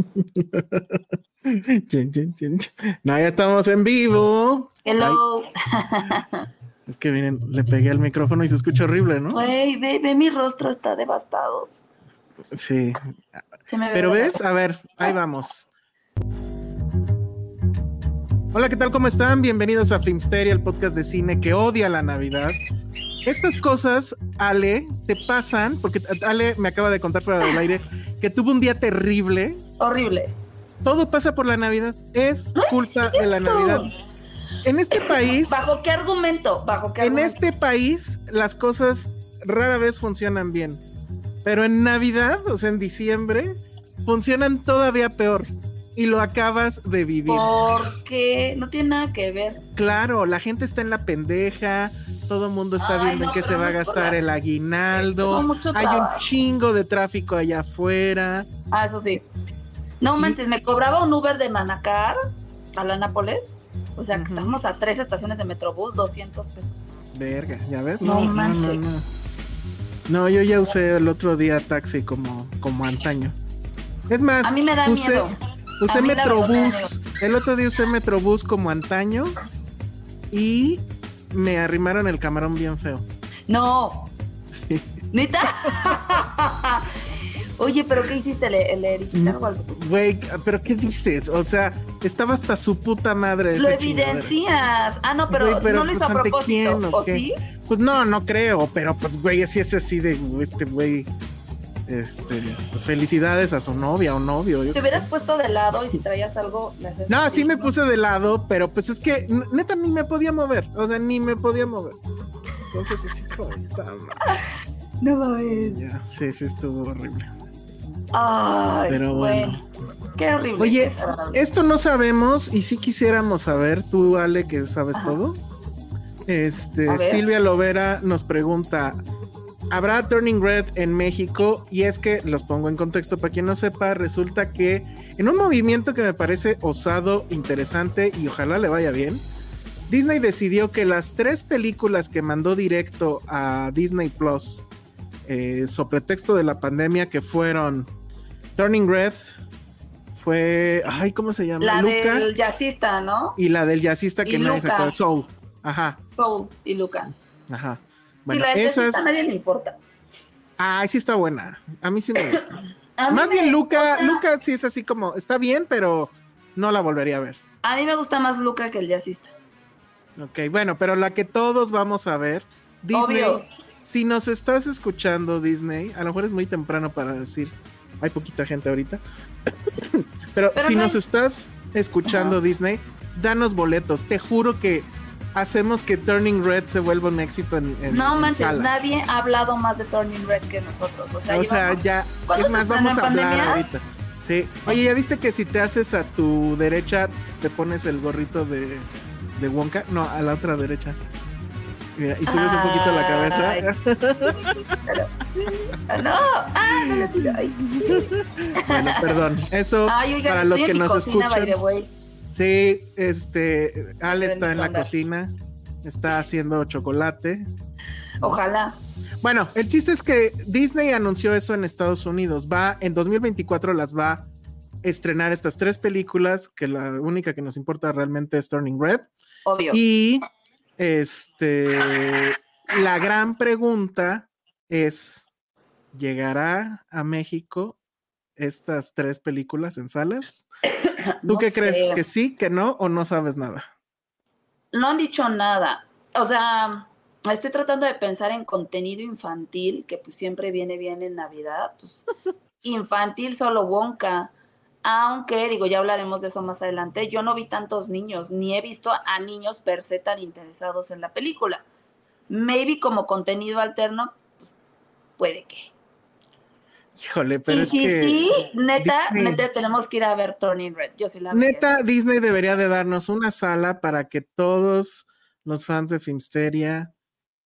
Chin, chin, chin. No, ya estamos en vivo. Hello. Es que miren, le pegué al micrófono y se escucha horrible, ¿no? Güey, ve, ve mi rostro, está devastado. Sí. Se me ve Pero ves, a ver, ahí vamos. Hola, ¿qué tal? ¿Cómo están? Bienvenidos a Filmsteria, el podcast de cine que odia la Navidad. Estas cosas, Ale, te pasan, porque Ale me acaba de contar fuera del aire que tuvo un día terrible. Horrible. Todo pasa por la Navidad. Es culpa de la Navidad. En este país, ¿Bajo qué argumento? ¿Bajo qué en argumento? este país, las cosas rara vez funcionan bien. Pero en Navidad, o sea, en diciembre, funcionan todavía peor. Y lo acabas de vivir. Porque no tiene nada que ver. Claro, la gente está en la pendeja, todo el mundo está Ay, viendo en no, qué se va a no gastar el aguinaldo. Hay un chingo de tráfico allá afuera. Ah, eso sí. No manches, me cobraba un Uber de Manacar a la Nápoles. O sea, que estamos a tres estaciones de Metrobús, 200 pesos. Verga, ¿ya ves? No manches. No, No, yo ya usé el otro día taxi como, como antaño. Es más, A mí me da usé, miedo. usé me Metrobús. El otro día usé Metrobús como antaño y me arrimaron el camarón bien feo. No, Sí. ¿neta? Oye, ¿pero qué hiciste? ¿Le, le heriste algo al- Güey, pero ¿qué dices? O sea, estaba hasta su puta madre. Lo chingadera. evidencias. Ah, no, pero, no lo hizo pues, a ¿ante propósito. quién, o sí? Pues no, no creo, pero pues, güey, si es así de este güey. Este, pues felicidades a su novia o novio. yo Te hubieras sé. puesto de lado y si traías algo, haces No, sí me puse de lado, pero pues es que neta ni me podía mover. O sea, ni me podía mover. Entonces, así como. No mames. ya, sí, sí, estuvo horrible. Ay, Pero bueno. Qué horrible. Oye, qué esto no sabemos y sí quisiéramos saber, tú, Ale, que sabes Ajá. todo. Este. Silvia Lovera nos pregunta: ¿Habrá Turning Red en México? Y es que, los pongo en contexto para quien no sepa, resulta que en un movimiento que me parece osado, interesante y ojalá le vaya bien, Disney decidió que las tres películas que mandó directo a Disney Plus, eh, sobre texto de la pandemia, que fueron Turning Red, fue. Ay, ¿cómo se llama? La Luca. del jazzista, ¿no? Y la del jazzista que Y nadie se Luca. acuerda. Soul. Ajá, Soul y Luca. ajá. Y Bueno, la esas. a nadie le importa. Ay, sí está buena. A mí sí me gusta. Más me- bien Luca, o sea, Luca sí es así como, está bien, pero no la volvería a ver. A mí me gusta más Luca que el jazzista. Ok, bueno, pero la que todos vamos a ver, Disney, Obvio. si nos estás escuchando Disney, a lo mejor es muy temprano para decir, hay poquita gente ahorita, pero, Pero si no nos hay- estás escuchando Disney, danos boletos, te juro que hacemos que Turning Red se vuelva un éxito en, en No en manches, salas. nadie ha hablado más de Turning Red que nosotros. O sea, O sea, llevamos- ya, ¿Cuándo es más, vamos a hablar pandemia? ahorita. Sí. Oye, ¿ya viste que si te haces a tu derecha, te pones el gorrito de, de Wonka? No, a la otra derecha. Mira, y subes un poquito la cabeza. Ah, No, ah, no lo. Ay. bueno, perdón. Eso Ay, para los que nos escuchan. Sí, este, Ale Del está en la cocina, está haciendo chocolate. Ojalá. Bueno, el chiste es que Disney anunció eso en Estados Unidos. Va, en 2024 las va a estrenar estas tres películas, que la única que nos importa realmente es Turning Red. Obvio. Y este, la gran pregunta es, ¿llegará a México estas tres películas en salas? ¿Tú No qué crees? ¿Que sí, que no o no sabes nada? No han dicho nada. O sea, estoy tratando de pensar en contenido infantil, que pues siempre viene bien en Navidad. Pues, infantil solo Wonka. Aunque, digo, ya hablaremos de eso más adelante, yo no vi tantos niños, ni he visto a niños per se tan interesados en la película. Maybe como contenido alterno, pues, puede que. Híjole, pero y es sí, que sí, neta, Disney- neta, tenemos que ir a ver Turning Red. Yo sí la neta Disney debería de darnos una sala para que todos los fans de Filmsteria,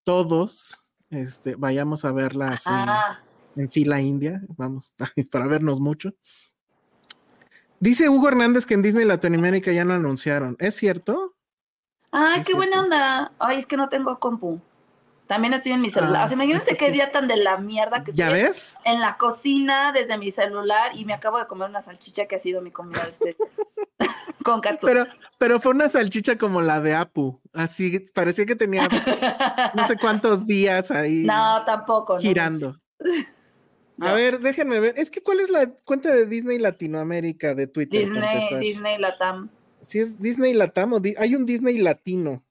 todos, este, vayamos a verla así Ah, en fila india, vamos, para vernos mucho. Dice Hugo Hernández que en Disney Latinoamérica ya no anunciaron. ¿Es cierto? Ay, Es qué buena onda. Ay, es que no tengo compu. También estoy en mi celular. Ah, o sea, imagínate es que qué es- día tan de la mierda que ¿Ya estoy ves? en la cocina desde mi celular y me acabo de comer una salchicha que ha sido mi comida este con cartón. Pero, pero fue una salchicha como la de Apu. Así parecía que tenía no sé cuántos días ahí no, tampoco. girando. No. A ver, déjenme ver. Es que, ¿cuál es la cuenta de Disney Latinoamérica de Twitter? Disney? Disney, Latam. Si es Disney Latam o Di- hay un Disney Latino,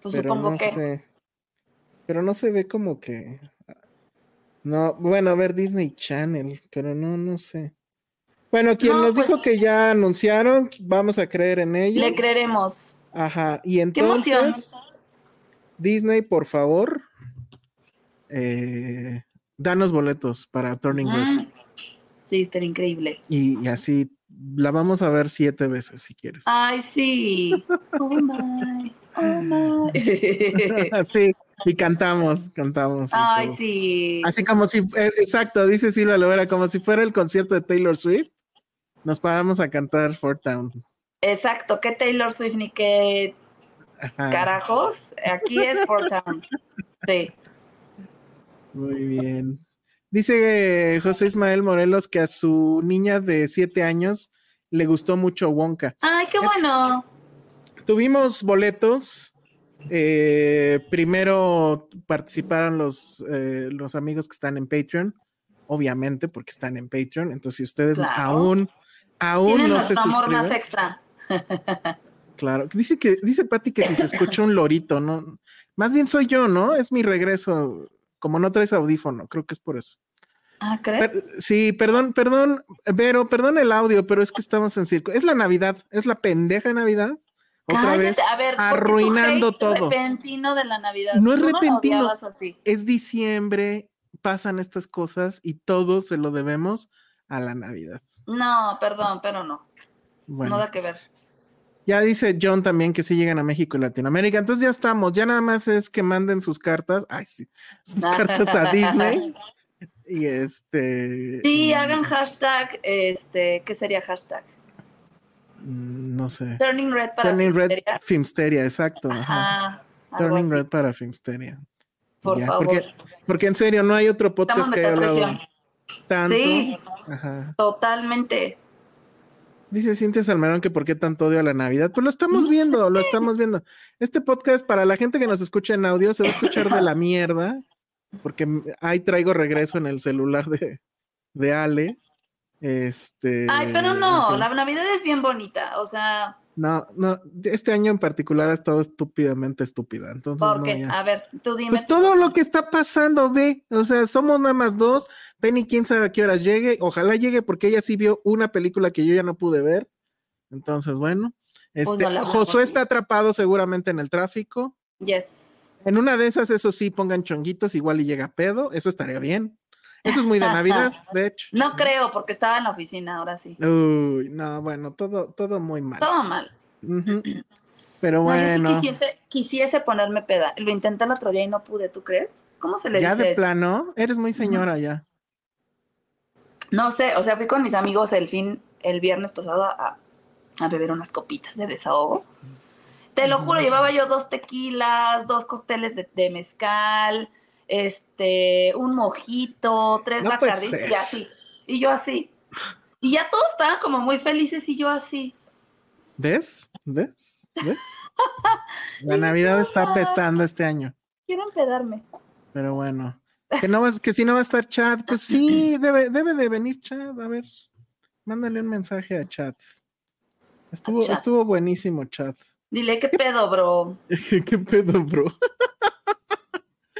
Pues pero supongo no que. sé. Pero no se ve como que. No, bueno, a ver, Disney Channel, pero no, no sé. Bueno, quien No, nos pues- dijo que ya anunciaron, vamos a creer en ellos. Le creeremos. Ajá, y entonces, Disney, por favor, eh, danos boletos para Turning Red. Mm. Sí, estaría increíble. Y, y así la vamos a ver siete veces si quieres. Ay, sí. Oh my. Oh my. sí, y cantamos, cantamos. Ay, todo. sí. Así como si, eh, exacto, dice Silvia Lovera, como si fuera el concierto de Taylor Swift, nos paramos a cantar Fort Town. Exacto. ¿Qué Taylor Swift ni qué Ajá, carajos? Aquí es Fort Town. Sí. Muy bien. Dice eh, José Ismael Morelos que a su niña de siete años le gustó mucho Wonka. Ay, qué Es- bueno. Tuvimos boletos. Eh, primero participaron los, eh, los amigos que están en Patreon, obviamente, porque están en Patreon. Entonces, si ustedes Claro. aún, aún no se amor más suscriben, extra. claro. Dice que, dice Patti que si se escucha un lorito, ¿no? Más bien soy yo, ¿no? Es mi regreso. Como no traes audífono, creo que es por eso. Ah, Per- ¿crees? sí, perdón, perdón, Vero, perdón el audio, pero es que estamos en circo. Es la Navidad, es la pendeja Navidad. Otra Cállate, vez, a ver, ¿por qué tu arruinando hate todo. repentino de la Navidad. No es repentino. así. es diciembre, pasan estas cosas y todo se lo debemos a la Navidad. No, perdón, pero no. Bueno, No da que ver. ya dice John también que sí llegan a México y Latinoamérica. Entonces ya estamos, ya nada más es que manden sus cartas, ay sí, sus cartas a Disney. Y este. Sí, y- hagan hashtag, este, ¿qué sería hashtag? Mm, No sé. Turning Red para Turning Red Filmsteria. Filmsteria, exacto. ajá. Turning Red para Filmsteria. Por Ya, favor. Porque, porque en serio, no hay otro podcast Estamos que haya hablado tanto. Sí, Ajá. totalmente. Dice Cintia Salmerón que por qué tanto odio a la Navidad. Pues lo estamos viendo, lo estamos viendo. Este podcast, para la gente que nos escucha en audio, se va a escuchar de la mierda, porque ahí traigo regreso en el celular de, de Ale. Este. Ay, pero no, en fin. la Navidad es bien bonita. O sea, No, no, este año en particular ha estado estúpidamente estúpida. Entonces, no, porque, ya. a ver, tú dime. Pues tú. todo lo que está pasando, ve. O sea, somos nada más dos. Penny, quién sabe a qué horas llegue. Ojalá llegue porque ella sí vio una película que yo ya no pude ver. Entonces, bueno. Este, Pues no Josué está atrapado seguramente en el tráfico. Yes. En una de esas, eso sí, pongan chonguitos, igual y llega pedo. Eso estaría bien. Eso es muy de Navidad, de hecho. No creo, porque estaba en la oficina, ahora sí. Uy, no, bueno, todo, todo muy mal. Todo mal. Pero No, yo sí bueno, quisiese, quisiese ponerme peda. Lo intenté el otro día y no pude, ¿tú crees? ¿Cómo se le ya dice de eso? plano, eres muy señora ya. No sé, o sea, fui con mis amigos el fin, el viernes pasado a, a beber unas copitas de desahogo. Te lo juro, llevaba yo dos tequilas, dos cócteles de, de mezcal, este, un mojito, tres No bacardís y así. Y yo así. Y ya todos estaban como muy felices y yo así. ¿Ves? ¿Ves? ¿Ves? La Navidad está apestando este año. Quiero empedarme. Pero bueno. Que no vas, que si no va a estar chat, pues sí, debe, debe de venir chat. A ver, mándale un mensaje a chat. Estuvo, Chat. estuvo buenísimo, chat. Dile, ¿qué pedo, bro? ¿Qué pedo, bro?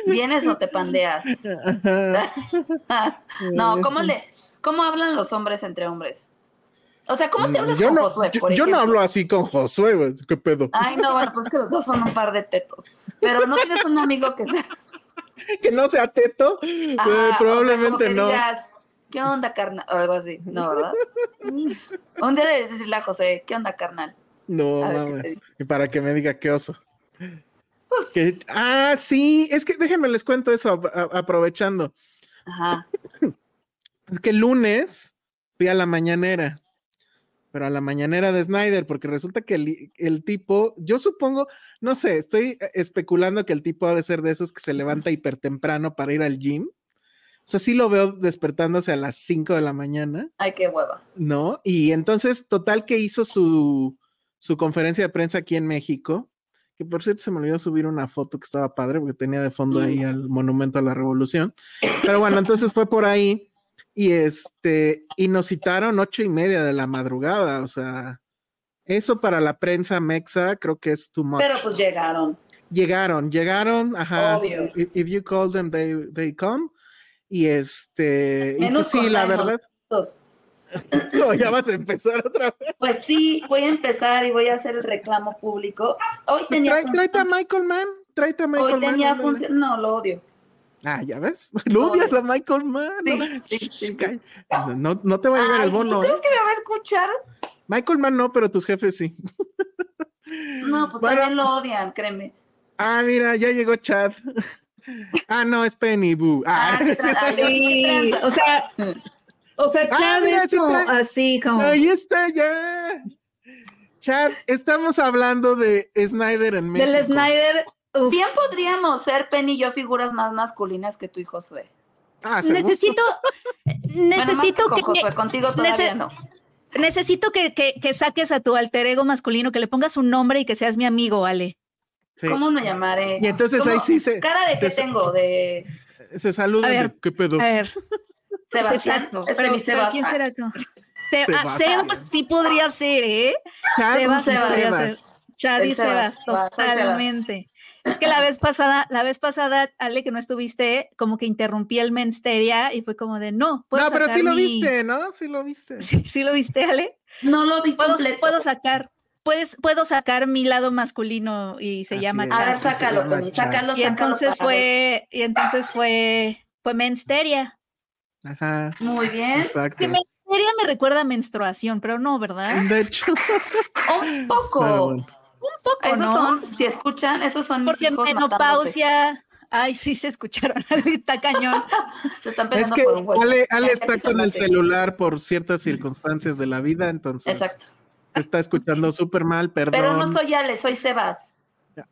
¿Vienes o te pandeas? Ajá. no, ¿cómo que- le, cómo hablan los hombres entre hombres? O sea, ¿cómo te hablas yo con no, Josué, yo, por yo no ejemplo? hablo así con Josué, güey. ¿Qué pedo? Ay, no, bueno, pues que los dos son un par de tetos. Pero no tienes un amigo que sea. Que no sea teto. Ajá, Eh, o sea, como probablemente no. digas, ¿qué onda, carnal? O algo así, ¿no, verdad? un día debes decirle a José, ¿qué onda, carnal? No A ver, ¿qué te mames. Y para que me diga qué oso. Que- ah, sí, es que déjenme les cuento eso a- a- aprovechando. ajá. Es que el lunes fui a la mañanera, pero a la mañanera de Snyder, porque resulta que el, el tipo, yo supongo, no sé, estoy especulando que el tipo ha de ser de esos que se levanta hiper temprano para ir al gym. O sea, sí lo veo despertándose a las 5 de la mañana, Ay, qué hueva. ¿no? Y entonces, total que hizo su, su conferencia de prensa aquí en México, que por cierto se me olvidó subir una foto que estaba padre, porque tenía de fondo ahí al Monumento a la Revolución. Pero bueno, entonces fue por ahí y este, y nos citaron ocho y media de la madrugada, o sea, eso para la prensa mexa creo que es too much. Pero pues llegaron. llegaron, llegaron, ajá. Obvio. If you call them, they, they come. Y este, y pues sí, la verdad. no, ya vas a empezar otra vez. Pues sí, voy a empezar y voy a hacer el reclamo público. Hoy Pues tenía trae, tráete a. Michael Mann, tráete a Michael Hoy Mann. tenía función. No, lo odio. Ah, ya ves, lo odias a Michael Mann. Sí, ¿no? sí, sí, sí. Cállate. No, no te va a llegar Ay, el bono. ¿Tú ¿eh? crees que me va a escuchar? Michael Mann no, pero tus jefes sí. No, pues Bueno. también lo odian, créeme. Ah, mira, ya llegó Chad. Ah, no, es Penny Boo. Ah, Ah, Sí, o sea, o sea, Ah, Chad mira, es como así como. ahí está ya. Chad, estamos hablando de Snyder en México. Del Snyder. uf, Bien podríamos ser Penny y yo figuras más masculinas que tú y Josué. Ah, necesito, Bueno, necesito con que, Josué, contigo todavía nece- no. necesito que, que, que saques a tu alter ego masculino, que le pongas un nombre y que seas mi amigo, Ale. Sí. ¿Cómo me llamaré? Y entonces ¿Cómo? ahí sí se, ¿Cara de qué se- tengo? De se saluda A ver, de qué pedo. A ver, Sebastián. exacto. Este Pero, mi pero Sebas. ¿quién será tú? Se- ah, Sebastián. Sebas sí podría ser, ¿eh? Chad Sebas Sebas. podría ser. Chad y Sebas, totalmente. Es que la vez pasada, la vez pasada, Ale, que no estuviste, como que interrumpí el mensteria y fue como de no. ¿puedo No, pero sí lo mi-" viste, ¿no? Sí lo viste. Sí, sí lo viste, Ale. No lo vi Puedo, completo. puedo sacar, puedes, puedo sacar mi lado masculino y se Así llama es. A ver, sácalo, llama Chad. sácalo, Y sácalo entonces fue, y entonces fue, fue mensteria. Ajá, Muy bien. exacto. Que mensteria me recuerda a menstruación, pero no, ¿verdad? De hecho, Un poco. bueno. Un poco, Esos ¿no? son, si escuchan, esos son mis Porque hijos matándose. menopausia. Ay, sí se escucharon, Ale, está cañón. Se están es peleando que por un hueso. Ale, Ale está que con el celular por ciertas circunstancias de la vida, entonces Exacto. se está escuchando súper mal, perdón. Pero no soy Ale, soy Sebas.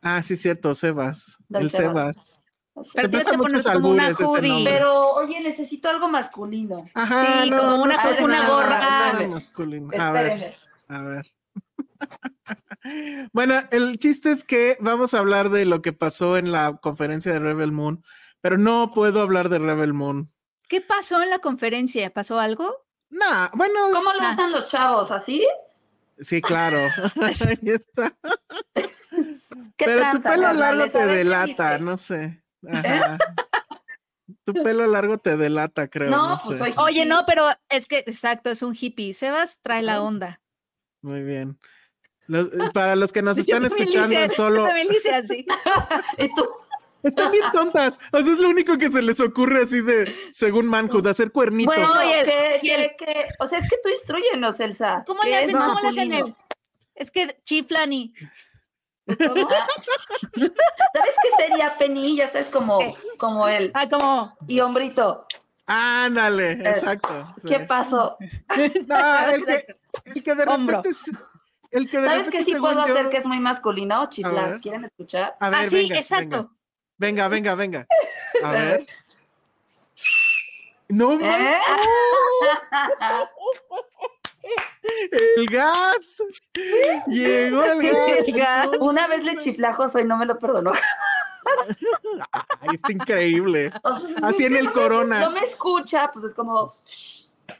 Ah, sí, cierto, Sebas. Del el Sebas. Sebas. Pero Se tienes presta que muchos poner como una albures ese hoodie. nombre. Pero, oye, necesito algo masculino. Ajá, Sí, como una cosa, gorra. nada masculino. A ver, a ver. bueno, el chiste es que vamos a hablar de lo que pasó en la conferencia de Rebel Moon, pero no puedo hablar de Rebel Moon. ¿Qué pasó en la conferencia? ¿Pasó algo? Nah, bueno, ¿Cómo lo Ah. usan los chavos? ¿Así? sí, claro. Ahí está. ¿Qué Pero tu pelo largo te ver, ¿qué delata, no sé. Ajá. Tu pelo largo te delata, creo. No, No, pues sé. soy Oye, no, pero es que, exacto, es un hippie. Sebas trae la onda. Muy bien. Los- eh, para los que nos están escuchando hice- solo, Yo también hice así. ¿Y tú? están bien tontas. O sea, es lo único que se les ocurre así de, según Manhood, hacer cuernitos. Bueno, Oye, que, y el- que, que- o sea, es que tú instruyenos, Elsa. ¿Cómo ¿Qué le hacen? ¿Cómo le hacen? Es que chiflan y. ¿Cómo? Ah. ¿Sabes qué sería Penny? Ya sabes, como, como él. Ah, como. Y hombrito. Ándale, exacto. sí. ¿Qué pasó? No, el que, el que de Hombro. repente, es- el que de ¿Sabes qué sí puedo yo- hacer que es muy masculino? Chiflar. ¿Quieren escuchar? A ver, ah, sí, venga, exacto. Venga, venga, venga. venga. A ver. No, ¿Eh? el gas. Llegó el gas. El gas. No. Una vez le chiflé a Josué y no me lo perdonó. Ay, está increíble. O sea, si Así en el no me- corona. No me escucha, pues es como,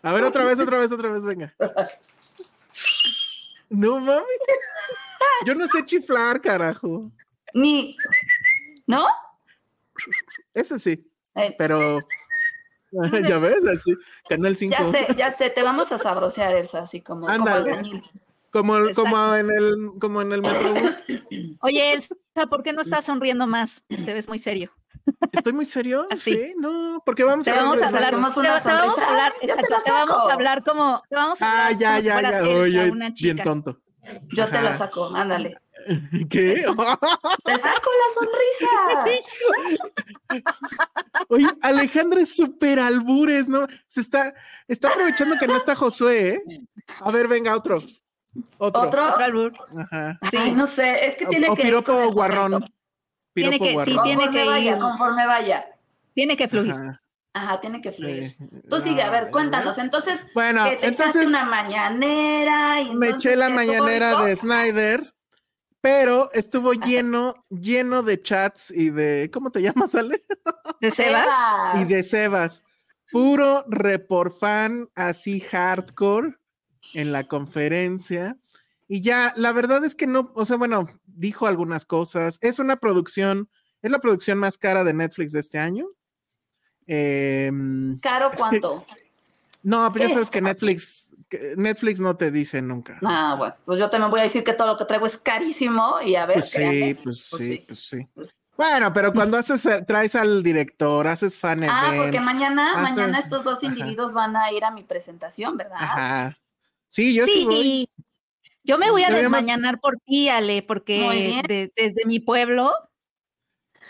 A ver, otra vez, otra vez, otra vez, venga. No mames. Yo no sé chiflar, carajo. ni, ¿no? Ese sí, Eh, pero. Ya ves, así. Canal 5. ya sé, ya sé, te vamos a sabrosear, Elsa, así como, como Ándale. Como, en el, como en el Metrobús. Oye, Elsa, ¿por qué no estás sonriendo más? Te ves muy serio. ¿Estoy muy serio? Así. Sí, no, porque vamos Te a vamos a hablar de- hablar, Sacamos te, vamos a hablar, Ya te vamos a hablar como, te vamos a Ah, hablar ya, como si ya, fueras ya. Elsa, Oye, una bien chica. tonto. Yo te la saco, ándale. ¿Qué? Te saco la sonrisa. Oye, Alejandra es súper albures, ¿no? Se está, está aprovechando que no está Josué, ¿eh? A ver, venga, otro. Otro. Otro. Otro albur. Ajá. Sí, no sé, es que O- tiene o que. ir piropo el guarrón. momento. Tiene Piropo que- sí, guarrón. tiene Conforme que vaya, ir. conforme vaya. Tiene que fluir. Ajá. Ajá, tiene que fluir. Sí. Tú sigue, a ver, ya cuéntanos. Entonces, Bueno, que te echaste entonces una mañanera. Y me entonces, eché la ¿qué, estuvo mañanera de Snyder, pero estuvo lleno, lleno de chats y de, ¿cómo te llamas, Ale? ¿De Sebas? Y de Sebas. Puro report fan, así hardcore en la conferencia. Y ya, la verdad es que no, o sea, bueno, dijo algunas cosas. Es una producción, es la producción más cara de Netflix de este año. Em, ¿Caro que- cuánto? no, pues ya sabes que Netflix, Netflix no te dice nunca. Ah, bueno, pues yo también voy a decir que todo lo que traigo es carísimo y a ver, Pues sí, créanme. pues Pues sí, sí. pues sí. Pues- Bueno, pero cuando haces, eh, traes al director, haces fan Ah, event. porque mañana, haces- mañana estos dos ajá. individuos van a ir a mi presentación, ¿verdad? Ajá. Sí, yo sí, voy. Sí. Yo me voy a desmañanar por ti, Ale, porque de- desde mi pueblo.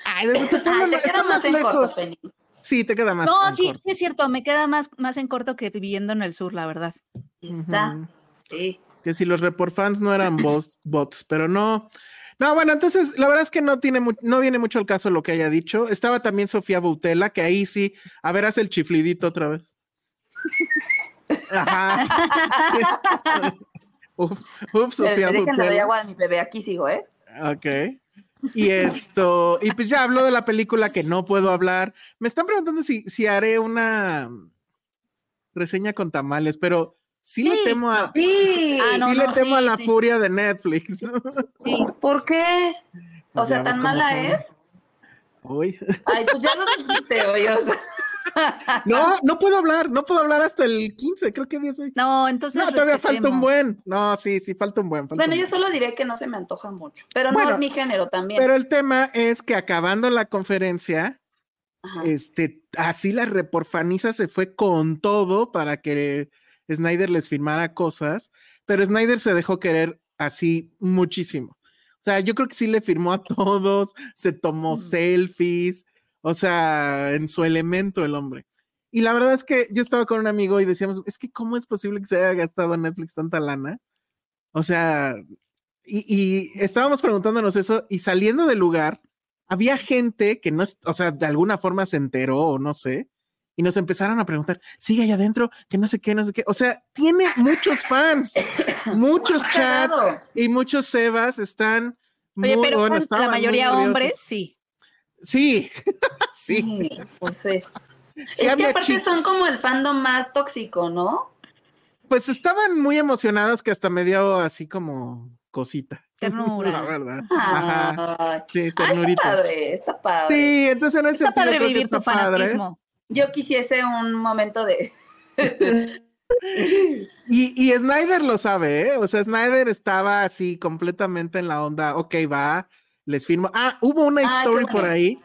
Ay, desde tu pueblo Ay, no- te queda está más más en corto, lejos. Sí, te queda más. No, en sí, corto. sí es cierto, me queda más, más en corto que viviendo en el sur, la verdad. Ahí Está, sí. Que si los report fans no eran bots, bots, pero no. No, bueno, entonces la verdad es que no tiene no viene mucho al caso lo que haya dicho. Estaba también Sofía Boutela, que ahí sí, a ver, haz el chiflidito otra vez. Ajá. Sí. Uf, uf, Sofía Déjenle doy Boutela. agua a mi bebé, aquí sigo, ¿eh? Ok. Y esto, y pues ya habló de la película que no puedo hablar. Me están preguntando si, si haré una reseña con tamales, pero sí, le Sí, temo a, Sí. Ah, no, sí le temo a sí, la sí. furia de Netflix. Sí. ¿Por qué? O Pues sea, ya ves tan mala son. es. Uy. Ay, pues ya lo dijiste, oye. o sea. No, no puedo hablar, no puedo hablar hasta el 15, creo que 10 hoy. No, entonces. No, todavía falta un buen. No, sí, sí, falta un buen. falta Bueno, un yo buen. solo diré que no se me antoja mucho, pero Bueno, no es mi género también. Pero el tema es que acabando la conferencia, Ajá. este, así la reporfaniza se fue con todo para que Snyder les firmara cosas, pero Snyder se dejó querer así muchísimo. O sea, yo creo que sí le firmó a todos, se tomó Mm. selfies, o sea, en su elemento el hombre. Y la verdad es que yo estaba con un amigo y decíamos, es que ¿cómo es posible que se haya gastado Netflix tanta lana? O sea, y, y estábamos preguntándonos eso y saliendo del lugar, había gente que no, o sea, de alguna forma se enteró o no sé, y nos empezaron a preguntar, sigue allá adentro, que no sé qué, no sé qué. O sea, tiene muchos fans, muchos chats y muchos Sebas están Oye, muy, pero bueno, ¿cuán- estaban la mayoría hombres, sí. Sí, sí, Sí, pues sí. sí es que aparte son como el fandom más tóxico, ¿no? Pues estaban muy emocionados que hasta me dio así como cosita. Ternura. La verdad. Ajá. Ay, Sí, Ah, está ternurita. padre, está padre. Sí, entonces en ese Está sentido padre creo que vivir tu padre. fanatismo. Yo quisiese un momento de. Y, y Snyder lo sabe, ¿eh? O sea, Snyder estaba así completamente en la onda, ok, va, les firmo. Ah, hubo una Ah, story por ahí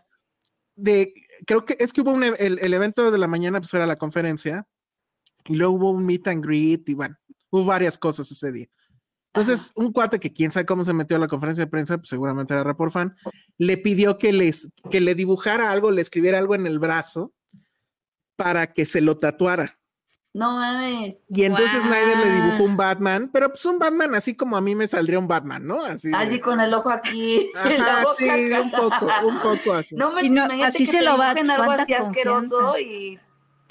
de, creo que es que hubo un, e- el, el evento de la mañana, pues era la conferencia, y luego hubo un meet and greet, y bueno, hubo varias cosas ese día. Entonces, un cuate que quién sabe cómo se metió a la conferencia de prensa, pues seguramente era Report Fan, le pidió que, les, que le dibujara algo, le escribiera algo en el brazo para que se lo tatuara. No mames. Y entonces Snyder le dibujó un Batman, pero pues un Batman así como a mí me saldría un Batman, ¿no? Así. de- Así con el ojo aquí. en la Ajá, boca sí, acá. un poco, un poco así. No me no, así que se te lo va- algo así asqueroso confianza. y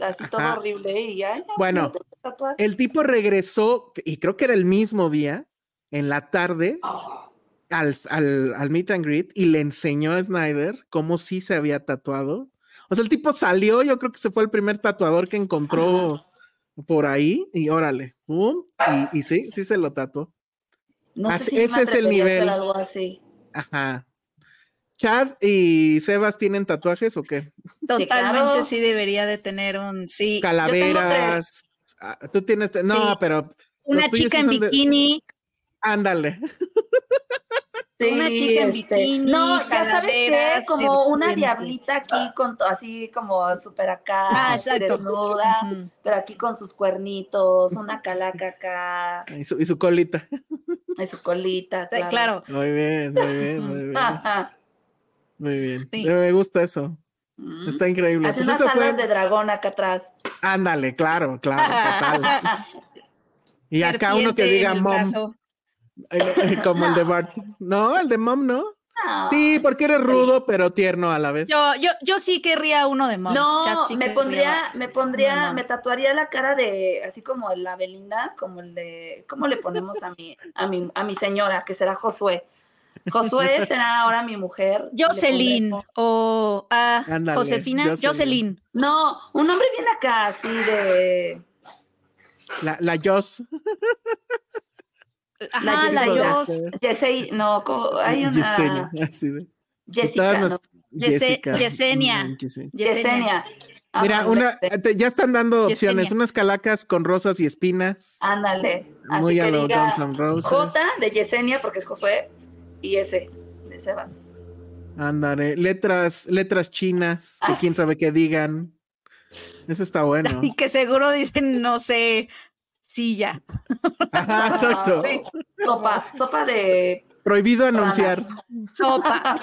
así todo Ajá. horrible y ya. ya, Bueno. El tipo regresó, y creo que era el mismo día, en la tarde, al, al, al meet and greet y le enseñó a Snyder cómo sí se había tatuado. O sea, el tipo salió, yo creo que se fue el primer tatuador que encontró por ahí y órale. Y, y sí, sí se lo tatuó. No sé si ese es el nivel. algo así. Ajá. Chad y Sebas tienen tatuajes o qué? Totalmente sí debería de tener un, sí, Calaveras. Ah, Tú tienes, no, Sí. pero una chica en de- bikini, ándale. Sí, Una chica en este, bikini, No, ya sabes qué, calaveras, como una diablita aquí con así como súper acá, Ah, exacto. desnuda, pero aquí con sus cuernitos, una calaca acá, Y su, y su colita. y su colita, Sí, claro. claro. Muy bien, muy bien, muy bien. Muy bien. Sí. Me gusta eso. Mm. Está increíble. Hace Pues unas fue- alas de dragón acá atrás. Ándale, claro, claro, total. Y acá uno que diga mom, brazo. como el de Bart. No, el de mom, ¿no? No. Sí, porque eres rudo, pero tierno a la vez. Yo, yo, yo sí querría uno de mom. No, Chat sí me pondría, me pondría, me tatuaría la cara de, así como la Belinda, como el de, ¿cómo le ponemos a mi, a mi, a mi señora, que será Josué? Josué será ahora mi mujer. Jocelyn o ah, Ándale, Josefina, Jocelyn. No, un nombre bien acá, así de, La, la Joss. Ajá, la. Jos. Yesei, no, como- hay Yesenia, una Jessica, no, Jessica. Yesenia. Yesenia. Yesenia. Mira, una, te- ya están dando opciones, Yesenia. unas calacas con rosas y espinas. Ándale, así Muy a lo diga Guns N' Roses. J de Yesenia, porque es Josué, y S de Sebas. Ándale, letras, letras chinas, que Ah. quién sabe qué digan. Eso está bueno. Y que seguro dicen, no sé, silla. Ajá, exacto. Ah, Sopa, sopa de Prohibido anunciar Sopa.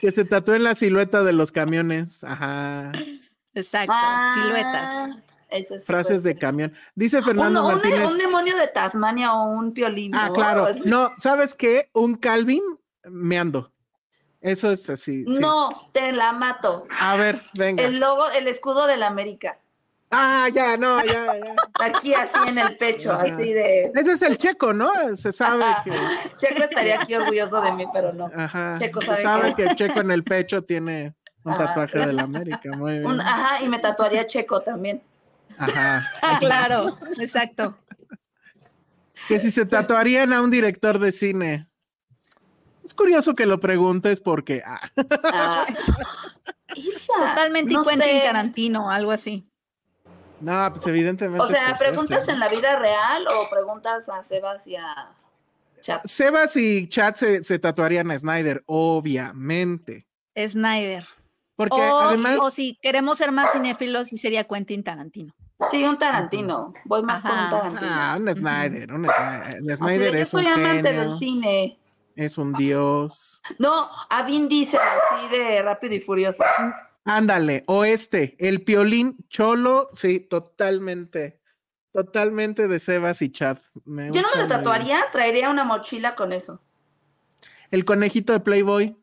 que se tatúen la silueta de los camiones. Ajá. Exacto, Ah, siluetas. eso sí Frases de camión. Dice Fernando Un, un- Martínez. un demonio de Tasmania o un piolín. Ah, ¿no? claro. No, ¿sabes qué? Un Calvin meando. Eso es así. sí. No, te la mato. A ver, venga. El logo, el escudo de la América. Ah, ya, no, ya, ya. Aquí así en el pecho, así de. Ese es el checo, ¿no? Se sabe que. Checo estaría aquí orgulloso de mí, pero no. Ajá. Checo se sabe sabe que- que el checo en el pecho tiene un Ajá. tatuaje de la América. Muy bien. Un- ajá, y me tatuaría Checo también. Ajá. Claro, exacto. Que si se tatuarían a un director de cine. Es curioso que lo preguntes porque. ah, Ah, Totalmente no y Quentin sé. Tarantino, algo así. No, pues evidentemente. O sea, Scorsese. ¿preguntas en la vida real o preguntas a Sebas y a Chat? Sebas y Chad se, se tatuarían a Snyder, obviamente. Snyder. Porque o, además. o si queremos ser más cinéfilos, sí sería Quentin Tarantino. Sí, un Tarantino. Voy más por un. Tarantino. Ah, un Snyder, un Snyder. Snyder yo es un soy amante genio, del cine. es un dios. No, a Vin Diesel, así de rápido y furioso. Ándale, o este, el piolín cholo, sí, totalmente, totalmente de Sebas y Chad. Me Yo no me lo tatuaría, traería una mochila con eso. El conejito de Playboy,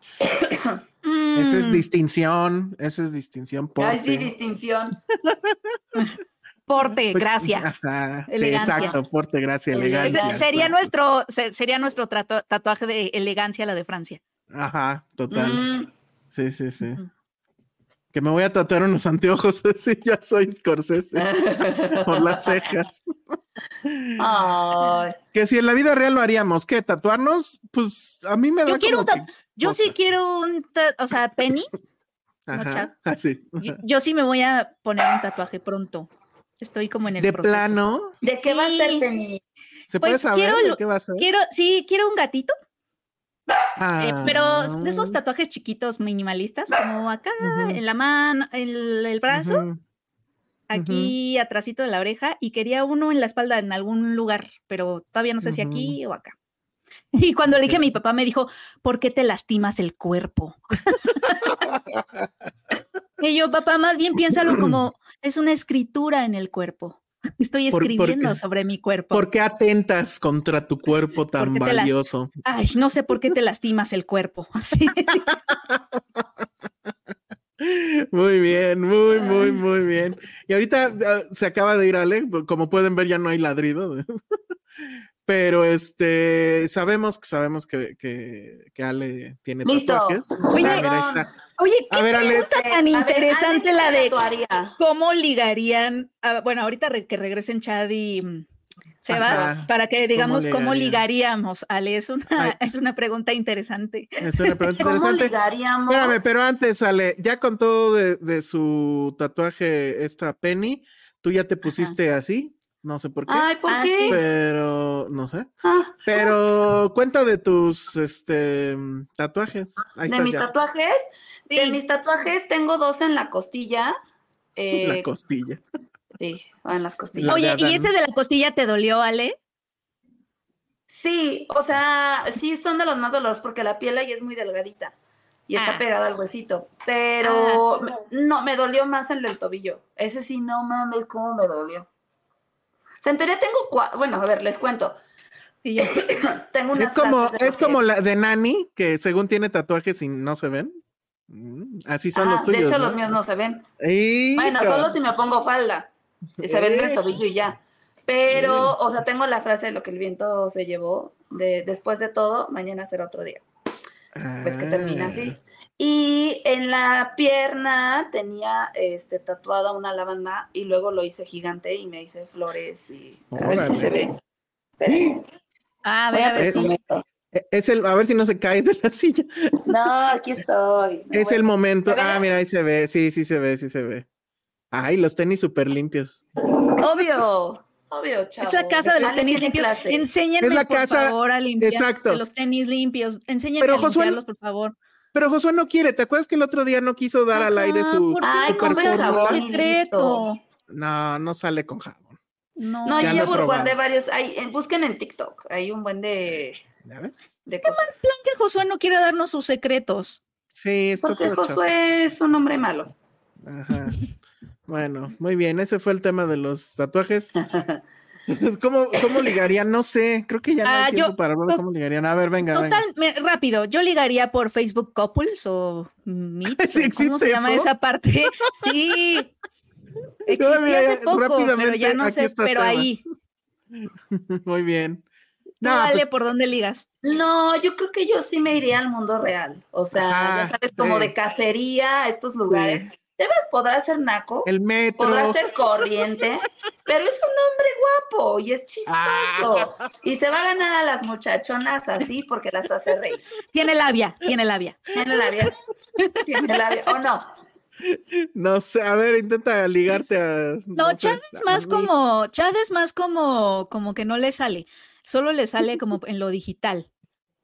esa es Mm, distinción, esa es distinción. Ay, sí, porte. distinción. porte, Pues, gracia. Ajá, sí, exacto, porte, gracia, Elegancia. Sería exacto. nuestro, se- sería nuestro trato- tatuaje de elegancia, la de Francia. Ajá, total. Mm, Sí, sí, sí. Que me voy a tatuar unos anteojos, sí, ya soy Scorsese, por las cejas. Ay, Que si en la vida real lo haríamos, ¿qué? ¿Tatuarnos? Pues a mí me da Yo quiero como un que Yo sí quiero un, o sea, Penny, Ajá, Chad. así. yo, yo sí me voy a poner un tatuaje pronto. Estoy como en el De proceso. plano, ¿De qué va a ser. Penny? ¿se puede Pues saber quiero de lo- qué va a ser? Quiero, sí, quiero un gatito, eh, Ah, pero de esos tatuajes chiquitos minimalistas, como acá en la mano, en el, el brazo, aquí atrásito de la oreja, y quería uno en la espalda en algún lugar, pero todavía no sé si aquí o acá. Y cuando le dije a mi papá, me dijo, ¿por qué te lastimas el cuerpo? y yo, papá, más bien piénsalo como es una escritura en el cuerpo. Estoy escribiendo sobre mi cuerpo. ¿Por qué atentas contra tu cuerpo tan valioso? Ay, no sé por qué te lastimas el cuerpo. Muy bien, muy, muy, muy bien. Y ahorita ah, se acaba de ir Ale, como pueden ver ya no hay ladrido. Pero este, sabemos, sabemos que, que, que Ale tiene Listo. tatuajes. Oye, Ah, mira, ahí perdón. está. Oye, qué A ver, Ale. pregunta tan ver, interesante Ale, la ¿qué de tatuaría? cómo ligarían, a- bueno, ahorita re- que regresen Chad y mm, Sebas, Ajá. para que digamos cómo, ligaríamos, Ale, es una, Ay. es una pregunta interesante. Es una pregunta ¿Cómo interesante. ligaríamos? Espérame, pero antes, Ale, ya con todo de, de su tatuaje, esta Penny, tú ya te pusiste así, no sé por qué, Ay, ¿por Ah, qué? pero no sé. Ah, Pero cuenta de tus este tatuajes. Ahí de estás mis ya. tatuajes, de Sí. mis tatuajes tengo dos en la costilla. eh, La costilla. sí, en las costillas. La de Oye, ¿y ese de la costilla te dolió, Ale? Sí, o sea, sí son de los más dolorosos porque la piel ahí es muy delgadita y está Ah. pegada al huesito. Pero no, me dolió más el del tobillo. Ese sí, no mames, cómo me dolió. Sea, en teoría tengo cuatro. Bueno, a ver, les cuento. Y yo, tengo unas Es como, es como la de Nani, que según tiene tatuajes y no se ven. Mm, Así son los tuyos. De hecho, ¿no? los míos no se ven. Hijo. Bueno, solo si me pongo falda. Y se ven el Eh. tobillo y ya. Pero, o sea, tengo la frase de lo que el viento se llevó. De después de todo, mañana será otro día. Pues que termina así. Y en la pierna tenía este tatuada una lavanda y luego lo hice gigante y me hice flores y a ver si se ve. Esperen, ah, a ver, a ver, si. Eh, Es el, a ver si no se cae de la silla. No, aquí estoy. No, Es el momento. Ah, mira, ahí se ve. Sí, sí se ve, sí se ve. Ay, los tenis súper limpios. Obvio, obvio, chavo. Es la casa de los tenis limpios. Enséñenme, Es la por casa- favor, a limpiar exacto. de los tenis limpios. Enséñenme Pero, a Josué, limpiarlos, por favor. Pero Josué no quiere. ¿Te acuerdas que el otro día no quiso dar al aire su Ay, jabón secreto. No, no sale con jabón. No, No, Ya yo probado. guardé varios. Hay, busquen en TikTok. Hay un buen de, ¿Ya ves? de cosas. que Josué no quiere darnos sus secretos. Sí, está Porque todo. Josué es un hombre malo. Ajá. Bueno, muy bien. Ese fue el tema de los tatuajes. ¿Cómo, cómo ligarían? No sé. Creo que ya no Ah, hay tiempo yo- para hablar de cómo ligarían. A ver, venga, venga. Total, me- rápido, yo ligaría por Facebook Couples o Meets. ¿Sí o ¿Cómo existe se llama esa parte? Sí. No, Existía mira, hace poco, pero ya no sé, pero Sebas. ahí. Muy bien. No, dale pues, por dónde ligas. No, yo creo que yo sí me iría al mundo real. O sea, Ajá, ya sabes, como sí. de cacería, a estos lugares. Sebas podrá ser naco, el metro. podrá ser corriente, pero es un hombre guapo y es chistoso. Ah. Y se va a ganar a las muchachonas así porque las hace reír. Tiene labia, tiene labia. Tiene labia. Tiene labia. ¿O no? No sé, a ver, intenta ligarte a. No, sé, Chad es más como, Chad es más como, como que no le sale. Solo le sale como en lo digital,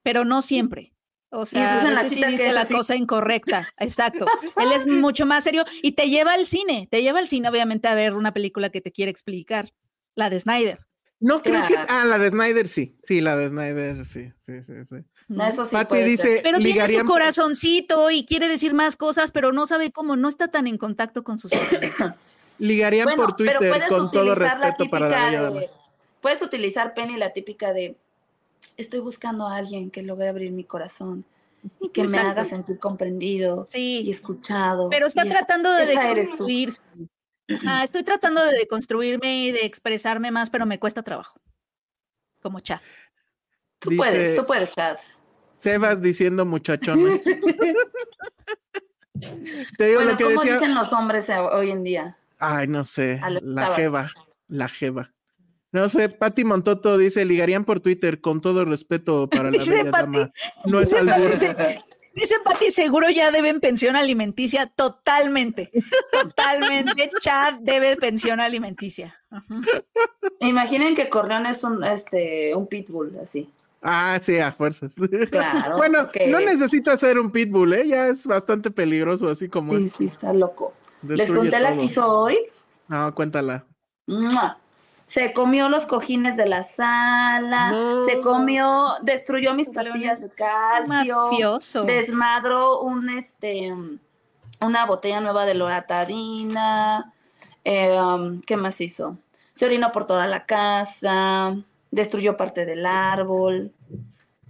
pero no siempre. O sea, entonces en a la veces sí que dice es la así. cosa incorrecta. Exacto. Él es mucho más serio y te lleva al cine. Te lleva al cine, obviamente, a ver una película que te quiere explicar. La de Snyder. No creo que. Ah, la de Snyder sí. Sí, la de Snyder sí. Sí, sí, sí. No, eso sí Pati puede ser. dice. Pero tiene su corazoncito y quiere decir más cosas, pero no sabe cómo, no está tan en contacto con sus. Ligarían Bueno, por Twitter con todo la respeto para la de- Puedes utilizar, Penny, la típica de estoy buscando a alguien que logre abrir mi corazón y que me haga sentir comprendido y escuchado. pero está tratando de deconstruirse. Estoy tratando de deconstruirme y de expresarme más, pero me cuesta trabajo. Como chat. Tú Dice- puedes, tú puedes, chat. Sebas diciendo muchachones. Te digo Bueno, lo que ¿cómo decía. dicen los hombres hoy en día? Ay, no sé. La jeva. La jeva. No sé, Pati Montoto dice, ligarían por Twitter con todo respeto para la Dice bella Pati. dama. No es albur. Dice, dice Pati, seguro ya deben pensión alimenticia. Totalmente. Totalmente. Chad debe pensión alimenticia. Ajá. Imaginen que Corleón es un, este, un pitbull, así. Ah, sí, a fuerzas. Claro. bueno, no necesita ser un pitbull, ¿eh? Ya es bastante peligroso, así como Sí, es. sí, está loco. ¿Les conté la que hizo hoy? No, cuéntala. ¡Mua! Se comió los cojines de la sala, No. se comió, destruyó mis pastillas de calcio, Mafioso. desmadró un este una botella nueva de loratadina. eh, um, ¿Qué más hizo? Se orinó por toda la casa, destruyó parte del árbol.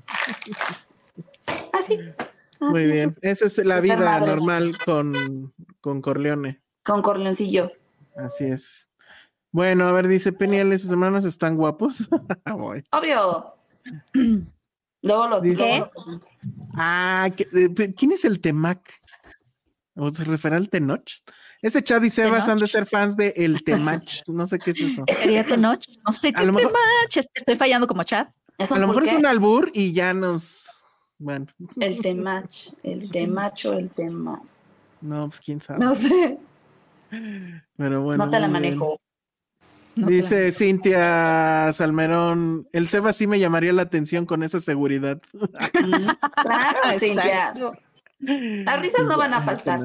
Así. Muy así es, bien. Esa es la vida madre. normal con, con Corleone. Con Corleoncillo. Así es. Bueno, a ver, dice Peniel, sus hermanos están guapos. Voy. Obvio. Luego lo Dice-. Ah, ¿qué- eh, ¿quién es el Temac? ¿O se refiere al Tenoch? Ese Chad y Sebas han de ser fans de El Temach. No sé qué es eso. ¿Sería Tenoch? No sé qué A es Temach. es- Estoy fallando como chat. Es A lo mejor es un albur y ya nos. Bueno, El temach, el temacho, el tema. no, pues quién sabe. No sé, Pero bueno. no te la manejo. No Dice Cintia Salmerón, el Sebas sí me llamaría la atención con esa seguridad. Claro, Cintia. Las risas no van a faltar.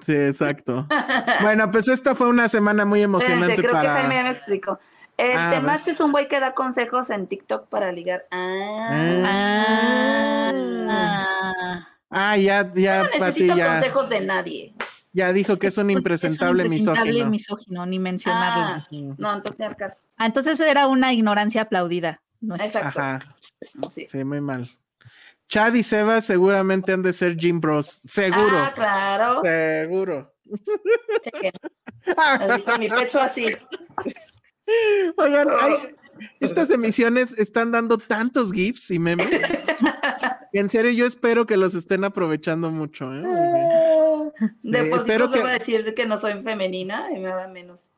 Sí, exacto. Bueno, pues esta fue una semana muy emocionante Espérense, creo para. que Jaime me explicó. El Ah, a temacho es un güey que da consejos en TikTok para ligar. Ah. Ah. Ah, ya, ya, no Pati, necesito ya, consejos de nadie. Ya dijo que es un impresentable es un impresentable misógino. misógino, ni mencionarlo. Ah, no, entonces ni al caso. Ah, entonces era una ignorancia aplaudida. nuestra. Exacto. Ajá, Sí. sí, muy mal. Chad y Sebas seguramente han de ser Jim Bros. Seguro. Ah, claro. Seguro. Chequen. Así con mi pecho así. Oigan, hay- estas emisiones están dando tantos GIFs y memes. que en serio, yo espero que los estén aprovechando mucho. ¿eh? De por sí espero no se que- va a decir que no soy femenina y me da menos.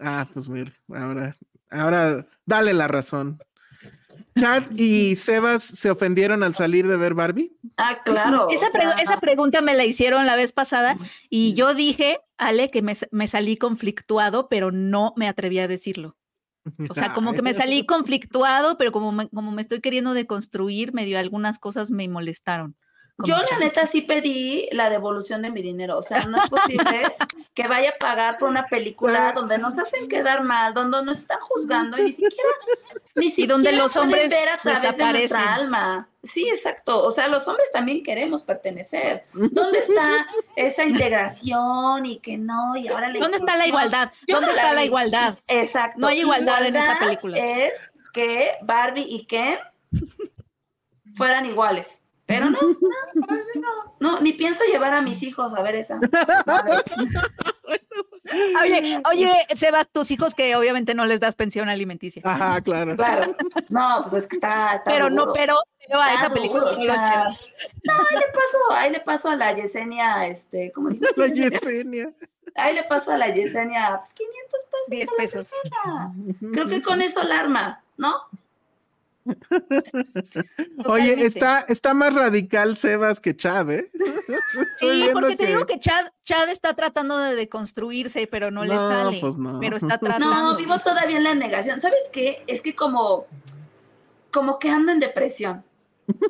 Ah, pues mira, ahora, ahora dale la razón. Chad y Sebas se ofendieron al salir de ver Barbie. Ah, claro. Esa, sea, pregunta me la hicieron la vez pasada y yo dije, Ale, que me salí conflictuado, pero no me atreví a decirlo. O sea, como que me salí conflictuado, pero como me, como me estoy queriendo deconstruir, medio algunas cosas me molestaron. Yo la neta sí pedí la devolución de mi dinero. O sea, no es posible que vaya a pagar por una película donde nos hacen quedar mal, donde nos están juzgando y ni siquiera, ni siquiera donde los hombres ver a través de nuestra alma. Sí, exacto. O sea, los hombres también queremos pertenecer. ¿Dónde está esa integración y que no? Y ahora la ¿Dónde está la igualdad? ¿Dónde no está la igualdad? Exacto. No hay igualdad en esa película. Es que Barbie y Ken fueran iguales. Pero no, no, no, no, ni pienso llevar a mis hijos a ver esa. madre. Oye, oye, Sebas, tus hijos que obviamente no les das pensión alimenticia. Ajá, claro. Claro. No, pues es que está, está pero no, pero, pero a Está esa película duro, no llevas. No, ahí le paso, ahí le paso a la Yesenia, este, ¿cómo dijo? La Yesenia. Ahí le paso a la Yesenia, pues 500 pesos. 10 a la pesos. Creo que con eso alarma, ¿no? Oye, está, está más radical Sebas que Chad, ¿eh? Sí, porque te que- digo que Chad, Chad está tratando de deconstruirse, pero no, le sale. pues no. Pero está tratando. No, vivo todavía en la negación. ¿Sabes qué? Es que como, como que ando en depresión.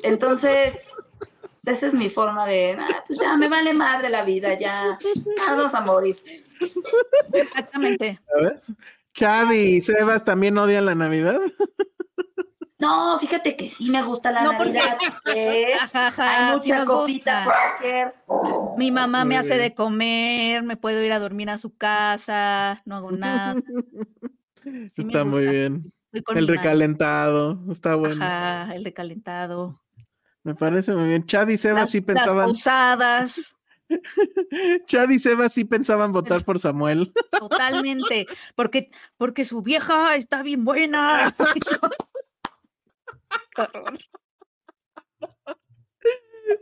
Entonces, esa es mi forma de, "Ah, pues ya me vale madre la vida, ya, vamos a morir. Exactamente. ¿Sabes? Chad y Sebas también odian la Navidad. No, fíjate que sí me gusta la No, porque- Navidad. Ajá, ajá, Hay sí mucha copita cualquier. Mi mamá Muy me hace de comer, me puedo ir a dormir a su casa, no hago nada. Sí está muy bien. El madre. recalentado, está bueno. Ajá, el recalentado. Me parece muy bien. Chad y Sebas Las, sí las pensaban, posadas, Chad y Sebas sí pensaban votar por Samuel. totalmente. Porque, porque su vieja está bien buena.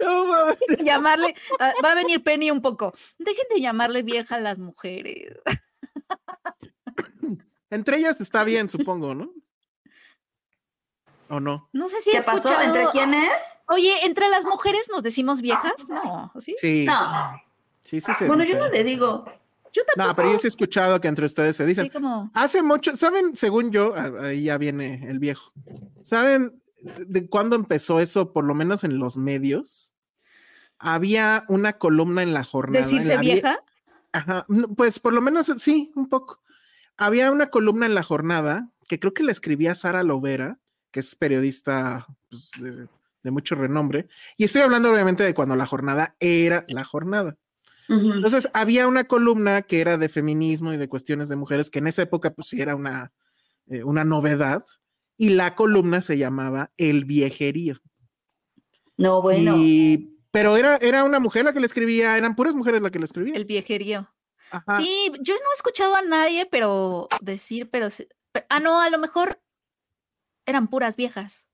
No mames. llamarle, ah, va a venir Penny un poco. Dejen de llamarle vieja a las mujeres. Entre ellas está bien, supongo, ¿no? ¿O no? No sé si ¿Qué pasó? escuchado- ¿Entre quiénes? Oye, entre las mujeres nos decimos viejas, no, ¿sí? Sí. No. Sí, sí se Bueno, dice. yo no le digo. Yo tampoco. No, pero yo sí he escuchado que entre ustedes se dicen. Sí, como, Hace mucho, ¿saben? Según yo, a- ahí ya viene el viejo. ¿Saben de cuándo empezó eso, por lo menos en los medios? Había una columna en la jornada. decirse la vieja. Ajá, pues por lo menos sí, un poco. Había una columna en la jornada que creo que la escribía Sara Lovera, que es periodista pues, de, de mucho renombre. Y estoy hablando obviamente de cuando la jornada era la jornada. Entonces, había una columna que era de feminismo y de cuestiones de mujeres, que en esa época pues sí era una, eh, una novedad. Y la columna se llamaba El Viejerío. No, bueno. Y, pero era, era una mujer la que le escribía, eran puras mujeres la que le escribían. El viejerío. Ajá. Sí, yo no he escuchado a nadie, pero decir, pero, sí- pe- ah, no, a lo mejor eran puras viejas.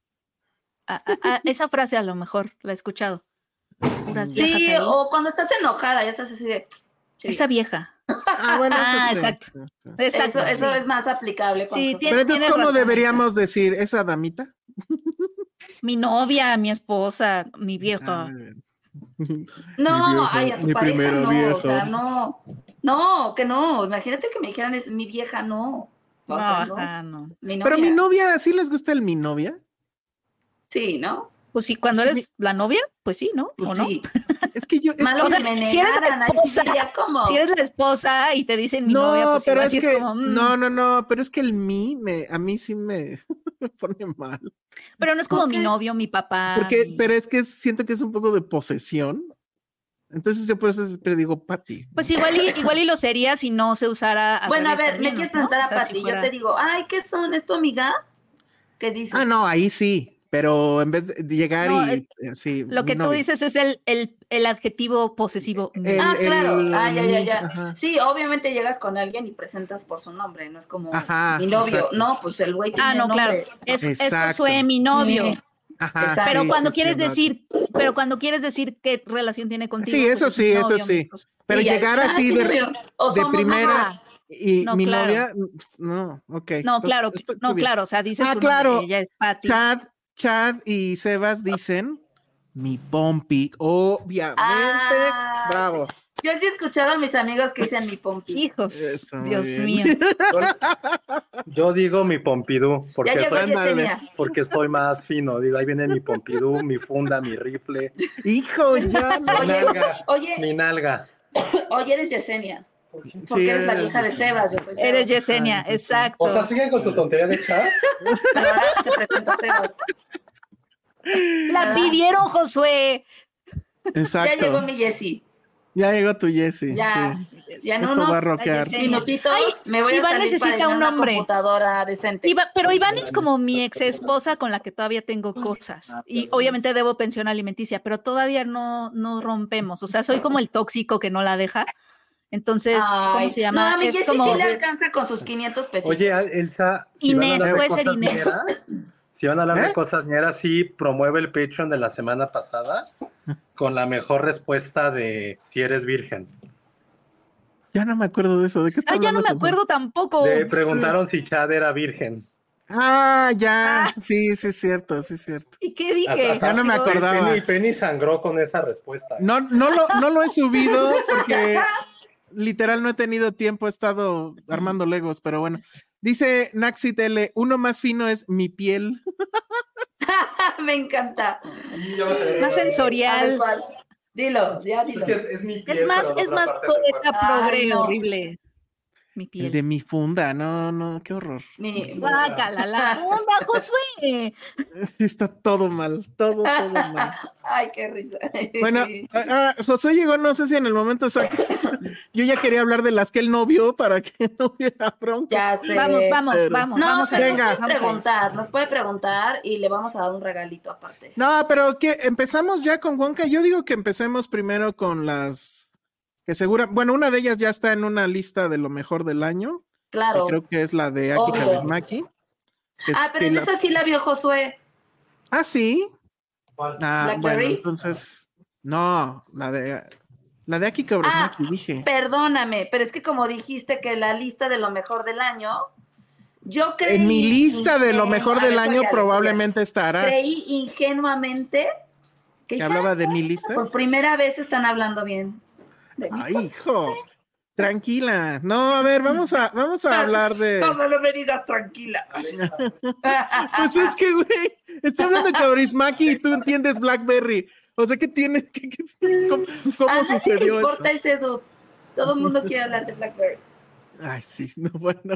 A- a- a- esa frase a lo mejor la he escuchado. Puras viejas. Sí, ahí. o cuando estás enojada, ya estás así de. sí. Esa vieja. Ah, bueno, eso Ah, exacto. Eso, es más aplicable. Sí, tiene- Pero entonces, ¿cómo razón. deberíamos decir esa damita? Mi novia, mi esposa, mi vieja. Ah, No, ay, a tu pareja no, o sea, no. No, que no. Imagínate que me dijeran es mi vieja, no. O No, sea, no. no. Mi Pero mi novia. novia, ¿sí les gusta el mi novia? Sí, ¿no? Pues sí, cuando Es que eres la novia, pues sí, ¿no? Pues ¿O no? sí. Es que yo. es Malo o sea, que me si eres la esposa, ya como. Si eres la esposa y te dicen mi no, novia, pues pero igual es que. como, mm. No, no, no. Pero es que el mi me, a mí sí me, me pone mal. Pero no es como mi novio, mi papá. Porque, mi- pero es que siento que es un poco de posesión. Entonces yo por eso siempre digo Patty. Pues igual y, igual y lo sería si no se usara. Bueno, a ver, también, me quieres ¿no? preguntar O sea, a si Pati. fuera- Yo te digo, ay, ¿qué son? ¿Es tu amiga? ¿Qué dices? Ah, no, ahí sí. Pero en vez de llegar No, y el- así. Lo que tú dices es el, el, el adjetivo posesivo. El- ah, claro. el ah, ya, ya, ya. ajá. Sí, obviamente llegas con alguien y presentas por su nombre, no es como Ajá, mi novio. exacto. No, pues el güey tiene ah, no, claro. nombre. Es, es Exacto. Josué, mi novio. Sí. Ajá. Pero sí, cuando sí, sí, quieres decir, pero cuando quieres decir qué relación tiene contigo. Sí, pues eso es sí, eso sí. Pero ya, llegar ah, así de, de primera Ajá. y No, mi claro. novia, mm, no, ok. No, claro, no, claro. O sea, dices Ah, su nombre, claro. ella es Patty. Chad, Chad y Sebas dicen mi pompi, obviamente. Ah, Bravo. Yo sí he escuchado a mis amigos que dicen mi pompi. Hijos, Eso, Dios bien. mío. Yo digo mi Pompidou, Ya porque soy, porque soy más fino. Digo, ahí viene mi Pompidou, mi funda, mi rifle, Hijo, ya mi Oye, nalga. oye, Mi nalga. oye, eres Yesenia. Porque Sí, eres la vieja de Sebas. Yo soy Sebas. Eres Yesenia, Ah, exacto. O sea, siguen con su tontería de chat. Sebas. La pidieron, Josué. Exacto. Ya llegó mi Jessie. Ya llegó tu Jessie. Ya, sí. ya en Esto unos va a rockear. Yesenia. minutitos Ay, me voy a Iván salir necesita para un una hombre. computadora decente. Iba- pero Iván es como mi ex esposa con la que todavía tengo cosas. Y obviamente debo pensión alimenticia, pero todavía no, no rompemos. O sea, soy como el tóxico que no la deja. Entonces, ¿cómo se llama? No, a es como sí le alcanza con sus 500 pesos. Oye, Elsa, si Inés, van a hablar de puede ser cosas Inés. si van a hablar ¿Eh? de cosas ñeras, sí promueve el Patreon de la semana pasada con la mejor respuesta de si eres virgen. Ya no me acuerdo de eso. ¿De qué está Ah, ya no me acuerdo tampoco. Le preguntaron si Chad era virgen. Ah, ya. Sí, sí, es cierto, sí, es cierto. ¿Y qué dije? Ya no me acordaba. Penny, Penny sangró con esa respuesta. No, no lo, no lo he subido porque literal no he tenido tiempo, he estado armando legos, pero bueno. Dice Naxit L, uno más fino es mi piel. me encanta. Más sensorial. Dilo, ya dilo. es, mi Es más, es más poeta progre no. horrible. Mi El piel. de mi funda, no, no, qué horror. Mi- Guácala, la onda, Josué. Sí, está todo mal, todo, todo mal. Ay, qué risa. Bueno, ahora Josué llegó, no sé si en el momento exacto. Yo ya quería hablar de las que él no vio para que no hubiera bronca. ya sé. Vamos, vamos, pero- vamos, No, vamos a pero Venga. nos puede preguntar, nos puede preguntar y le vamos a dar un regalito aparte. No, pero que empezamos ya con Wonka. Yo digo que empecemos primero con las que segura, bueno, una de ellas ya está en una lista de lo mejor del año. que Claro. creo que es la de Aki que es Ah, pero que en la- esa sí la vio Josué. Ah, sí. Ah, bueno, ¿Blackberry? entonces no, la de la de Aki Kaurismäki dije. Perdóname, pero es que como dijiste que la lista de lo mejor del año, yo creí. En mi lista de lo mejor del año probablemente estará. Creí ingenuamente que Que hablaba de mi lista. por primera vez están hablando bien. Ay, hijo. Tranquila. No, a ver, vamos a vamos a hablar de No, no me digas tranquila. Pues es que, güey, estoy hablando de Kaurismäki y tú entiendes Blackberry. O sea, ¿qué tiene? ¿Qué- qué- ¿Cómo, sucedió eso? importa ese dude. Todo el mundo quiere hablar de Blackberry. Ay, sí, no, bueno.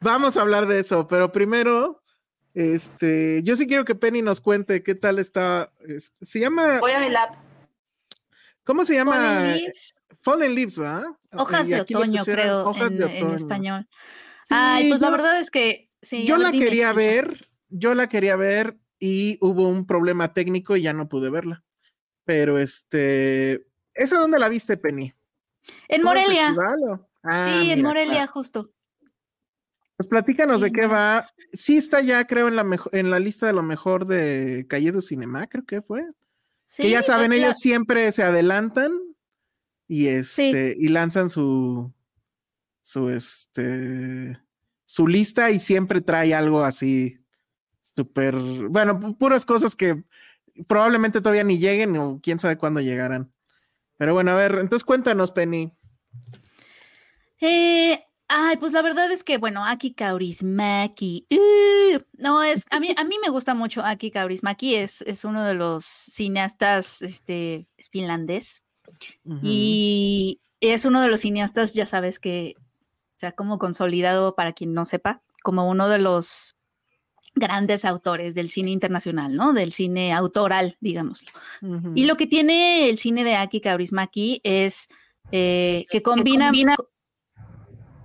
Vamos a hablar de eso, pero primero, este, yo sí quiero que Penny nos cuente qué tal está. es- Se llama, Voy a mi lab. ¿Cómo se llama? Fallen Leaves, Fallen Leaves, ¿verdad? Hojas de otoño, creo, Hojas en, de en otoño. español. Sí, Ay, pues la verdad es que sí. yo la quería ver, yo la quería ver y hubo un problema técnico y ya no pude verla. Pero este, ¿esa dónde la viste, Penny? En ¿Cómo el Morelia. Ah, sí, en Morelia, claro. justo. Pues platícanos Sí, de qué no. va. Sí está ya, creo, en la en la lista de lo mejor de Calle du Cinema, creo que fue. Que ya Sí, saben, la- ellos siempre se adelantan y Sí. este y lanzan su su este su lista y siempre trae algo así súper, bueno, pu- puras cosas que probablemente todavía ni lleguen o quién sabe cuándo llegarán. Pero bueno, a ver, entonces cuéntanos, Penny. Eh, ay, pues la verdad es que, bueno, Aki Kaurismäki. uh, no, es, a mí, a mí me gusta mucho Aki Kaurismäki, es, es uno de los cineastas este, finlandés. Y es uno de los cineastas, ya sabes que, o sea, como consolidado para quien no sepa, como uno de los grandes autores del cine internacional, ¿no? Del cine autoral, digámoslo. Y lo que tiene el cine de Aki Kaurismäki es eh, que combina... co-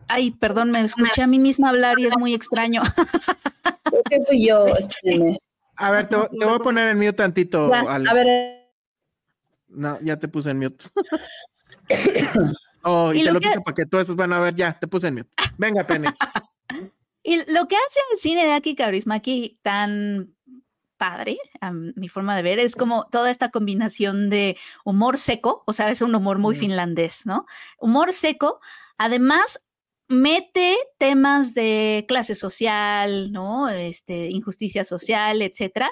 Ay, perdón, me escuché a mí misma hablar y es muy extraño. Creo que fui yo, espérenme. A ver, te, te voy a poner en mute tantito. Ya, Ale. a ver, No, ya te puse en mute. oh, y, Y te lo lo que- quito para que tú haces. Bueno, a ver, ya, te puse en mute. Venga, Penny. Y lo que hace el cine de Aki Kaurismäki tan padre, a mi forma de ver, es como toda esta combinación de humor seco, o sea, es un humor muy Mm. finlandés, ¿no? Humor seco, además mete temas de clase social, ¿no? Este, injusticia social, etcétera,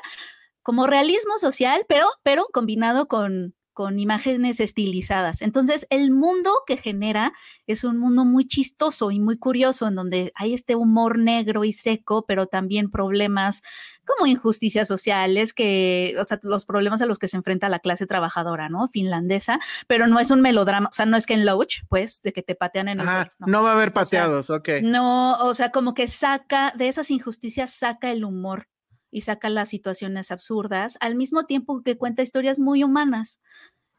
como realismo social, pero, pero combinado con, con imágenes estilizadas. Entonces, el mundo que genera es un mundo muy chistoso y muy curioso, en donde hay este humor negro y seco, pero también problemas como injusticias sociales, que, o sea, los problemas a los que se enfrenta la clase trabajadora, ¿no? Finlandesa, pero no es un melodrama, o sea, no es que en Loach, pues, de que te patean en el Ajá, suelo, no va a haber O sea, pateados, ok. no, o sea, como que saca de esas injusticias, saca el humor y saca las situaciones absurdas, al mismo tiempo que cuenta historias muy humanas.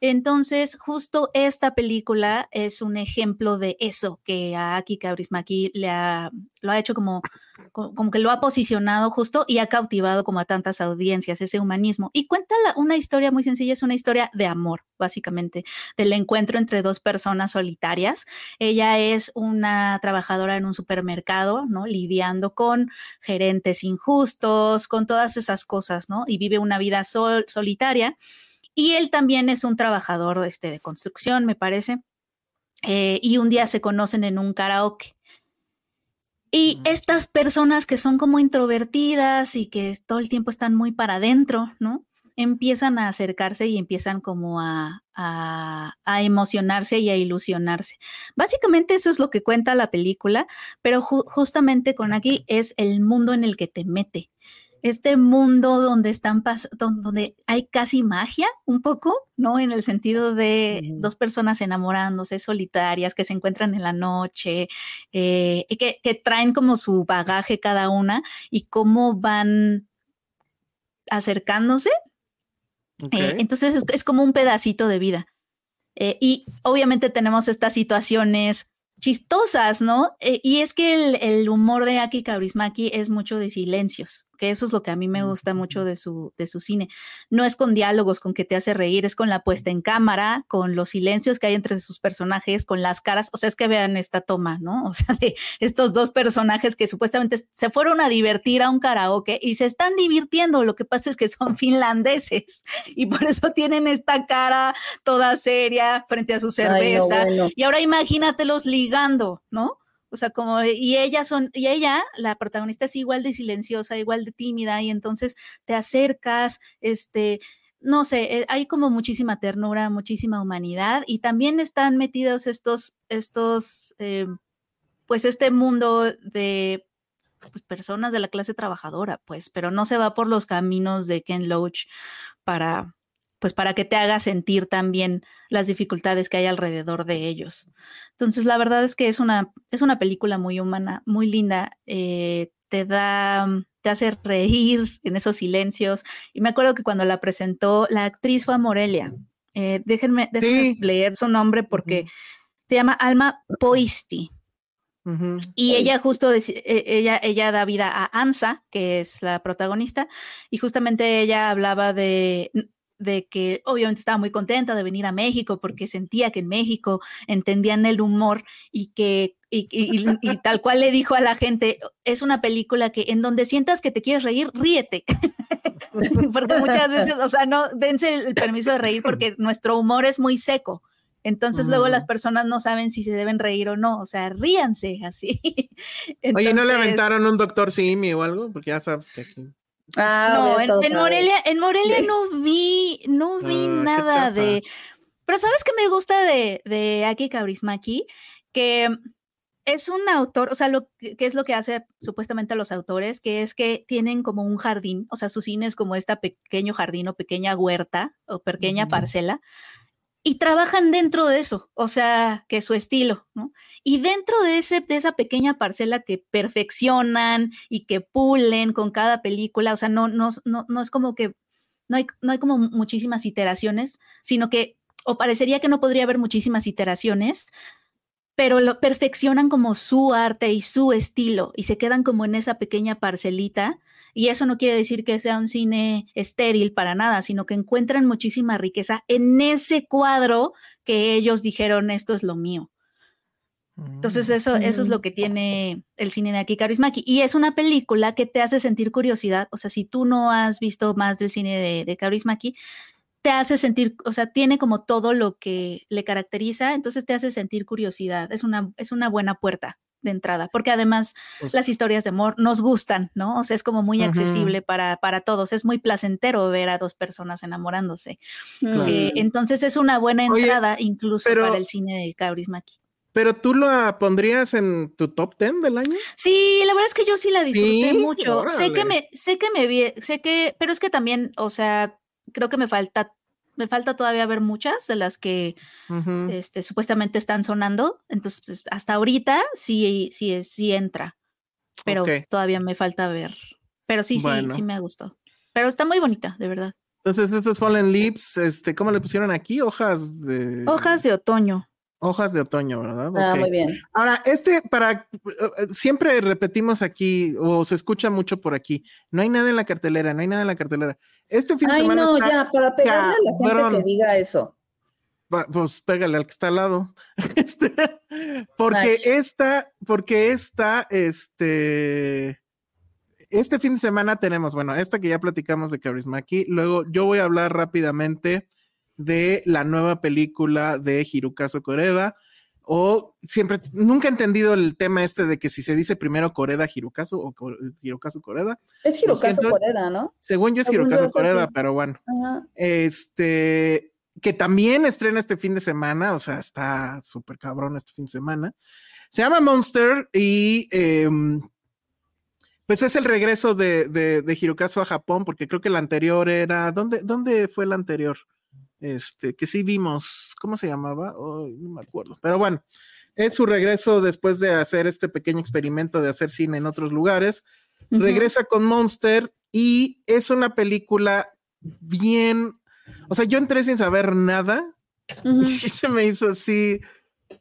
Entonces, justo esta película es un ejemplo de eso que a Aki Kaurismäki le ha, lo ha hecho como, co- como que lo ha posicionado justo y ha cautivado como a tantas audiencias, ese humanismo. Y cuenta una historia muy sencilla, es una historia de amor, básicamente, del encuentro entre dos personas solitarias. Ella es una trabajadora en un supermercado, ¿no? Lidiando con gerentes injustos, con todas esas cosas, ¿no? Y vive una vida sol- solitaria. Y él también es un trabajador este, de construcción, me parece. Eh, y un día se conocen en un karaoke. Y Ujú. estas personas que son como introvertidas y que todo el tiempo están muy para adentro, ¿no? Empiezan a acercarse y empiezan como a, a, a emocionarse y a ilusionarse. Básicamente eso es lo que cuenta la película, pero ju- justamente con aquí es el mundo en el que te mete este mundo donde están donde hay casi magia un poco, ¿no? En el sentido de dos personas enamorándose, solitarias, que se encuentran en la noche, eh, y que, que traen como su bagaje cada una y cómo van acercándose. Eh, entonces es, es como un pedacito de vida. Eh, y obviamente tenemos estas situaciones chistosas, ¿no? Eh, y es que el, el humor de Aki Kaurismäki es mucho de silencios, que eso es lo que a mí me gusta mucho de su, de su cine. No es con diálogos, con que te hace reír, es con la puesta en cámara, con los silencios que hay entre sus personajes, con las caras. O sea, es que vean esta toma, ¿no? O sea, de estos dos personajes que supuestamente se fueron a divertir a un karaoke y se están divirtiendo. Lo que pasa es que son finlandeses y por eso tienen esta cara toda seria frente a su ay, no, cerveza. bueno. Y ahora imagínatelos ligando, ¿no? O sea, como, de- y ella son, y ella, la protagonista es igual de silenciosa, igual de tímida, y entonces te acercas, este, no sé, eh, hay como muchísima ternura, muchísima humanidad, y también están metidos estos, estos, eh, pues este mundo de pues, personas de la clase trabajadora, pues, pero no se va por los caminos de Ken Loach para, pues, para que te haga sentir también las dificultades que hay alrededor de ellos. Entonces, la verdad es que es una, es una película muy humana, muy linda, eh, te da, te hace reír en esos silencios. Y me acuerdo que cuando la presentó, la actriz fue a Morelia. Eh, déjenme, déjenme Sí. leer su nombre porque se llama Alma Poisti. Y ella justo, deci- e- ella, ella da vida a Ansa, que es la protagonista, y justamente ella hablaba de, de que obviamente estaba muy contenta de venir a México porque sentía que en México entendían el humor y que y, tal cual le dijo a la gente, es una película que en donde sientas que te quieres reír, ríete. porque muchas veces, o sea, no, dense el permiso de reír porque nuestro humor es muy seco. Entonces luego las personas no saben si se deben reír o no, o sea, ríanse así. Oye, ¿no le aventaron un doctor Simi o algo? Porque ya sabes que aquí... Ah, no, en, Morelia, en Morelia no vi, no vi ah, nada de... Pero ¿sabes qué me gusta de, de Aki Kaurismaki? Que es un autor, o sea, lo que es lo que hace supuestamente los autores, que es que tienen como un jardín, o sea, su cine es como este pequeño jardín o pequeña huerta o pequeña parcela, y trabajan dentro de eso, o sea, que es su estilo, ¿no? Y dentro de, ese, de esa pequeña parcela que perfeccionan y que pulen con cada película, o sea, no, no, no, no es como que, no hay, no hay como muchísimas iteraciones, sino que, o parecería que no podría haber muchísimas iteraciones, pero lo perfeccionan como su arte y su estilo y se quedan como en esa pequeña parcelita y eso no quiere decir que sea un cine estéril para nada, sino que encuentran muchísima riqueza en ese cuadro que ellos dijeron, esto es lo mío. Entonces mm. eso, eso es lo que tiene el cine de aquí Kaurismäki. Y es una película que te hace sentir curiosidad. O sea, si tú no has visto más del cine de, de Kaurismäki, te hace sentir, o sea, tiene como todo lo que le caracteriza, entonces te hace sentir curiosidad. Es una, es una buena puerta de entrada, porque además pues las historias de amor nos gustan, ¿no? O sea, es como muy accesible para, para todos, es muy placentero ver a dos personas enamorándose. Eh, entonces es una buena entrada incluso para el cine de Kaurismäki. ¿Pero tú la pondrías en tu top 10 del año? Sí, la verdad es que yo sí la disfruté mucho. Sé que me, sé que me vi, sé que, pero es que también, o sea, creo que me falta me falta todavía ver muchas de las que este, supuestamente están sonando. Entonces, pues, hasta ahorita sí, sí, sí entra. Pero todavía me falta ver. Pero sí, sí, sí me gustó. Pero está muy bonita, de verdad. Entonces, estos Fallen Leaves, este, ¿cómo le pusieron aquí? Hojas de. Hojas de otoño. Hojas de otoño, ¿verdad? Ah, muy bien. Ahora, este, para, eh, siempre repetimos aquí, o se escucha mucho por aquí, no hay nada en la cartelera, no hay nada en la cartelera. Este fin de semana. no, ya, para pegarle a la gente que diga eso. Pues pégale al que está al lado. Este, porque esta, porque esta, este, este fin de semana tenemos, bueno, esta que ya platicamos de Karismaki, luego yo voy a hablar rápidamente de la nueva película de Hirokazu Koreda. O siempre, nunca he entendido el tema este de que si se dice primero Koreda Hirokazu o Hirokazu Koreda. Es Hirokazu Koreda, ¿no? Según yo es Hirokazu Koreda, pero bueno. Este, que también estrena este fin de semana, o sea, está súper cabrón este fin de semana. Se llama Monster y em, pues es el regreso de, de, de Hirokazu a Japón, porque creo que el anterior era, ¿dónde, dónde fue el anterior? Este, que sí vimos, ¿cómo se llamaba? no me acuerdo, pero bueno, es su regreso después de hacer este pequeño experimento de hacer cine en otros lugares. Regresa con Monster y es una película bien, o sea, yo entré sin saber nada y sí se me hizo así,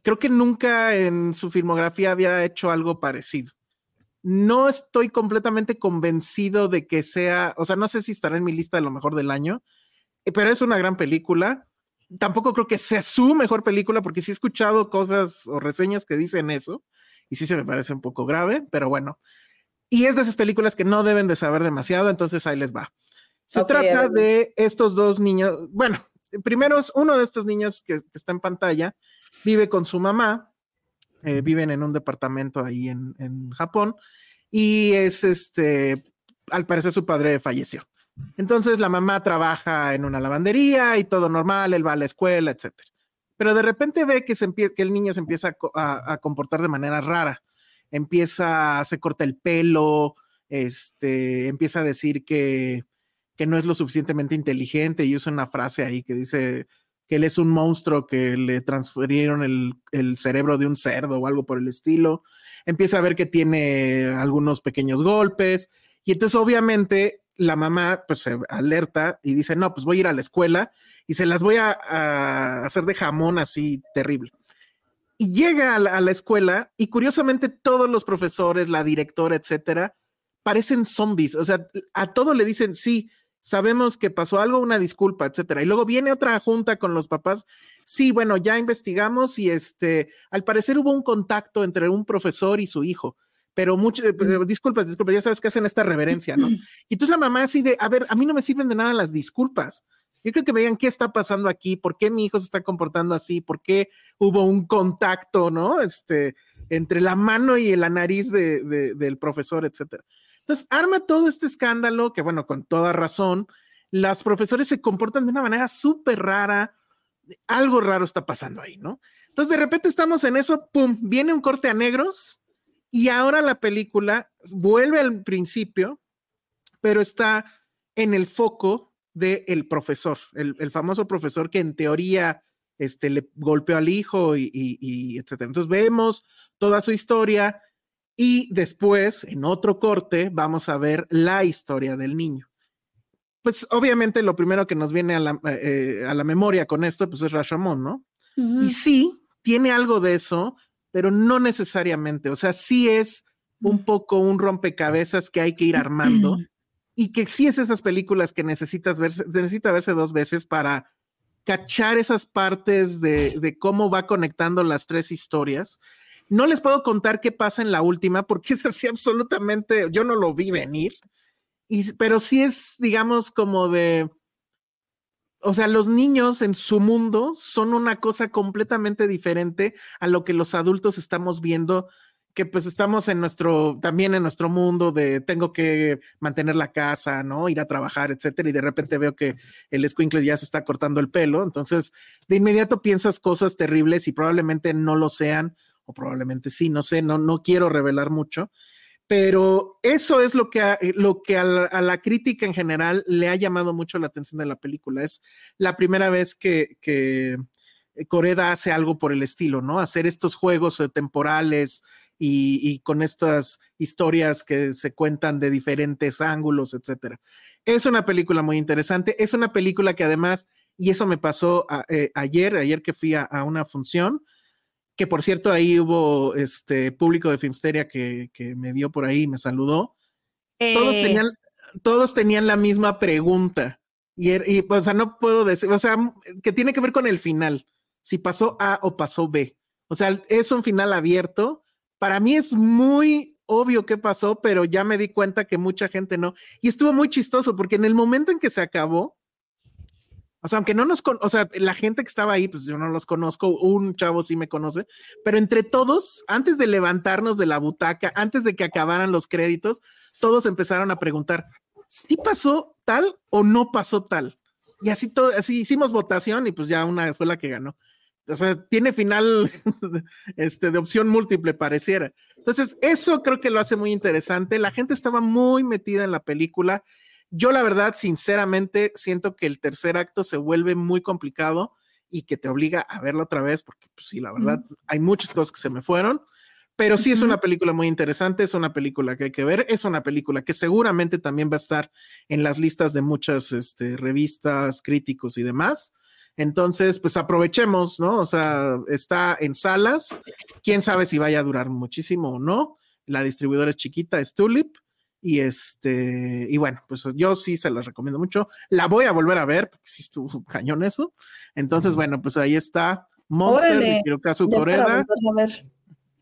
creo que nunca en su filmografía había hecho algo parecido. No estoy completamente convencido de que sea, o sea, no sé si estará en mi lista de lo mejor del año, pero es una gran película. Tampoco creo que sea su mejor película, porque sí he escuchado cosas o reseñas que dicen eso, y sí se me parece un poco grave, pero bueno. Y es de esas películas que no deben de saber demasiado, entonces ahí les va. Se trata de estos dos niños, bueno, primero es uno de estos niños que, está en pantalla, vive con su mamá, eh, viven en un departamento ahí en, en Japón, y es este, al parecer su padre falleció. Entonces la mamá trabaja en una lavandería y todo normal, él va a la escuela, etcétera. Pero de repente ve que, se que el niño se empieza a, comportar de manera rara. Empieza, se corta el pelo, este, empieza a decir que, que no es lo suficientemente inteligente y usa una frase ahí que dice que él es un monstruo que le transfirieron el, el, cerebro de un cerdo o algo por el estilo. Empieza a ver que tiene algunos pequeños golpes y entonces obviamente la mamá pues se alerta y dice, no, pues voy a ir a la escuela y se las voy a, hacer de jamón así terrible. Y llega a la, escuela y curiosamente todos los profesores, la directora, etcétera, parecen zombies. O sea, a todo le dicen, sí, sabemos que pasó algo, una disculpa, etcétera. Y luego viene otra junta con los papás. Sí, bueno, ya investigamos y este, al parecer hubo un contacto entre un profesor y su hijo, pero mucho, eh, disculpas, disculpas, ya sabes que hacen esta reverencia, ¿no? Y entonces la mamá así de, a ver, a mí no me sirven de nada las disculpas. Yo creo que vean qué está pasando aquí, por qué mi hijo se está comportando así, por qué hubo un contacto, ¿no? Este, entre la mano y la nariz de, del profesor, etcétera. Entonces, arma todo este escándalo que, bueno, con toda razón, los profesores se comportan de una manera súper rara, algo raro está pasando ahí, ¿no? Entonces, de repente estamos en eso, pum, viene un corte a negros y ahora la película vuelve al principio, pero está en el foco del profesor, el, famoso profesor que en teoría este, le golpeó al hijo y, y, etcétera. Entonces vemos toda su historia y después, en otro corte, vamos a ver la historia del niño. Pues obviamente lo primero que nos viene a la, eh, a la memoria con esto, pues es Rashomon, ¿no? Y sí, tiene algo de eso, pero no necesariamente. O sea, sí es un poco un rompecabezas que hay que ir armando y que sí es esas películas que necesitas verse, necesita verse dos veces para cachar esas partes de, cómo va conectando las tres historias. No les puedo contar qué pasa en la última porque es así absolutamente, yo no lo vi venir, y, pero sí es, digamos, como de, o sea, los niños en su mundo son una cosa completamente diferente a lo que los adultos estamos viendo que pues estamos en nuestro, también en nuestro mundo de tengo que mantener la casa, ¿no? Ir a trabajar, etcétera, y de repente veo que el escuincle ya se está cortando el pelo, entonces de inmediato piensas cosas terribles y probablemente no lo sean, o probablemente sí, no sé, no, no quiero revelar mucho, pero eso es lo que, a, lo que a la, crítica en general le ha llamado mucho la atención de la película. Es la primera vez que, que Coreda hace algo por el estilo, ¿no? Hacer estos juegos temporales, y, con estas historias que se cuentan de diferentes ángulos, etcétera. Es una película muy interesante. Es una película que además, y eso me pasó eh, ayer, ayer que fui a, una función, que por cierto ahí hubo este público de Filmsteria que, que me vio por ahí y me saludó. Todos, eh. tenían, todos tenían la misma pregunta. Y, er, y, o sea, no puedo decir, o sea, que tiene que ver con el final, si pasó A o pasó B. O sea, es un final abierto para mí es muy obvio qué pasó, pero ya me di cuenta que mucha gente no. Y estuvo muy chistoso porque en el momento en que se acabó, o sea, aunque no nos, o sea, la gente que estaba ahí, pues yo no los conozco, un chavo sí me conoce, pero entre todos, antes de levantarnos de la butaca, antes de que acabaran los créditos, todos empezaron a preguntar, ¿sí pasó tal o no pasó tal? Y así todo, así hicimos votación y pues ya una fue la que ganó o sea, tiene final este, de opción múltiple, pareciera. Entonces, eso creo que lo hace muy interesante. La gente estaba muy metida en la película. Yo, la verdad, sinceramente, siento que el tercer acto se vuelve muy complicado y que te obliga a verlo otra vez, porque, pues sí, la verdad, hay muchas cosas que se me fueron. Pero sí es una película muy interesante, es una película que hay que ver, es una película que seguramente también va a estar en las listas de muchas este, revistas, críticos y demás. Entonces, pues aprovechemos, ¿no? O sea, está en salas. Quién sabe si vaya a durar muchísimo o no. La distribuidora es chiquita, es Tulip. Y este, y bueno, pues yo sí se las recomiendo mucho. La voy a volver a ver, porque sí estuvo cañón eso. Entonces, bueno, pues ahí está Monster de Hirokazu Koreda.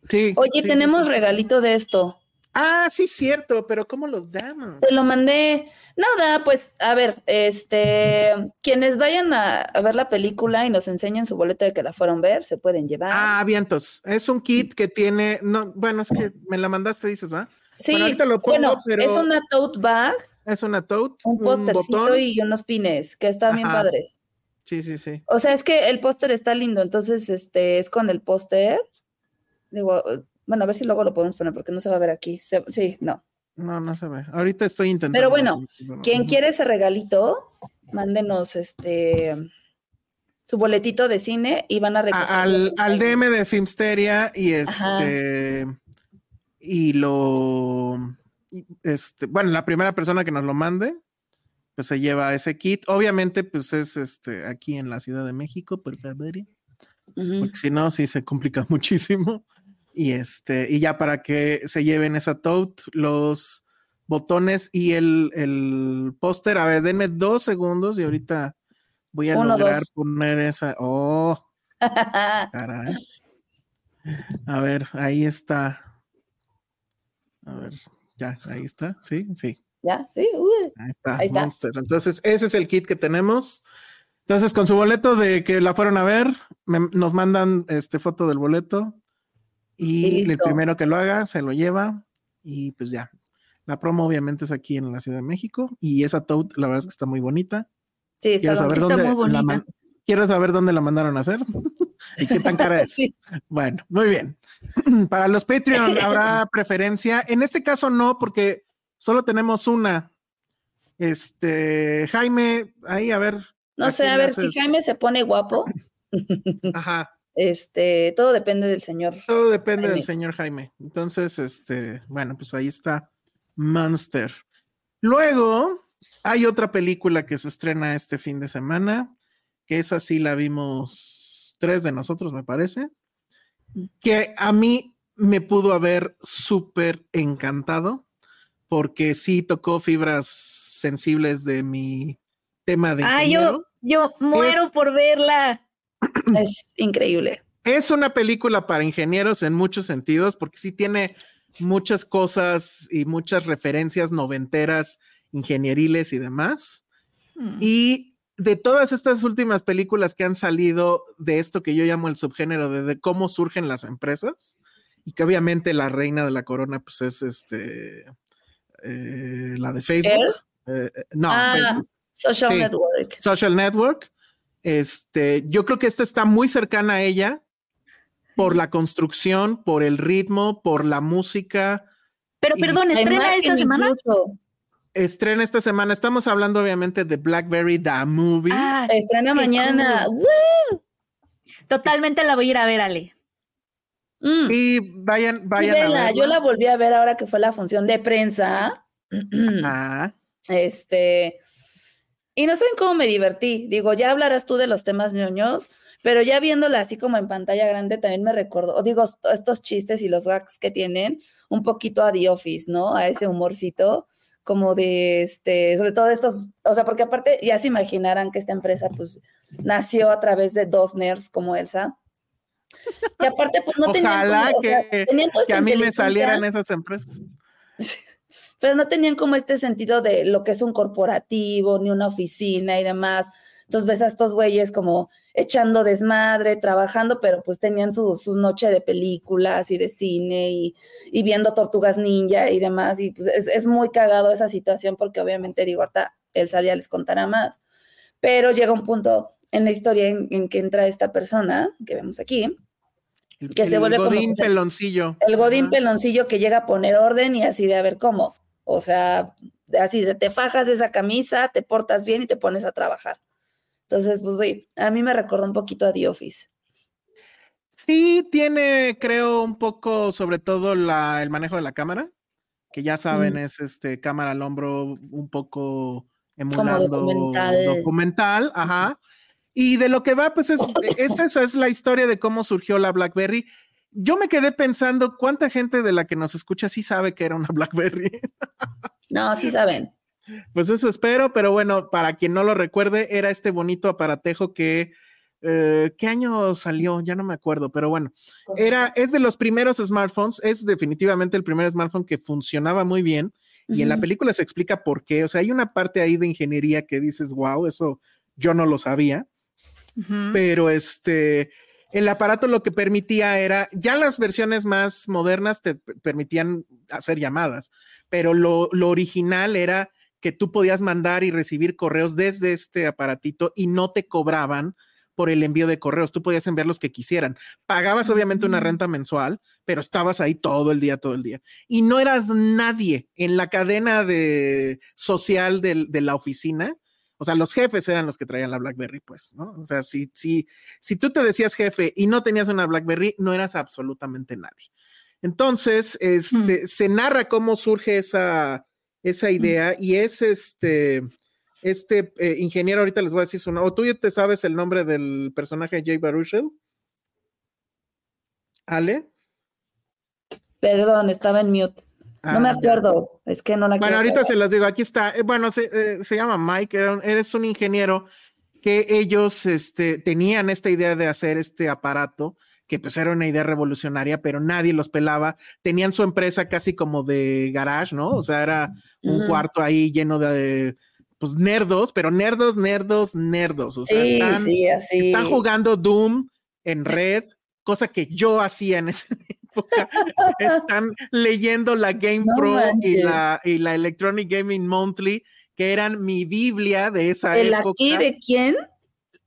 Sí, Oye, tenemos regalito de esto. Ah, sí, cierto, pero ¿cómo los damos? Te lo mandé. Nada, pues, a ver, este, quienes vayan a, ver la película y nos enseñen su boleto de que la fueron ver, se pueden llevar. Ah, vientos. Es un kit que tiene, no, bueno, es que me la mandaste, dices, ¿va? Sí, bueno, es una tote bag. Es una tote. Un póstercito y unos pines, que están bien padres. Sí, sí, sí. O sea, es que el póster está lindo, entonces, este, es con el póster. Digo, bueno, a ver si luego lo podemos poner porque no se va a ver aquí. sí, no. No, no se ve. Ahorita estoy intentando. Pero bueno, quien quiere ese regalito, mándenos este su boletito de cine y van a recoger. Al, al DM de Filmsteria y este. Y lo. Este, bueno, la primera persona que nos lo mande, pues se lleva ese kit. Obviamente, pues es este aquí en la Ciudad de México, por favor. Porque si no, sí se complica muchísimo. Y este, y ya para que se lleven esa tote, los botones y el, el póster. A ver, denme dos segundos y ahorita voy a Uno, lograr dos. poner esa. Oh, caray. A ver, ahí está. A ver, ya, ahí está. Sí, sí. ¿Ya? Sí, uy. Ahí está, Ahí está. Monster. Entonces, ese es el kit que tenemos. Entonces, con su boleto de que la fueron a ver, me- nos mandan este foto del boleto Y y el primero que lo haga se lo lleva y pues ya. La promo obviamente es aquí en la Ciudad de México y esa tote, la verdad es que está muy bonita. Sí, está Quiero saber dónde muy la bonita. man- quiero saber dónde la mandaron a hacer y qué tan cara es. Sí. Bueno, muy bien. Para los Patreon habrá preferencia. En este caso no, porque solo tenemos una. Este, Jaime, ahí a ver. No ¿a sé, a ver, haces? si Jaime se pone guapo, Ajá, este, todo depende del señor. todo depende Jaime. del señor Jaime. Entonces, este, bueno, pues ahí está Monster. Luego hay otra película que se estrena este fin de semana, que esa sí la vimos tres de nosotros, me parece, que a mí me pudo haber súper encantado, porque sí tocó fibras sensibles de mi tema de Ah, yo, yo muero Es- por verla. Es increíble. Es una película para ingenieros en muchos sentidos, porque sí tiene muchas cosas y muchas referencias noventeras, ingenieriles y demás. Mm. Y de todas estas últimas películas que han salido de esto que yo llamo el subgénero de, de cómo surgen las empresas, y que obviamente la reina de la corona, pues es este eh, la de Facebook. Eh, eh, no, ah, Facebook. Social Sí. Network. Social Network. Este, yo creo que esta está muy cercana a ella por la construcción, por el ritmo, por la música. Pero y perdón, ¿estrena esta semana? incluso. Estrena esta semana. Estamos hablando obviamente de Blackberry The Movie. Ah, Estrena mañana. totalmente la voy a ir a ver, Ale. Mm. Y vayan, vayan a vela, verla. Yo la volví a ver ahora que fue la función de prensa. Ah, Este, y no saben cómo me divertí. Digo, ya hablarás tú de los temas ñoños, pero ya viéndola así como en pantalla grande también me recuerdo, o digo, est- estos chistes y los gags que tienen, un poquito a The Office, ¿no? A ese humorcito, como de, este, sobre todo estos, o sea, porque aparte ya se imaginarán que esta empresa, pues, nació a través de dos nerds como Elsa. Y aparte, pues, no tenían como, o sea, que- tenían que a mí me salieran esas empresas. pero no tenían como este sentido de lo que es un corporativo, ni una oficina y demás. Entonces ves a estos güeyes como echando desmadre, trabajando, pero pues tenían su- sus noches de películas y de cine y, y viendo tortugas ninja y demás. Y pues es, es muy cagado esa situación porque obviamente digo, ahorita Elsa ya les contará más. Pero llega un punto en la historia en, en que entra esta persona que vemos aquí, El- Que se el vuelve como Godín se- peloncillo. el Godín Ajá. peloncillo que llega a poner orden y así de a ver cómo. O sea, así de te fajas esa camisa, te portas bien y te pones a trabajar. Entonces, pues, güey, a mí me recordó un poquito a The Office. Sí, tiene, creo, un poco, sobre todo la, el manejo de la cámara, que ya saben, Mm. es este cámara al hombro, un poco emulando documental. documental, ajá. Y de lo que va, pues es, es esa es la historia de cómo surgió la BlackBerry. Yo me quedé pensando cuánta gente de la que nos escucha sí sabe que era una BlackBerry. No, sí saben. Pues eso espero, pero bueno, para quien no lo recuerde, era este bonito aparatejo que, eh, ¿qué año salió? Ya no me acuerdo, pero bueno, era, es de los primeros smartphones, es definitivamente el primer smartphone que funcionaba muy bien y en la película se explica por qué, o sea, hay una parte ahí de ingeniería que dices, wow, eso yo no lo sabía, Ujú. pero este, el aparato lo que permitía era, ya las versiones más modernas te permitían hacer llamadas, pero lo, lo original era que tú podías mandar y recibir correos desde este aparatito y no te cobraban por el envío de correos, tú podías enviar los que quisieran. Pagabas obviamente una Mm. renta mensual, pero estabas ahí todo el día, todo el día. Y no eras nadie en la cadena de social de la oficina, o sea, los jefes eran los que traían la BlackBerry, pues, ¿no? O sea, si, si, si tú te decías jefe y no tenías una BlackBerry, no eras absolutamente nadie. Entonces, este, se narra cómo surge esa, esa idea y es este, este eh, ingeniero, ahorita les voy a decir su nombre, o tú ya te sabes el nombre del personaje de Jay Baruchel. Ale. Perdón, estaba en mute. No me Ah, ya. acuerdo, es que no la Bueno, ahorita se los digo, aquí está. Eh, Bueno, se, eh, se llama Mike, era un- eres un ingeniero que ellos este, tenían esta idea de hacer este aparato, que pues era una idea revolucionaria, pero nadie los pelaba. Tenían su empresa casi como de garage, ¿no? O sea, era un cuarto ahí lleno de, pues, nerdos, pero nerdos, nerdos, nerdos. O sea, Sí, están, sí, están jugando Doom en red, cosa que yo hacía en esa época. Están leyendo la Game No Pro y la, y la Electronic Gaming Monthly, que eran mi Biblia de esa ¿El época. aquí de quién?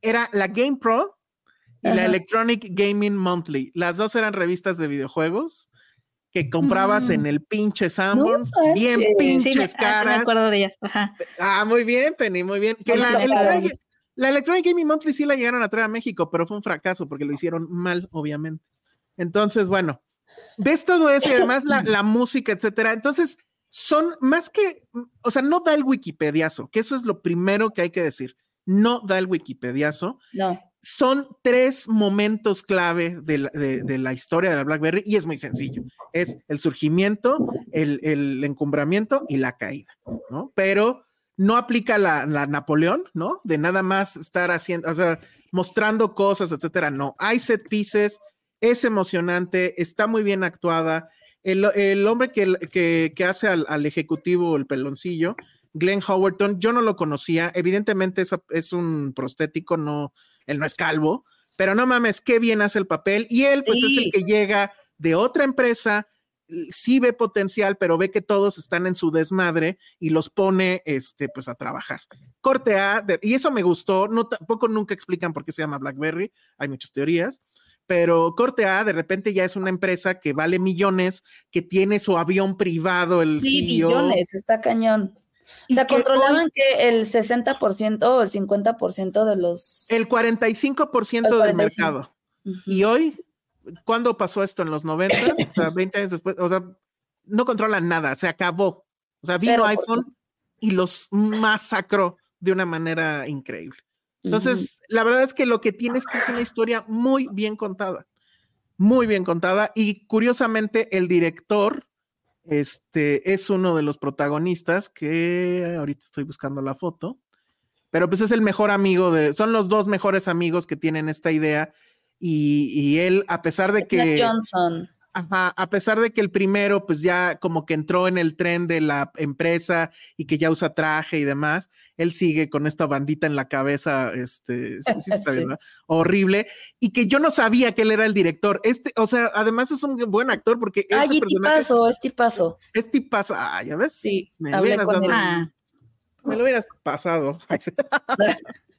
Era la Game Pro y la. Electronic Gaming Monthly. Las dos eran revistas de videojuegos que comprabas Mm. en el pinche Sanborns, bien Sí, Sí, me, pinches ah, sí me caras. acuerdo de ellas. Ajá. Ah, muy bien, Penny, muy bien. Que Sí, la, sí, claro. Electronic, la Electronic Gaming Monthly sí la llegaron a traer a México, pero fue un fracaso porque lo hicieron mal, obviamente. Entonces, bueno, ves todo eso y además la, la música, etcétera. Entonces, son más que, o sea, no da el Wikipediazo, que eso es lo primero que hay que decir. No da el Wikipediazo. No. Son tres momentos clave de la, historia de la BlackBerry y es muy sencillo. Es el surgimiento, el, encumbramiento y la caída, ¿no? Pero no aplica la, Napoleón, ¿no? De nada más estar haciendo, o sea, mostrando cosas, etcétera. No, hay set pieces, es emocionante, está muy bien actuada. El, el hombre que, que, que hace al, al ejecutivo, el peloncillo, Glenn Howerton, yo no lo conocía. Evidentemente es, es un prostético, no, él no es calvo, pero no mames, qué bien hace el papel. Y él, pues, es el que llega de otra empresa, sí ve potencial, pero ve que todos están en su desmadre y los pone, este, pues, a trabajar. Corte A, de- y eso me gustó, no tampoco nunca explican por qué se llama BlackBerry, hay muchas teorías, pero Corte A de repente ya es una empresa que vale millones, que tiene su avión privado, el Sí, CEO. billones, está cañón. O sea, hoy controlaban que el 60% o el 50% de los... el 45% El del 45. mercado. Ujú. Y hoy, ¿cuándo pasó esto? ¿En los 90? O sea, 20 años después, o sea, no controlan nada, se acabó. O sea, vino 0%. iPhone y los masacró de una manera increíble. Entonces, la verdad es que lo que tiene es que es una historia muy bien contada, muy bien contada y curiosamente el director este es uno de los protagonistas que ahorita estoy buscando la foto, pero pues es el mejor amigo de, son los dos mejores amigos que tienen esta idea y, y él, a pesar de que... Johnson. Ajá, a pesar de que el primero, pues ya como que entró en el tren de la empresa y que ya usa traje y demás, él sigue con esta bandita en la cabeza, este, sí, sí está bien, Sí. ¿verdad? horrible, y que yo no sabía que él era el director. Este, o sea, además es un buen actor porque ese Ay, y personaje tipazo, es tipazo. es tipazo. Ah, ya ves. Sí, me, hablé con dado- él. Ah, me lo hubieras pasado.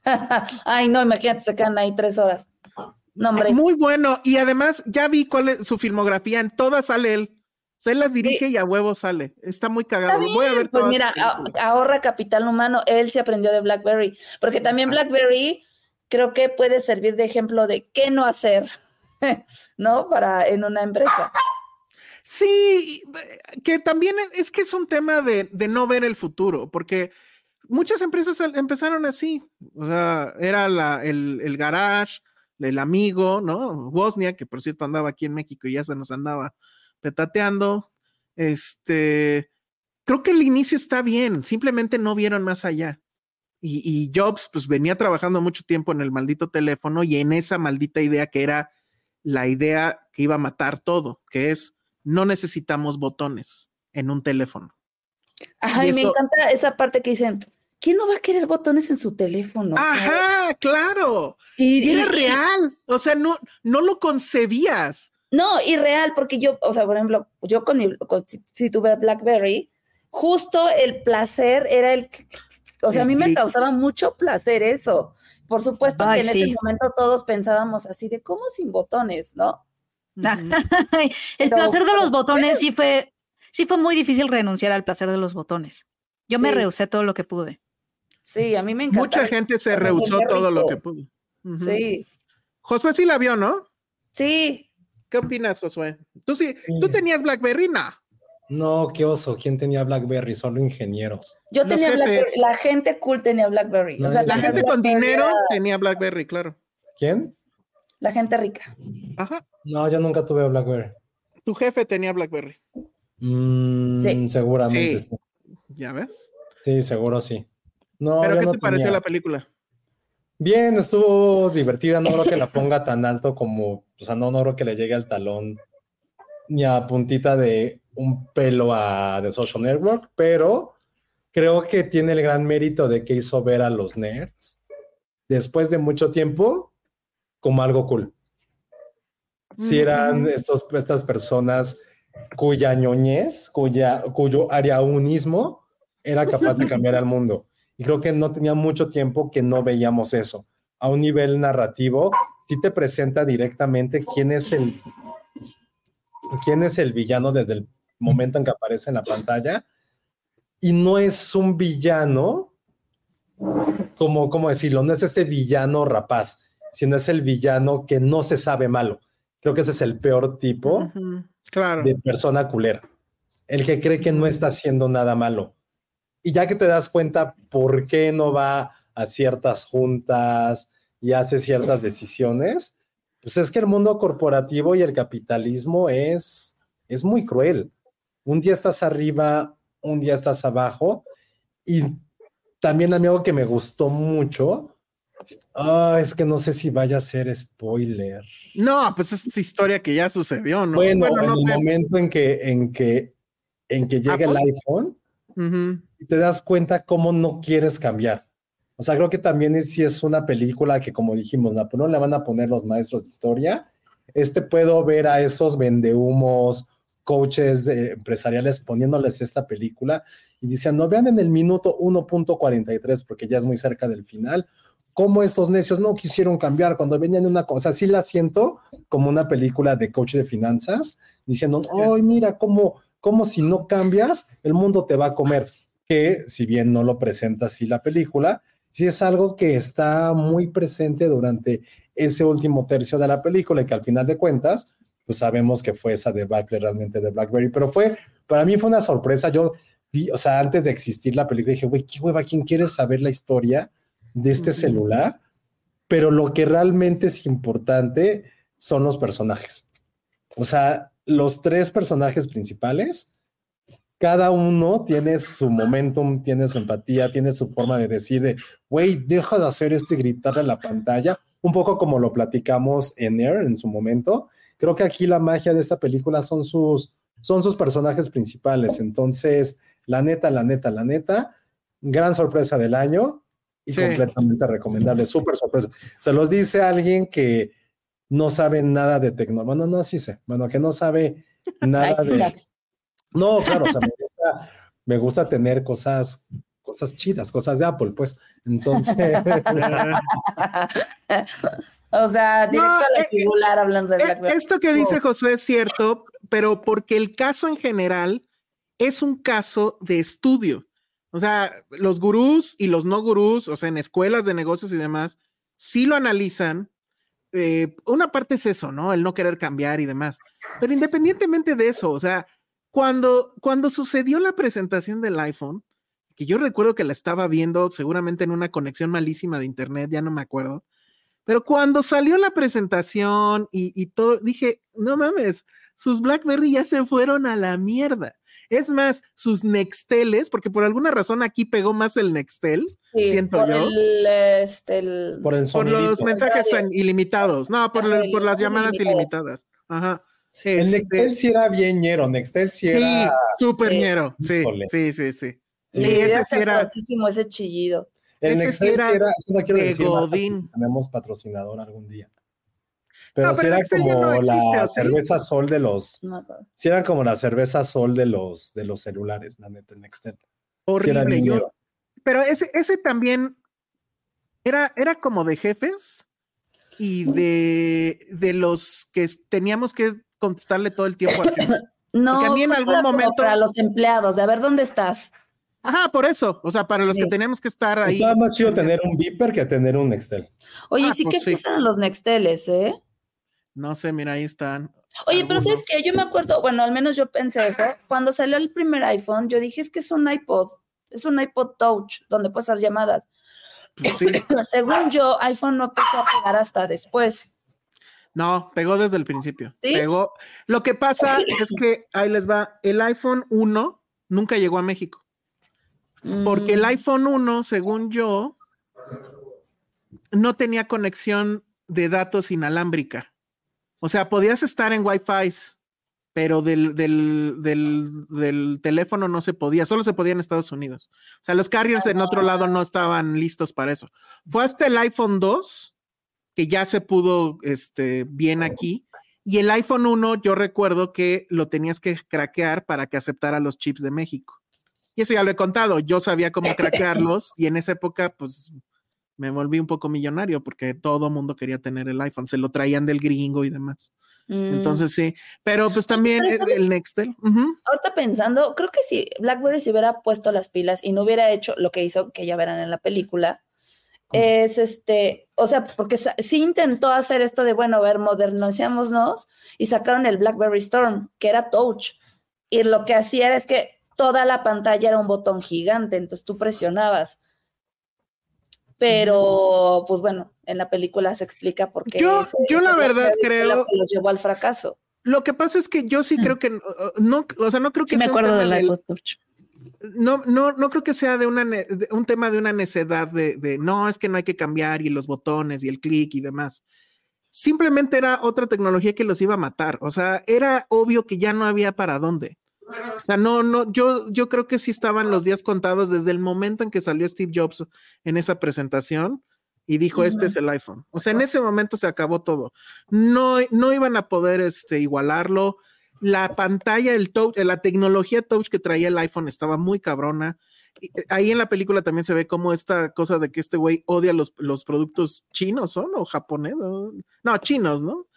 Ay, no, imagínate, se quedan ahí tres horas. Muy bueno, y además ya vi cuál es su filmografía, en todas sale él. O sea, él las dirige y a huevo sale. Está muy cagado. Está Voy a ver pues mira, ahorra capital humano. Él se aprendió de BlackBerry, porque también Exacto. BlackBerry creo que puede servir de ejemplo de qué no hacer, ¿no? Para en una empresa. Sí, que también es- que es un tema de, de no ver el futuro, porque muchas empresas empezaron así. O sea, era la, el, el garage, el amigo, ¿no? Bosnia, que por cierto andaba aquí en México y ya se nos andaba petateando. Este, creo que el inicio está bien, simplemente no vieron más allá. Y, y Jobs, pues venía trabajando mucho tiempo en el maldito teléfono y en esa maldita idea que era la idea que iba a matar todo, que es no necesitamos botones en un teléfono. Ajá, Y y me encanta esa parte que dicen, ¿quién no va a querer botones en su teléfono? Ajá, claro. Y, Y era y- real. O sea, no, no lo concebías. No, y real, porque yo, o sea, por ejemplo, yo con, mi- con- si, si tuve BlackBerry, justo el placer era el, o sea, a mí me causaba mucho placer eso. Por supuesto Ay, que en sí. ese momento todos pensábamos así de cómo sin botones, ¿no? el Pero- placer de los botones sí fue, sí fue muy difícil renunciar al placer de los botones. Yo me rehusé todo lo que pude. Sí, a mí me encanta. Mucha gente se rehusó todo lo que pudo. Sí, Josué sí la vio, ¿no? sí. ¿Qué opinas, Josué? ¿Tú sí, Sí. tú tenías BlackBerry? No. No, qué oso. ¿Quién tenía BlackBerry? Solo ingenieros. Yo Los tenía jefes. BlackBerry, la gente cool tenía BlackBerry. O sea, La gente con dinero era tenía BlackBerry, claro. ¿Quién? La gente rica. Ajá. No, yo nunca tuve BlackBerry. Tu jefe tenía BlackBerry. Mm, Sí. Seguramente Sí. sí. ¿Ya ves? Sí, seguro sí. No, ¿Pero qué no te pareció la película? Bien, estuvo divertida. No creo que la ponga tan alto como, o sea, no, no creo que le llegue al talón ni a puntita de un pelo a The Social Network, pero creo que tiene el gran mérito de que hizo ver a los nerds después de mucho tiempo como algo cool. Si eran estos, estas personas cuya ñoñez, cuya, cuyo ariaunismo era capaz de cambiar al mundo. Y creo que no tenía mucho tiempo que no veíamos eso. A un nivel narrativo, sí te presenta directamente quién es el quién es el villano desde el momento en que aparece en la pantalla. Y no es un villano, como, ¿cómo decirlo? No es este villano rapaz, sino es el villano que no se sabe malo. Creo que ese es el peor tipo Claro. de persona culera. El que cree que no está haciendo nada malo. Y ya que te das cuenta por qué no va a ciertas juntas y hace ciertas decisiones, pues es que el mundo corporativo y el capitalismo es, es muy cruel. Un día estás arriba, un día estás abajo. Y también a mí algo que me gustó mucho, ah, es que no sé si vaya a ser spoiler. No, pues es historia que ya sucedió, ¿no? Bueno, en no el sé. momento en que, en que, en que llega el ¿Apple? Ujú. y te das cuenta cómo no quieres cambiar. O sea, creo que también es, si es una película que, como dijimos, Napoleón le van a poner los maestros de historia. Este puedo ver a esos vendehumos, coaches eh, empresariales poniéndoles esta película y diciendo, vean en el minuto 1.43, porque ya es muy cerca del final, cómo estos necios no quisieron cambiar cuando venían una cosa. Sí la siento como una película de coach de finanzas, diciendo, ay, mira cómo, cómo si no cambias, el mundo te va a comer. Que si bien no lo presenta así la película, sí es algo que está muy presente durante ese último tercio de la película y que al final de cuentas, pues sabemos que fue esa debacle realmente de Blackberry, pero fue, para mí fue una sorpresa. Yo vi, o sea, antes de existir la película, dije, güey, qué hueva, ¿quién quiere saber la historia de este celular? Pero lo que realmente es importante son los personajes. O sea, los tres personajes principales, cada uno tiene su momentum, tiene su empatía, tiene su forma de decir, de, güey, deja de hacer este gritar en la pantalla, un poco como lo platicamos en Air en su momento. Creo que aquí la magia de esta película son sus, son sus personajes principales. Entonces, la neta, la neta, la neta, gran sorpresa del año y Sí. completamente recomendable, súper sorpresa. Se los dice alguien que no sabe nada de tecnología. Bueno, no, sí sé. Bueno, que no sabe nada de. No, claro, o sea, me gusta, me gusta tener cosas, cosas chidas, cosas de Apple, pues. Entonces, o sea, directo No, a la eh, hablando de Eh, Blackberry. Esto que dice Josué es cierto, pero porque el caso en general es un caso de estudio. O sea, los gurús y los no gurús, o sea, en escuelas de negocios y demás, sí lo analizan. Eh, una parte es eso, ¿no? El no querer cambiar y demás. Pero independientemente de eso, o sea, cuando, cuando sucedió la presentación del iPhone, que yo recuerdo que la estaba viendo seguramente en una conexión malísima de internet, ya no me acuerdo. Pero cuando salió la presentación y, y todo, dije, no mames, sus BlackBerry ya se fueron a la mierda. Es más, sus Nexteles, porque por alguna razón aquí pegó más el Nextel, Sí, siento por yo. El, este, el- por el por los mensajes ilimitados, no, por, el- por las llamadas ilimitadas. Ajá. El Este, Nextel sí era bien ñero, Nextel sí sí, era. súper sí. ñero. Sí, sí, sí, sí. Sí, Sí, Sí, ese era sí era. ese chillido. El ese Nextel sí era sí era. sí no quiero de Godín. si tenemos patrocinador algún día. Pero, No, pero era como no existe, la cerveza sol de los. No era como la cerveza sol de los, de los celulares, la neta, el Nextel. Horrible. yo, ñero. pero ese, ese también era, era como de jefes y de, de los que teníamos que contestarle todo el tiempo al jefe. No, Porque a mí en algún momento- Para los empleados, de a ver dónde estás. Ajá, por eso. O sea, para los que Sí. teníamos que estar ahí. Estaba más chido tener un Viper que tener un Nextel. Oye, Ah, sí pues que sí. pesan los Nexteles, ¿eh? No sé, mira, ahí están. Oye, pero algunos. ¿sabes qué? Yo me acuerdo, bueno, al menos yo pensé eso. Cuando salió el primer iPhone, yo dije, es que es un iPod, es un iPod Touch, donde puedes hacer llamadas. Pues sí. Según yo, iPhone no empezó a pegar hasta después. No, pegó desde el principio. ¿Sí? Pegó. Lo que pasa es que ahí les va. El iPhone 1 nunca llegó a México. Porque el Mm, iPhone 1, según yo, no tenía conexión de datos inalámbrica. O sea, podías estar en Wi-Fi, pero del, del, del, del teléfono no se podía, solo se podía en Estados Unidos. O sea, los carriers en otro lado no estaban listos para eso. Fue hasta el iPhone 2 que ya se pudo este, bien aquí. Y el iPhone 1, yo recuerdo que lo tenías que craquear para que aceptara los chips de México. Y eso ya lo he contado. Yo sabía cómo craquearlos y en esa época, pues me volví un poco millonario porque todo mundo quería tener el iPhone. Se lo traían del gringo y demás. mm. Entonces sí. Pero pues también pero el, Nextel. ujú. Ahorita pensando, creo que si BlackBerry se hubiera puesto las pilas y no hubiera hecho lo que hizo, que ya verán en la película, es este, o sea, porque sí intentó hacer esto de, bueno, a ver, modernicémonos y sacaron el BlackBerry Storm, que era touch. Y lo que hacía era es que toda la pantalla era un botón gigante, entonces tú presionabas. Pero, pues bueno, en la película se explica por qué. Yo- yo la verdad creo- lo que los llevó al fracaso. Lo que pasa es que yo sí creo que no, o sea, no creo que Sí me sea acuerdo tema del del- no, no, no creo que sea de, una, de un tema de una necedad de, de, no, es que no hay que cambiar y los botones y el clic y demás. Simplemente era otra tecnología que los iba a matar. O sea, era obvio que ya no había para dónde. O sea, no, no, yo, yo creo que sí estaban los días contados desde el momento en que salió Steve Jobs en esa presentación y dijo, este es el iPhone. O sea, en ese momento se acabó todo. No, no iban a poder este, igualarlo. La pantalla, el touch, la tecnología touch que traía el iPhone estaba muy cabrona. Y, eh, Ahí en la película también se ve como esta cosa de que este güey odia los, los productos chinos, ¿son? O japoneses. No, chinos, ¿no?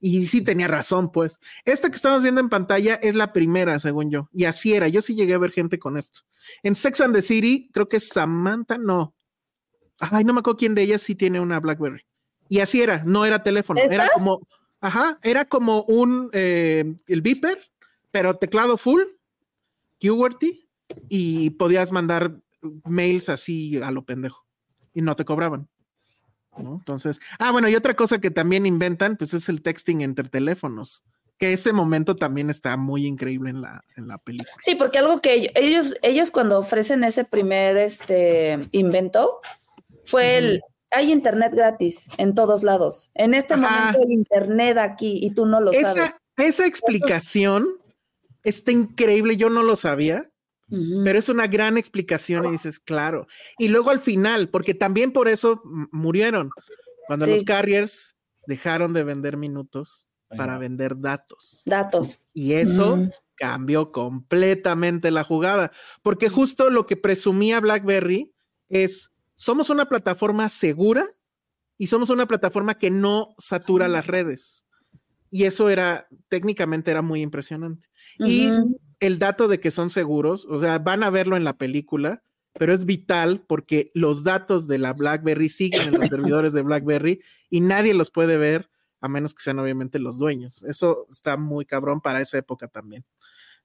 Y sí tenía razón, pues. Esta que estamos viendo en pantalla es la primera, según yo. Y así era. Yo sí llegué a ver gente con esto. En Sex and the City, creo que Samantha, no. Ay, no me acuerdo quién de ellas sí tiene una Blackberry. Y así era, no era teléfono. Era como, ajá, era como un, eh, el beeper, pero teclado full, QWERTY, y podías mandar mails así a lo pendejo. Y no te cobraban. ¿No? Entonces, ah, bueno, y otra cosa que también inventan, pues es el texting entre teléfonos, que ese momento también está muy increíble en la, en la película. Sí, porque algo que ell- ellos, ellos cuando ofrecen ese primer este, invento fue el, hay internet gratis en todos lados. En este Ajá. momento hay internet aquí y tú no lo sabes. Esa, esa explicación está increíble, yo no lo sabía, Pero es una gran explicación y dices, claro. Y luego al final, porque también por eso murieron, cuando Sí. los carriers dejaron de vender minutos para vender datos. Datos. Y eso Mm. cambió completamente la jugada, porque justo lo que presumía BlackBerry es, somos una plataforma segura y somos una plataforma que no satura las redes. Y eso era, técnicamente era muy impresionante. Y. el dato de que son seguros, o sea, van a verlo en la película, pero es vital porque los datos de la BlackBerry siguen en los servidores de BlackBerry y nadie los puede ver a menos que sean obviamente los dueños. Eso está muy cabrón para esa época también.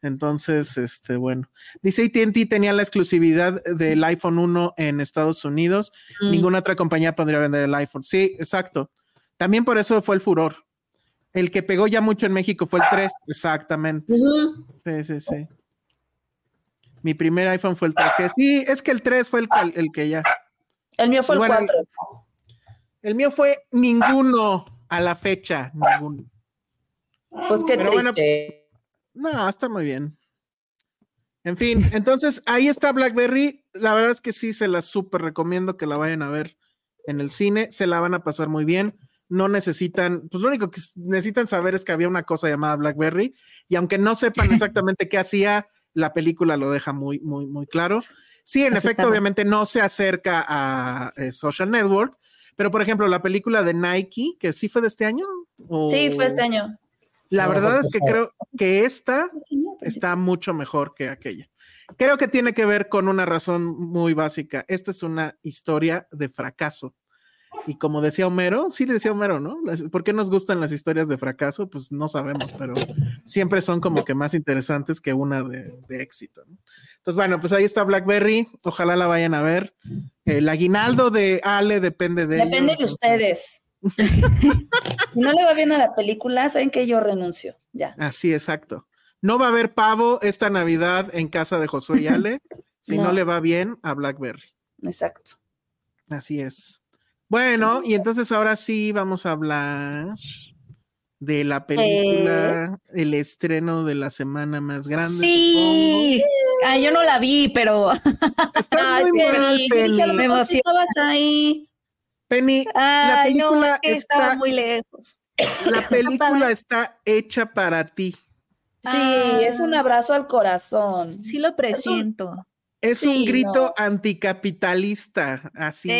Entonces, este, bueno, dice AT&T tenía la exclusividad del iPhone 1 en Estados Unidos. Mm. Ninguna otra compañía podría vender el iPhone. Sí, exacto. También por eso fue el furor. El que pegó ya mucho en México fue el 3, exactamente. Sí, sí, sí. Mi primer iPhone fue el 3G. Sí, es que el 3 fue el, que ya. El mío fue el Bueno, 4. El mío fue ninguno a la fecha, ninguno. Pues qué pero bueno. No, está muy bien. En fin, entonces ahí está BlackBerry. La verdad es que sí, se la súper recomiendo que la vayan a ver en el cine. Se la van a pasar muy bien. No necesitan, pues lo único que necesitan saber es que había una cosa llamada BlackBerry. Y aunque no sepan exactamente qué hacía, la película lo deja muy, muy, muy claro. Sí, en efecto, estaba. obviamente no se acerca a eh, Social Network. Pero, por ejemplo, la película de Nike, que sí fue de este año. o- Sí, fue este año. La No, verdad fue es que creo que esta está mucho mejor que aquella. Creo que tiene que ver con una razón muy básica. Esta es una historia de fracaso. Y como decía Homero, sí decía Homero, ¿no? Las- ¿Por qué nos gustan las historias de fracaso? Pues no sabemos, pero siempre son como que más interesantes que una de, de éxito. ¿no? Entonces, bueno, pues ahí está Blackberry. Ojalá la vayan a ver. El aguinaldo de Ale depende de. Depende de ustedes. Si no le va bien a la película, saben que yo renuncio. Ya. Así, exacto. No va a haber pavo esta Navidad en casa de Josué y Ale si no. No. le va bien a Blackberry. Exacto. Así es. Bueno, y entonces ahora sí vamos a hablar de la película, el estreno de la semana más grande. Sí. Ah, yo no la vi, pero. Estás Ay, muy mal, Penny, Penny. que Me ahí. Penny, la Ay, no, película es que estaba está, muy lejos. la película está hecha para ti. Sí, Ah. es un abrazo al corazón. Sí lo presiento. Es un Sí, grito no. anticapitalista, así. muy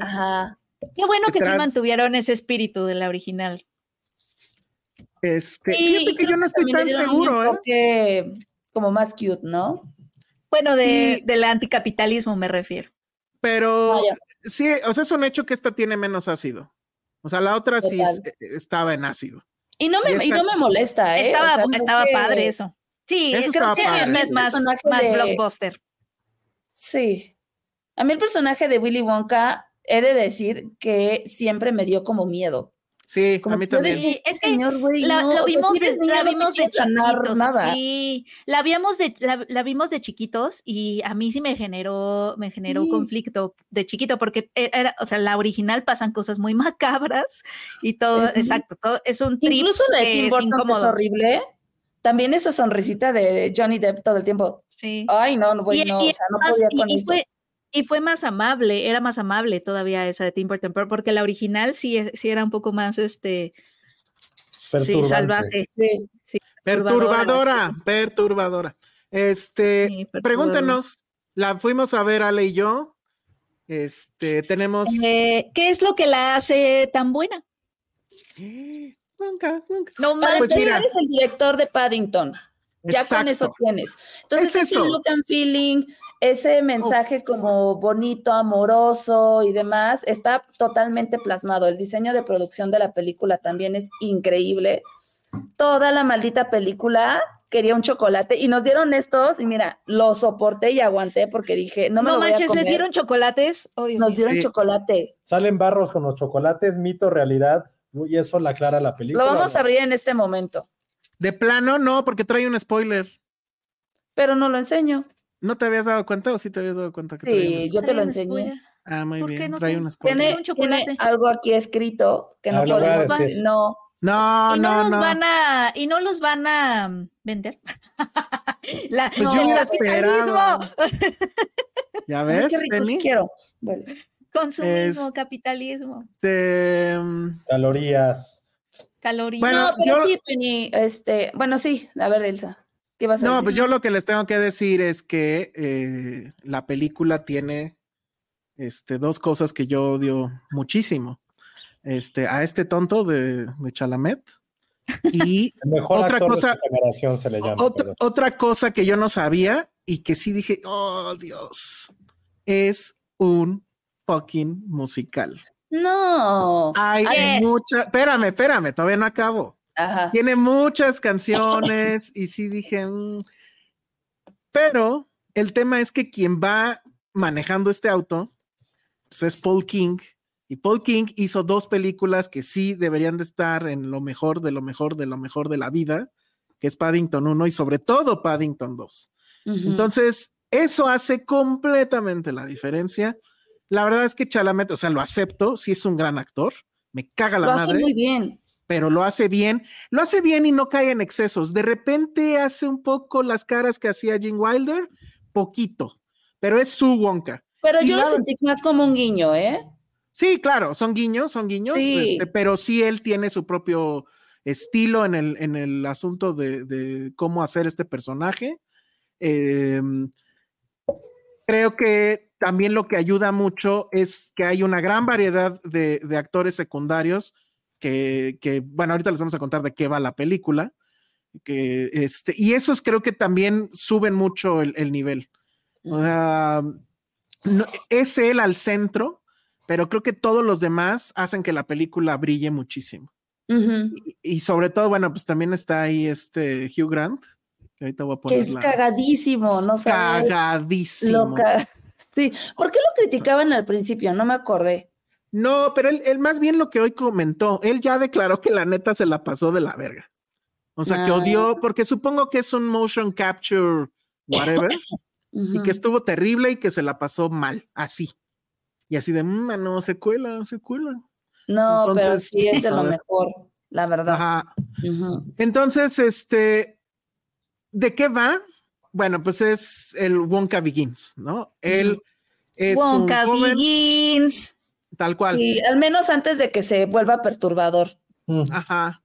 Ajá. Qué bueno que sí Detrás- mantuvieron ese espíritu de la original. Este, Sí, fíjate que yo no estoy tan seguro, ¿eh? como más cute, ¿no? Bueno, de, Sí. del anticapitalismo me refiero. Pero Vaya. sí, o sea, es un hecho que esta tiene menos ácido. O sea, la otra sí es- estaba en ácido. Y no me, Y no me molesta, ¿eh? Estaba, O sea, creo estaba que- padre eso. Sí, Eso creo que padre. esta es más, personaje más de- blockbuster. Sí. A mí el personaje de Willy Wonka, he de decir que siempre me dio como miedo. Sí, Como a mí también. decía, Sí, este es que señor, güey, La, no, lo o sea, vimos, si de, niña, la no vimos de chiquitos. nada. Sí, la vimos de, la, la vimos de chiquitos y a mí sí me generó, me generó Sí. conflicto de chiquito porque e, era, o sea, la original pasan cosas muy macabras y todo, exacto, todo es un trip Incluso la de Tim es Burton, es incómodo. horrible. También esa sonrisita de Johnny Depp todo el tiempo. Sí. Ay, no, no, güey, Y- no, y o sea, no podía y- con y eso. fue, y fue más amable, era más amable todavía esa de Tim Burton, porque la original sí, sí era un poco más, este, sí, salvaje. Sí. Perturbadora, perturbadora. Este, perturbadora. pregúntenos, la fuimos a ver Ale y yo. Este, tenemos. Eh, ¿Qué es lo que la hace tan buena? Nunca, nunca. No pues mira. empezar, es el director de Paddington. Ya con eso tienes. Entonces, Es ese eso. look and feeling, ese mensaje como bonito, amoroso y demás, está totalmente plasmado. El diseño de producción de la película también es increíble. Toda la maldita película quería un chocolate y nos dieron estos y mira, lo soporté y aguanté porque dije, no me No lo voy a manches, comer. les dieron chocolates. Oh, Dios Nos dieron Sí. chocolate. Salen barros con los chocolates, mito, realidad, y eso la aclara la película. Lo vamos a abrir en este momento, De plano, no, porque trae un spoiler. pero no lo enseño. ¿No te habías dado cuenta o sí te habías dado cuenta que Sí, yo te lo enseñé. Ah, muy ¿Por qué bien. no trae te- un spoiler. Tiene, un chocolate. tiene algo aquí escrito que no Ah, podemos decir. No, No, y no, no, los no. van a y no los van a mm, vender. La- Pues yo el capitalismo. ¿Ya Ay, ves, qué rico, quiero. Vale. consumismo, Es- capitalismo, mm, Calorías. Calorías. Bueno, no, pero yo- sí, Penny, este, bueno, sí, a ver, Elsa, ¿qué vas a No, decir? pues yo lo que les tengo que decir es que eh, la película tiene este, dos cosas que yo odio muchísimo. Este, a este tonto de, de Chalamet y mejor Otra cosa- de su generación se le llama. otra, perdón. otra cosa que yo no sabía y que sí dije, oh Dios, es un fucking musical. No. Hay Yes. mucha, espérame, espérame, todavía no acabo. Ajá. Tiene muchas canciones y sí dije, "Mm". pero el tema es que quien va manejando este auto pues, es Paul King y Paul King hizo dos películas que sí deberían de estar en lo mejor de lo mejor de lo mejor de la vida, que es Paddington 1 y sobre todo Paddington 2. Ujú. Entonces, eso hace completamente la diferencia. La verdad es que Chalamet, o sea, lo acepto, sí es un gran actor, me caga la lo hace madre muy bien. pero lo hace bien. Lo hace bien y no cae en excesos. De repente hace un poco las caras que hacía Gene Wilder, poquito, pero es su Wonka. Pero Y yo lo sentí más como un guiño, ¿eh? Sí, claro, son guiños, son guiños, Sí. este, pero sí él tiene su propio estilo en el, en el asunto de, de cómo hacer este personaje. Eh, creo que también lo que ayuda mucho es que hay una gran variedad de, de actores secundarios que, que, bueno, ahorita les vamos a contar de qué va la película. Que, este, y esos creo que también suben mucho el, el nivel. O sea, no- es él al centro, pero creo que todos los demás hacen que la película brille muchísimo. Y, y sobre todo, bueno, pues también está ahí este Hugh Grant, que ahorita voy a Que poner es la- cagadísimo, no sabes cagadísimo. lo ca- Sí, ¿por qué lo criticaban al principio? No me acordé. No, pero él, él más bien lo que hoy comentó, él ya declaró que la neta se la pasó de la verga. O sea, que Ah. odió, porque supongo que es un motion capture, whatever, y que estuvo terrible y que se la pasó mal, así. Y así de, "Mm, no, secuela, secuela. No, pero sí es de lo mejor, la verdad. Ajá. Entonces, este, ¿de qué va? Bueno, pues es el Wonka Begins, ¿no? Él es Wonka un joven, Begins. tal cual. Sí, al menos antes de que se vuelva perturbador. Mm. Ajá.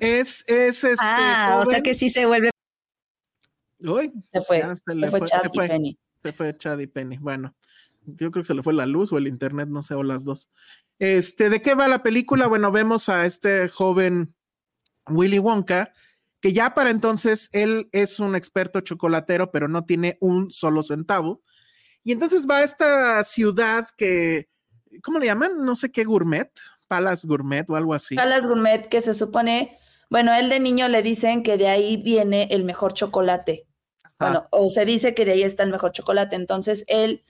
Es, es este. Ah, o sea que sí se vuelve. Uy, Se fue. se fue se Chad y fue, Penny. se fue Chad y Penny. Bueno, yo creo que se le fue la luz o el internet, no sé, o las dos. Este, ¿de qué va la película? Bueno, vemos a este joven Willy Wonka, que ya para entonces él es un experto chocolatero, pero no tiene un solo centavo. Y entonces va a esta ciudad que, ¿cómo le llaman? No sé qué gourmet, Palace Gourmet o algo así. Palace Gourmet, que se supone, bueno, él de niño le dicen que de ahí viene el mejor chocolate. Bueno, o se dice que de ahí está el mejor chocolate. Entonces él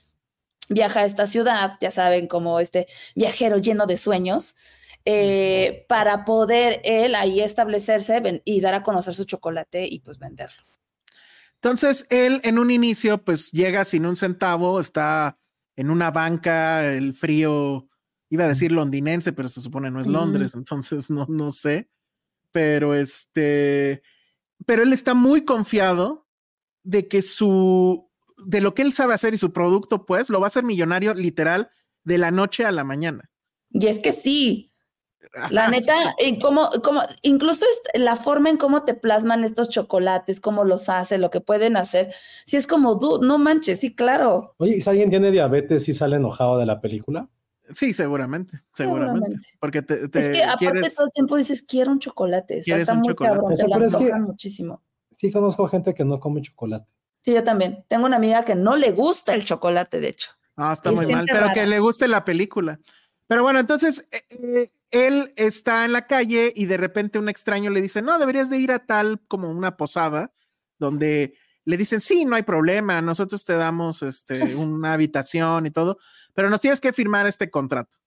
viaja a esta ciudad, ya saben, como este viajero lleno de sueños, eh, para poder él ahí establecerse y dar a conocer su chocolate y pues venderlo. Entonces, él en un inicio, pues llega sin un centavo, está en una banca, el frío, iba a decir londinense, pero se supone no es. Londres, entonces no, no sé. Pero este, pero él está muy confiado de que su, de lo que él sabe hacer y su producto, pues, lo va a hacer millonario literal de la noche a la mañana. Y es que sí, la neta, y como, como, incluso la forma en cómo te plasman estos chocolates, cómo los hace, lo que pueden hacer, si es como, "Dude, no manches, sí, claro. Oye, ¿y si alguien tiene diabetes y sale enojado de la película? Sí, seguramente, seguramente. Seguramente. Porque te, te es que aparte quieres- todo el tiempo dices, quiero un chocolate, o sea, ¿Quieres está un muy chocolate? cabrón, te lo es que- muchísimo. Sí, conozco gente que no come chocolate. Sí, yo también. Tengo una amiga que no le gusta el chocolate, de hecho. Ah, está Y muy mal, pero rara. que le guste la película. Pero bueno, entonces eh, eh, él está en la calle y de repente un extraño le dice, no, deberías de ir a tal como una posada donde le dicen, sí, no hay problema, nosotros te damos este, una habitación y todo, pero nos tienes que firmar este contrato.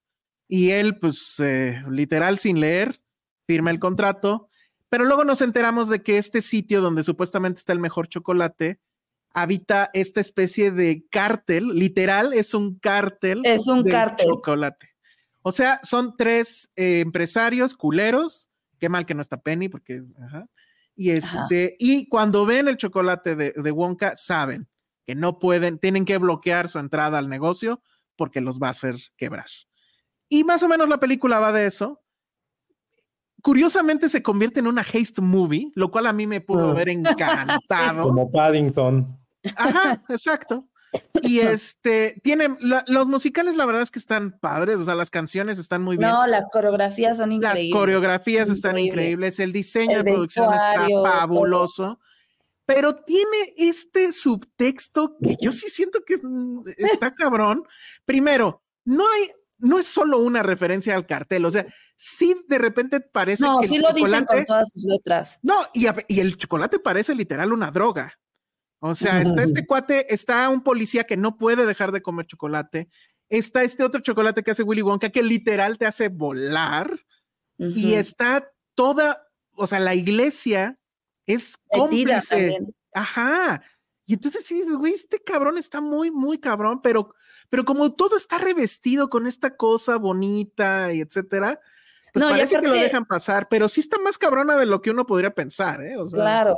Y él, pues, eh, literal, sin leer, firma el contrato, pero luego nos enteramos de que este sitio donde supuestamente está el mejor chocolate, habita esta especie de cártel, literal, es un cártel. Es un cártel. Chocolate. O sea, son tres eh, empresarios culeros. Qué mal que no está Penny, porque. ajá. Y Ajá. este, y cuando ven el chocolate de, de Wonka, saben que no pueden, tienen que bloquear su entrada al negocio porque los va a hacer quebrar. Y más o menos la película va de eso. Curiosamente se convierte en una haste movie, lo cual a mí me pudo Ah. haber encantado. Como Paddington. Ajá, exacto. Y este, tienen, la- los musicales la verdad es que están padres, o sea, las canciones están muy bien. No, las coreografías son las increíbles. coreografías están increíbles, el diseño El de producción está todo. fabuloso, pero tiene este subtexto que yo sí siento que es- mm, está cabrón. Primero, no hay, no es solo una referencia al cartel, o sea, sí de repente parece No, que sí el lo dicen chocolate- con todas sus letras. no, y, a- y el chocolate parece literal una droga. O sea, está este cuate, está un policía que no puede dejar de comer chocolate. Está este otro chocolate que hace Willy Wonka que literal te hace volar. Y está toda, o sea, la iglesia es cómplice. Ajá. Y entonces sí güey, este cabrón está muy, muy cabrón, pero, pero como todo está revestido con esta cosa bonita y etcétera, pues No, parece que lo dejan pasar, pero sí está más cabrona de lo que uno podría pensar, ¿eh? O sea, Claro.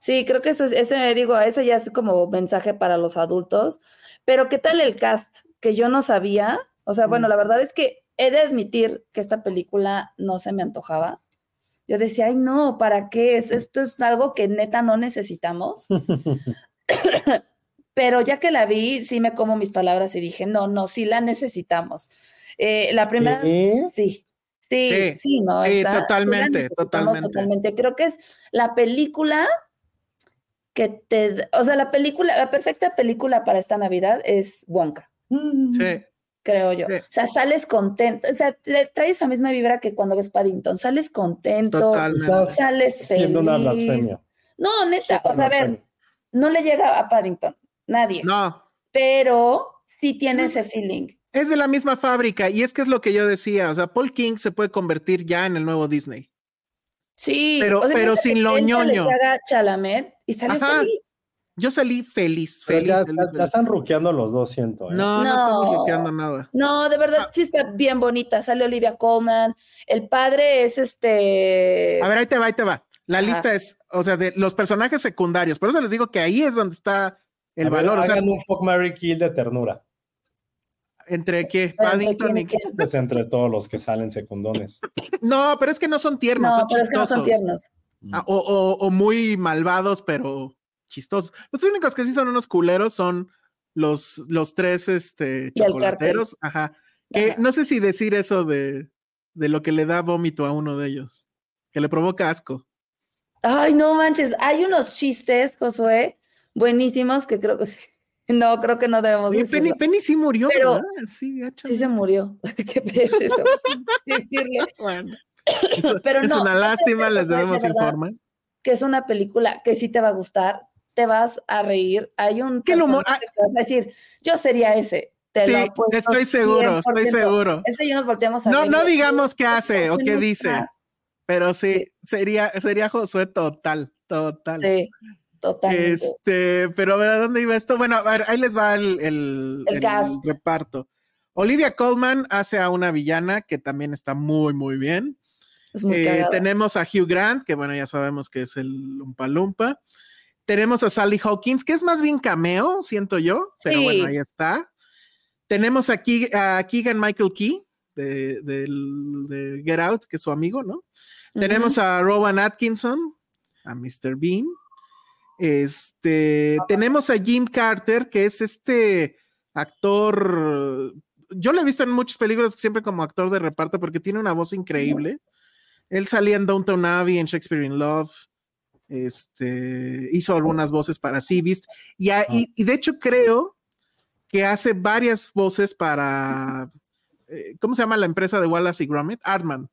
Sí, creo que eso es, ese, digo, ese ya es como mensaje para los adultos. Pero ¿qué tal el cast? Que yo no sabía. O sea, bueno, Mm. la verdad es que he de admitir que esta película no se me antojaba. Yo decía, ay, no, ¿para qué? Es, esto es algo que neta no necesitamos. Pero ya que la vi, sí me como mis palabras y dije, no, no, sí la necesitamos. Eh, la primera, ¿Qué? sí, sí, Sí, sí, no, sí, esa, totalmente, totalmente. totalmente. Creo que es la película que te, o sea, la película, la perfecta película para esta Navidad es Wonka, sí. creo yo. Sí. O sea, sales contento, o sea, le traes esa misma vibra que cuando ves Paddington, sales contento, Totalmente. Sales siendo una feliz. blasfemia. No, neta, o sea, a ver, no le llega a Paddington, nadie, No, pero sí tiene ese feeling. Es de la misma fábrica y es que es lo que yo decía, o sea, Paul King se puede convertir ya en el nuevo Disney. Sí, Pero- o sea, pero imagínate sin lo ñoño. Chalamet y sale Ajá. feliz. Yo salí feliz, feliz. ya, feliz. están ruqueando los dos, siento. ¿eh? No, no, estamos No. bloqueando nada. No, de verdad Ah. sí está bien bonita. Sale Olivia Colman. El padre es este. A ver, ahí te va, ahí te va. La Ajá. lista es, o sea, de los personajes secundarios. Por eso les digo que ahí es donde está el A ver, valor. O sea, hagan un fuck, Mary kill de ternura. Entre qué, Paddington y ¿quién- quién? Pues entre todos los que salen secundones. No, pero es que no son tiernos, No, son pero es que no chistosos. son tiernos. Ah, o, o- o muy malvados, pero chistosos. Los únicos que sí son unos culeros son los, los tres este, Y el chocolateros. Ajá. Que Ajá. no sé si decir eso de, de lo que le da vómito a uno de ellos. Que le provoca asco. Ay, no manches. Hay unos chistes, Josué, buenísimos que creo que. No, creo que no debemos Oye, Penny. Penny sí murió, Pero- ¿verdad? Sí, gacho. Sí se murió. Qué. Decirle. Bueno, Pero es no, una lástima, les de debemos informar. Que es una película que sí te va a gustar. Te vas a reír. Hay un el humor- personaje que vas a decir, yo sería ese. Te Sí, lo estoy seguro, estoy 100%. seguro. Ese y yo nos volteamos a No, ver no digamos qué "Ay, hace o qué dice, está". pero sí, sería, sería Josué total, total. Sí, totalmente. Este, pero a ver, ¿a dónde iba esto? Bueno, a ver, ahí les va el, el, El cast. reparto. Olivia Colman hace a una villana que también está muy, muy bien. Es muy Eh, tenemos a Hugh Grant, que bueno, ya sabemos que es el Lumpa Lumpa. Tenemos a Sally Hawkins, que es más bien cameo, siento yo, pero Sí. bueno, ahí está. Tenemos aquí a Keegan Michael Key, de, de Get Out, que es su amigo, ¿no? Tenemos a Rowan Atkinson, a Mr. Bean. Este, tenemos a Jim Carter, que es este actor. Yo lo he visto en muchas películas siempre como actor de reparto porque tiene una voz increíble. Él salía en Downton Abbey, en Shakespeare in Love. Este hizo algunas voces para Sea Beast, y, a- y- y de hecho creo que hace varias voces para eh, ¿cómo se llama la empresa de Wallace y Gromit? Artman.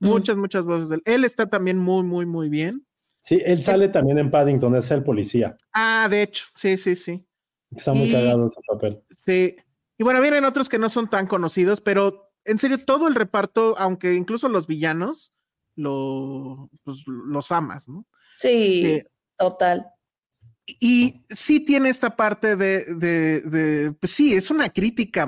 Mm. Muchas, muchas voces de él. Él está también muy, muy, muy bien. Sí, él sale también en Paddington, es el policía. Ah, de hecho, sí, sí, sí. Está muy Y- cagado ese papel. Sí. Y bueno, vienen otros que no son tan conocidos, pero en serio, todo el reparto, aunque incluso los villanos, lo, pues, los amas, ¿no? Sí, Eh, total. y sí tiene esta parte de, de, de, pues sí, es una crítica,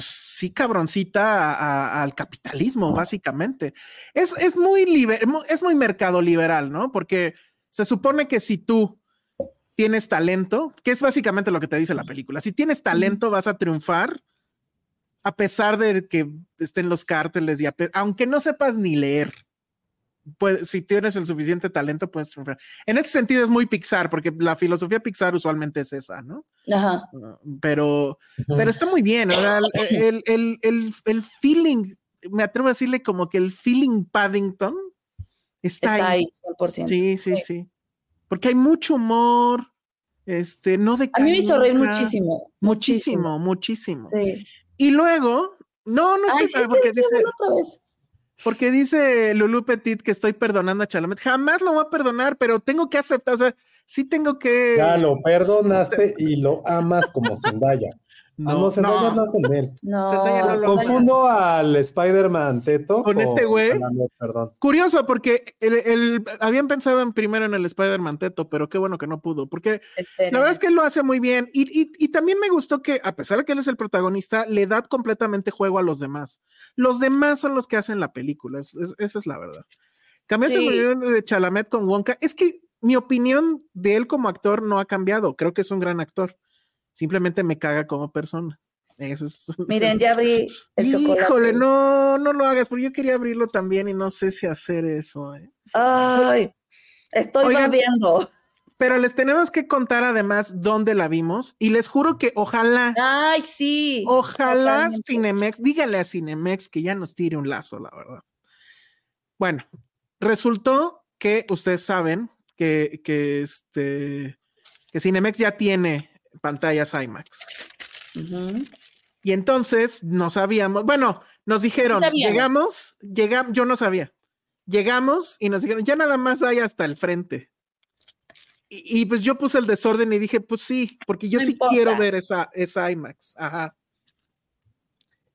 pues sí, cabroncita a- a- al capitalismo, básicamente. Es, es muy liber- es muy mercado liberal, ¿no? Porque se supone que si tú tienes talento, que es básicamente lo que te dice la película, si tienes talento vas a triunfar a pesar de que estén los cárteles y a aunque no sepas ni leer. Pues, si tienes el suficiente talento, puedes triunfar. En ese sentido es muy Pixar, porque la filosofía Pixar usualmente es esa, ¿no? Ajá. Pero, pero está muy bien, ¿verdad? El, el, el, el- el feeling, me atrevo a decirle como que el feeling Paddington está, Está ahí. ahí, 100%. Sí, sí, sí. Porque hay mucho humor, este, no de A mí me hizo reír muchísimo. Muchísimo, muchísimo. Sí. Y luego, no, no Ay, estoy, sí, porque sí, dice, sí, otra vez. Porque dice Lulu Petit que estoy perdonando a Chalamet. Jamás lo voy a perdonar, pero tengo que aceptar, o sea, sí tengo que. Ya lo perdonaste y lo amas como Zendaya. Ah, no, Zendaya no, con él. No, Zendaya no. Confundo al Spider-Man Teto Con este güey. Perdón. Curioso, porque el, el- habían pensado en primero en el Spider-Man Teto, pero qué bueno que no pudo, porque la verdad es que él lo hace muy bien. Y, y- y también me gustó que, a pesar de que él es el protagonista, le da completamente juego a los demás. Los demás son los que hacen la película, es- es- esa es la verdad. Cambiaste Sí. de Chalamet con Wonka. Es que mi opinión de él como actor no ha cambiado. Creo que es un gran actor. Simplemente me caga como persona. Ese es- Miren, ya abrí el chocolate. Híjole, no, no lo hagas, porque yo quería abrirlo también y no sé si hacer eso. ¿eh? Ay, estoy Oigan. Pero les tenemos que contar además dónde la vimos y les juro que ojalá, Ay, sí. ojalá totalmente. Cinemex, díganle a Cinemex que ya nos tire un lazo, la verdad. Bueno, resultó que ustedes saben que, que este que Cinemex ya tiene pantallas IMAX. Y entonces no sabíamos, bueno, nos dijeron, llegamos, llegamos, yo no sabía. Llegamos y nos dijeron, ya nada más hay hasta el frente. Y, y, pues yo puse el desorden y dije, pues sí, porque yo No sí importa. quiero ver esa, esa IMAX. Ajá.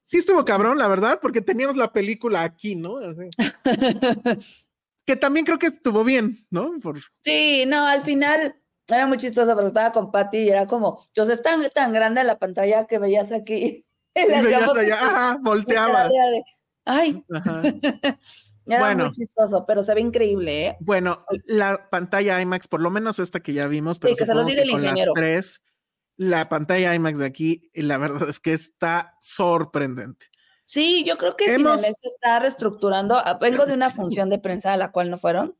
sí estuvo cabrón, la verdad, porque teníamos la película aquí, ¿no? Así. que también creo que estuvo bien, ¿no? Por... Sí, no, al final era muy chistoso, pero estaba con Patty y era como, pues es tan, tan grande la pantalla que veías aquí. Y veías allá, ajá, volteabas. Ay. Ajá. Era Bueno. muy chistoso, pero se ve increíble, ¿eh? Bueno, la pantalla IMAX, por lo menos esta que ya vimos, pero Sí, que se los diga el con las ingeniero. tres, la pantalla IMAX de aquí, la verdad es que está sorprendente. Sí, yo creo que Hemos- Cinemex está reestructurando. Vengo de una función de prensa a la cual no fueron,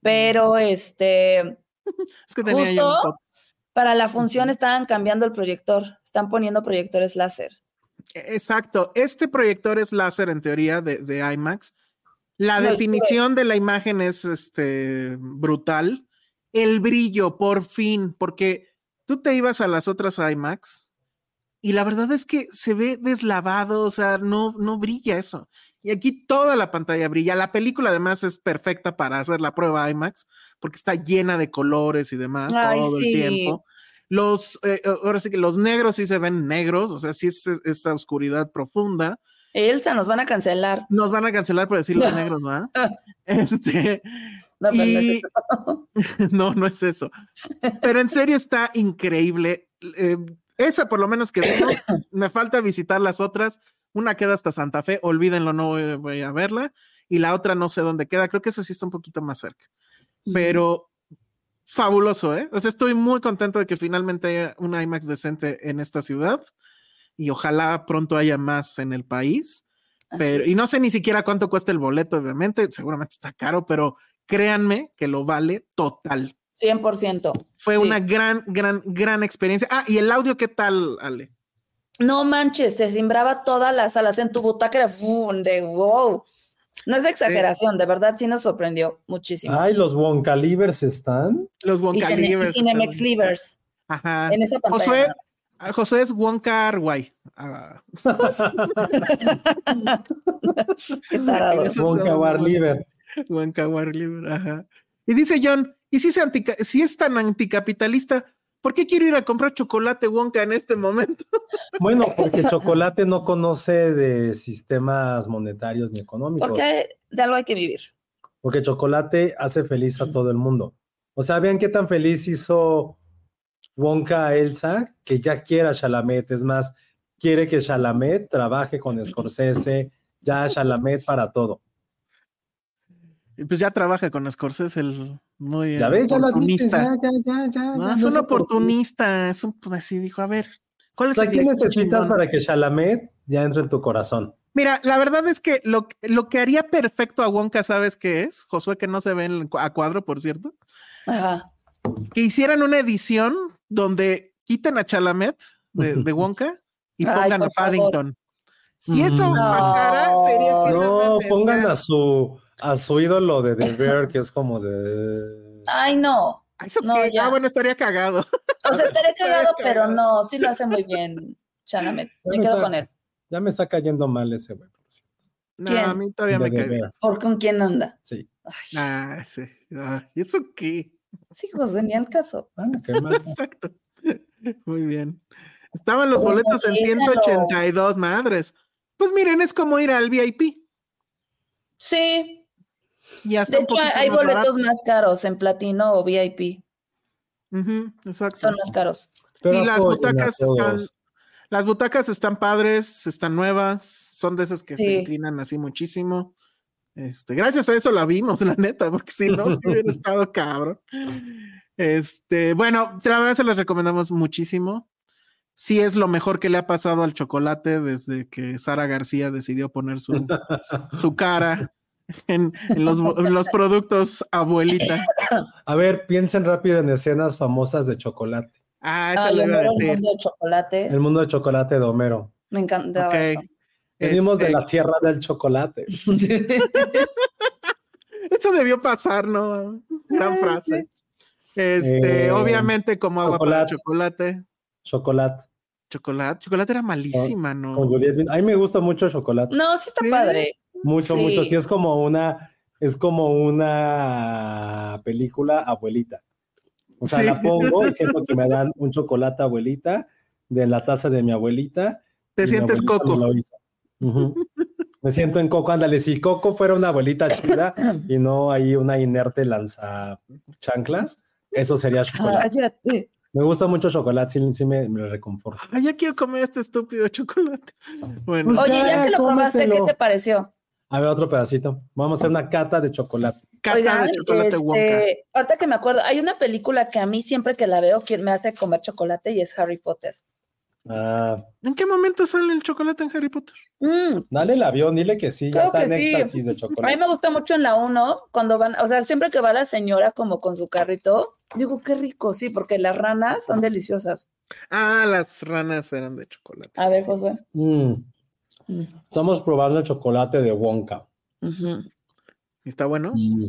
pero este, Es que tenía yo un Justo. pot- para la función estaban cambiando el proyector, están poniendo proyectores láser. Exacto. Este proyector es láser en teoría de, de IMAX. La No, definición de la imagen es este brutal. El brillo, por fin, porque tú te ibas a las otras IMAX y la verdad es que se ve deslavado, o sea, no, no brilla eso. Y aquí toda la pantalla brilla. La película además es perfecta para hacer la prueba IMAX porque está llena de colores y demás Ay, todo sí. el tiempo. Los, eh, ahora sí que los negros sí se ven negros, o sea, sí es es- esta oscuridad profunda. Elsa, nos van a cancelar. Nos van a cancelar por decir los negros, ¿verdad? Este, No, pero no es eso. no, no es eso. Pero en serio está increíble. Eh, esa por lo menos que vimos, me falta visitar las otras. Una queda hasta Santa Fe, olvídenlo, no voy, voy a verla. Y la otra no sé dónde queda, creo que esa sí está un poquito más cerca. Pero fabuloso, ¿eh? O sea, estoy muy contento de que finalmente haya una IMAX decente en esta ciudad. Y ojalá pronto haya más en el país. Así Pero, y no sé ni siquiera cuánto cuesta el boleto, obviamente, seguramente está caro, pero créanme que lo vale total. 100%. Fue Sí. una gran, gran, gran experiencia. Ah, y el audio, ¿qué tal, Ale? No manches, se cimbraba todas las salas en tu butaca, era de wow. No es exageración, de verdad sí nos sorprendió muchísimo. Ay, los Woncalibers están. Los Cine- y. Cinemex Livers Ajá. en esa pantalla. Josué, ah, José es Wonka Arway. Ah, Qué tarado. Eso Wonkawar Liver. Wonka Warliber, ajá. Y dice John, ¿y si, es antica- si es tan anticapitalista, ¿por qué quiero ir a comprar chocolate Wonka en este momento? Bueno, porque Chocolate no conoce de sistemas monetarios ni económicos. Porque de algo hay que vivir. Porque Chocolate hace feliz a todo el mundo. O sea, vean qué tan feliz hizo Wonka a Elsa, que ya quiera Chalamet. Es más, quiere que Chalamet trabaje con Scorsese, ya Chalamet para todo. Pues ya trabaja con Scorsese, el muy Ya ves, oportunista. ya, ya, ya, ya. No, ya, es no un oportunista, es un pues, así dijo, a ver, ¿cuál O es sea, el ¿qué necesitas chingón? para que Chalamet ya entre en tu corazón? Mira, la verdad es que lo, lo que haría perfecto a Wonka, ¿sabes qué es? Josué, que no se ve en- a cuadro, por cierto, Ajá. que hicieran una edición donde quiten a Chalamet de, de Wonka y Ay, pongan a favor. Paddington. Si eso Mm. pasara, sería así, No, pongan a su a su ídolo de The Bear, que es como de. Ay, no. Ah, ya. Ah, bueno, estaría cagado. O sea, Estaría cagado, pero no, sí lo hace muy bien, Chalamet. Me Ya quedo está- con él. Ya me está cayendo mal ese güey. por cierto. No, ¿Quién? a mí todavía De me cae bien. ¿Por con quién anda? Sí. Ah, sí. Ah, ¿Y eso qué? Sí, José, ni al caso. Ah, qué mal. Exacto. Muy bien. Estaban los boletos en díselo. 182 madres. Pues miren, es como ir al VIP. Sí, Y hasta de un hecho hay más boletos barato. más caros en platino o VIP. Exacto. Son más caros. Pero y las butacas están, las butacas están padres, están nuevas, son de esas que se inclinan así muchísimo. Este, gracias a eso la vimos, la neta, porque si no, si hubiera estado cabrón. Este, bueno, la verdad se las recomendamos muchísimo. Sí es lo mejor que le ha pasado al chocolate desde que Sara García decidió poner su, su cara en, en los, en los productos abuelita. A ver, piensen rápido en escenas famosas de chocolate. Ah, eso Ay, le iba a el mundo de chocolate. El mundo de chocolate de Homero. Me encantaba eso. Venimos de Este, la tierra del chocolate. Eso debió pasar, ¿no? Gran Ay, frase. Este, Eh, obviamente, como agua para chocolate. chocolate. Chocolate. Chocolate, chocolate era malísima, ¿no? A mí me gusta mucho el chocolate. No, sí está ¿Sí? padre. Mucho, Sí. mucho. Sí, es como una, es como una película abuelita. O sea, Sí. la pongo y siento que me dan un chocolate abuelita de la taza de mi abuelita. Te sientes me coco. Me siento en Coco, ándale, si Coco fuera una abuelita chida y no hay una inerte lanza chanclas, eso sería chocolate. Cállate. Me gusta mucho chocolate, sí, sí me, me reconforta. Ay, ya quiero comer este estúpido chocolate. Bueno, Pues Oye, ya ya, que lo probaste, ¿qué te pareció? A ver, otro pedacito. Vamos a hacer una cata de chocolate. cata Oigan, de chocolate Wonka. este, ahorita que me acuerdo, hay una película que a mí siempre que la veo que me hace comer chocolate y es Harry Potter. Ah, ¿En qué momento sale el chocolate en Harry Potter? Mm, dale el avión, dile que sí, ya Creo está en sí. éxtasis de A mí chocolate. me gusta mucho en la 1, cuando van, o sea, siempre que va la señora como con su carrito, digo, qué rico, sí, porque las ranas son deliciosas. Ah, las ranas eran de chocolate. A ver, Josué. Mm, Mm, estamos probando el chocolate de Wonka. ujú, ¿Está bueno? Mm.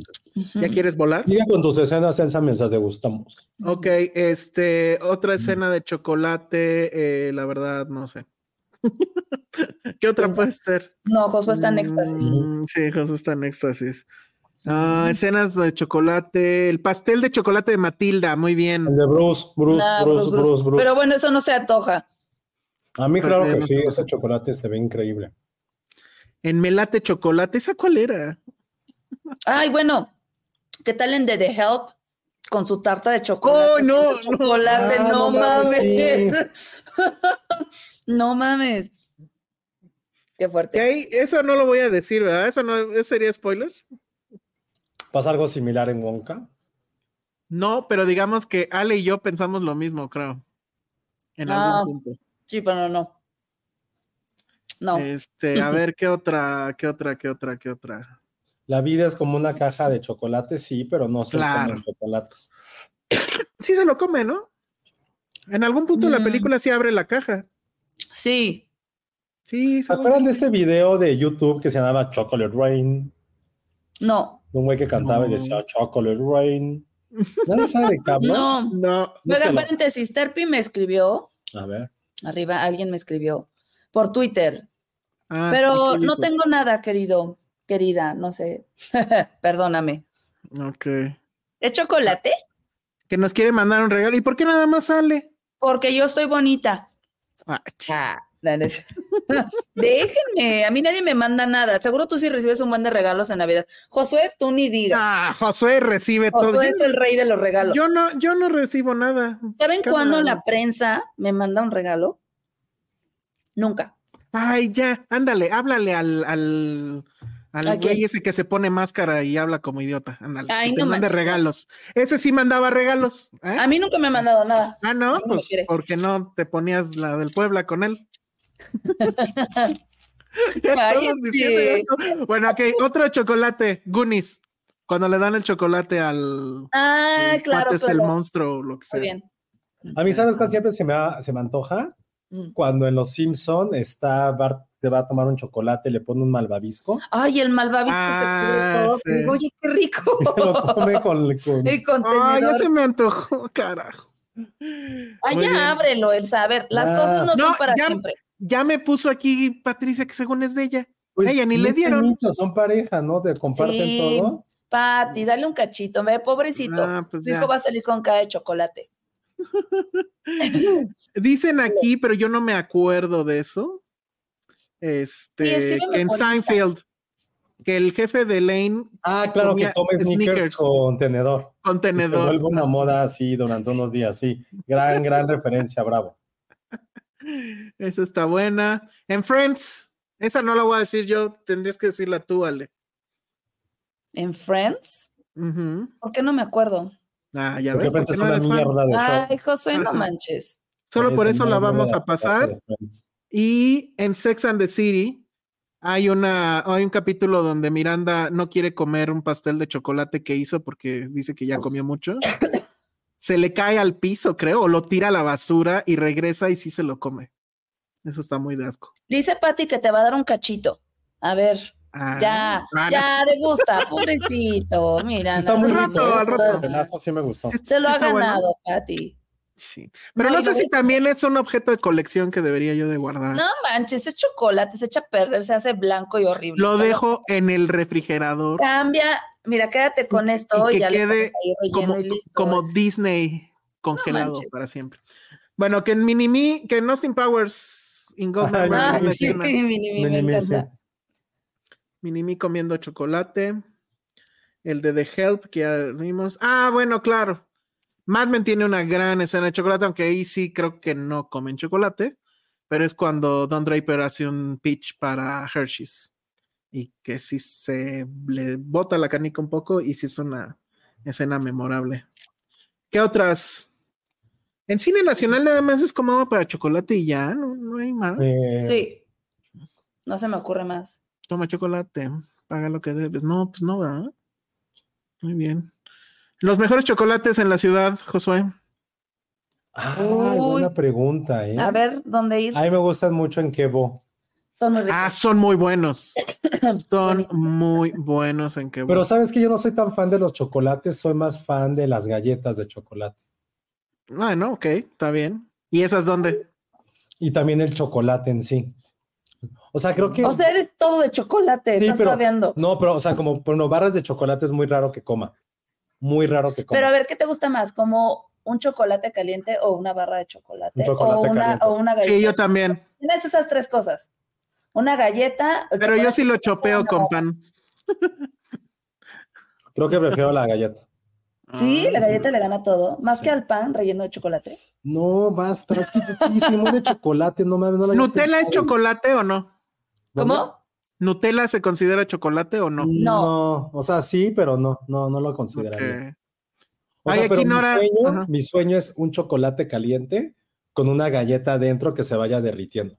¿Ya quieres volar? Sigue con tus escenas, Elsa, mientras degustamos. Ok, este, otra escena de chocolate, eh, la verdad, no sé. ¿Qué otra Pues, puede ser? No, Josué está en éxtasis. Mm, sí, Josué está en éxtasis. Ah, escenas de chocolate, el pastel de chocolate de Matilda, muy bien. El de Bruce, Bruce, Nah, Bruce, Bruce, Bruce, Bruce. Pero bueno, eso no se antoja. A mí, Pues, claro que sí, ese chocolate se ve increíble. En Melate Chocolate, ¿esa cuál era? Ay, bueno, ¿qué tal en The, The Help? Con su tarta de chocolate. ¡Oh, no, De Chocolate, no! Ah, no, no mames, mames. no mames. Qué Que fuerte. ahí- eso no lo voy a decir, ¿verdad? Eso no ¿eso sería spoiler. ¿Pasa algo similar en Wonka? No, pero digamos que Ale y yo pensamos lo mismo, creo. En Ah. algún punto. Sí, pero no. No. Este, a ver, ¿qué otra, qué otra, qué otra, qué otra? La vida es como una caja de chocolate, sí, pero no se Claro. comen chocolates. Sí se lo come, ¿no? En algún punto de la Mm. película sí abre la caja. Sí. Sí, ¿Se acuerdan de este video de YouTube que se llamaba Chocolate Rain? No. De un güey que cantaba y No. decía Chocolate Rain. ¿Nadie sabe de qué? No. No, Oiga, Búsquelo. paréntesis, Terpi me escribió, A ver. Arriba alguien me escribió por Twitter, Ah, pero ¿y qué no tengo nada, querido, querida, no sé. Perdóname. Ok. ¿Es chocolate? Que nos quiere mandar un regalo. ¿Y por qué nada más sale? Porque yo estoy bonita. Ah, Déjenme, a mí nadie me manda nada. Seguro tú sí recibes un buen de regalos en Navidad. Josué, tú ni digas. Ah, Josué recibe todo. Josué es el rey de los regalos. yo no, yo no recibo nada. ¿Saben cuándo la prensa me manda un regalo? Nunca. Ay, ya, ándale, háblale al, al, al ¿A güey ese que se pone máscara y habla como idiota. Ándale, Ay, que te no mande manches. regalos. Ese sí mandaba regalos. ¿eh? A mí nunca me ha mandado nada. Ah, no, no pues porque no te ponías la del Puebla con él. Ya estamos diciendo esto. Bueno, ok, otro chocolate, Goonies. Cuando le dan el chocolate al Ah, claro, este, el monstruo o lo que sea. Muy bien. A mí, ¿sabes cuál siempre se me, ha- se me antoja? Mm. Cuando en Los Simpson está Bart que va a tomar un chocolate y le pone un malvavisco Ay, el malvavisco Ah, se cubre todo. sí. Oye, qué rico. y se lo come con, con- El Ay, ya contenedor. se me antojó, carajo. Ay, Muy ya bien. ábrelo, el saber. Las Ah. cosas no, No, son para ya- siempre. Ya me puso aquí Patricia que según es de ella. Pues, Ella ni le dieron. mucho, son pareja, ¿no? Te comparten Sí. todo. Pati, dale un cachito, ve, pobrecito. Ah, pues Su ya. hijo va a salir con cara de chocolate. Dicen aquí, pero yo no me acuerdo de eso. Este, que en. Seinfeld, que el jefe de Lane Ah, claro, que come sneakers Snickers. con tenedor. Se contenedor. vuelve una moda así durante unos días, sí. Gran, gran referencia, bravo. Esa está buena. En Friends, esa no la voy a decir yo, tendrías que decirla tú, Ale. ¿En Friends? ¿Por qué no me acuerdo? Ah, ya ves, porque no una eres fan. mierda de. Ay, Josué, no manches. Solo por Es eso la vamos a pasar. Y en Sex and the City hay una hay un capítulo donde Miranda no quiere comer un pastel de chocolate que hizo porque dice que ya comió mucho. Se le cae al piso, creo, o lo tira a la basura y regresa y sí se lo come. Eso está muy de asco. Dice Pati que te va a dar un cachito. A ver, Ah, ya, ah, no. ya, de gusta, pobrecito. Mira, Sí está nada muy ¿eh? al rato. Sí me gustó. Sí- Se lo sí ha está bueno. ganado, Pati. Sí. Pero No, no, sé si ves- también es un objeto de colección que debería yo de guardar. No manches, es chocolate, se echa a perder, se hace blanco y horrible. Lo Pero dejo en el refrigerador Cambia, mira, quédate con esto y y, que ya quede ahí como, y listo. como es- Disney congelado para siempre. Bueno, que en Minimi, que en Austin Powers. In Ah, Mini sí, sí, mini, mini, me encanta. Minimi comiendo chocolate. El de The Help que ya vimos. Ah, bueno, claro. Mad Men tiene una gran escena de chocolate, aunque ahí sí creo que no comen chocolate, pero es cuando Don Draper hace un pitch para Hershey's y que sí se le bota la canica un poco y sí es una escena memorable. ¿Qué otras? En cine nacional nada más es como agua para chocolate y ya, no, no hay más. Sí. No se me ocurre más. Toma chocolate, paga lo que debes. No, pues no, ¿verdad? Muy bien. Los mejores chocolates en la ciudad, Josué. Ay, Uy. buena pregunta, ¿eh? A ver, ¿dónde ir? A mí me gustan mucho en Quebo. Son muy ricos. Ah, son muy buenos. Son muy buenos en que Pero sabes que yo no soy tan fan de los chocolates, soy más fan de las galletas de chocolate. Bueno, ok, está bien. ¿Y esas dónde? Y también el chocolate en sí. O sea, creo que. O sea, eres todo de chocolate, Sí, estás pero- babeando. No, pero, o sea, como bueno, barras de chocolate es muy raro que coma. Muy raro que coma. Pero a ver, ¿qué te gusta más? ¿Como un chocolate caliente o una barra de chocolate? Un chocolate o, una, caliente. o una galleta. Sí, yo también. Tienes esas tres cosas. Una galleta. Pero yo sí lo chopeo con pan. Creo que prefiero la galleta. Sí, la Ah. galleta le gana todo. Más Sí. que al pan relleno de chocolate. No, basta, es que es riquísimo de chocolate, no mames, no la ¿Nutella es chocolate o no? ¿Cómo? ¿Nutella se considera chocolate o no? No. o sea, sí, pero no, no, no lo consideraría. O Ay, aquí mi, sueño, mi sueño es un chocolate caliente con una galleta adentro que se vaya derritiendo.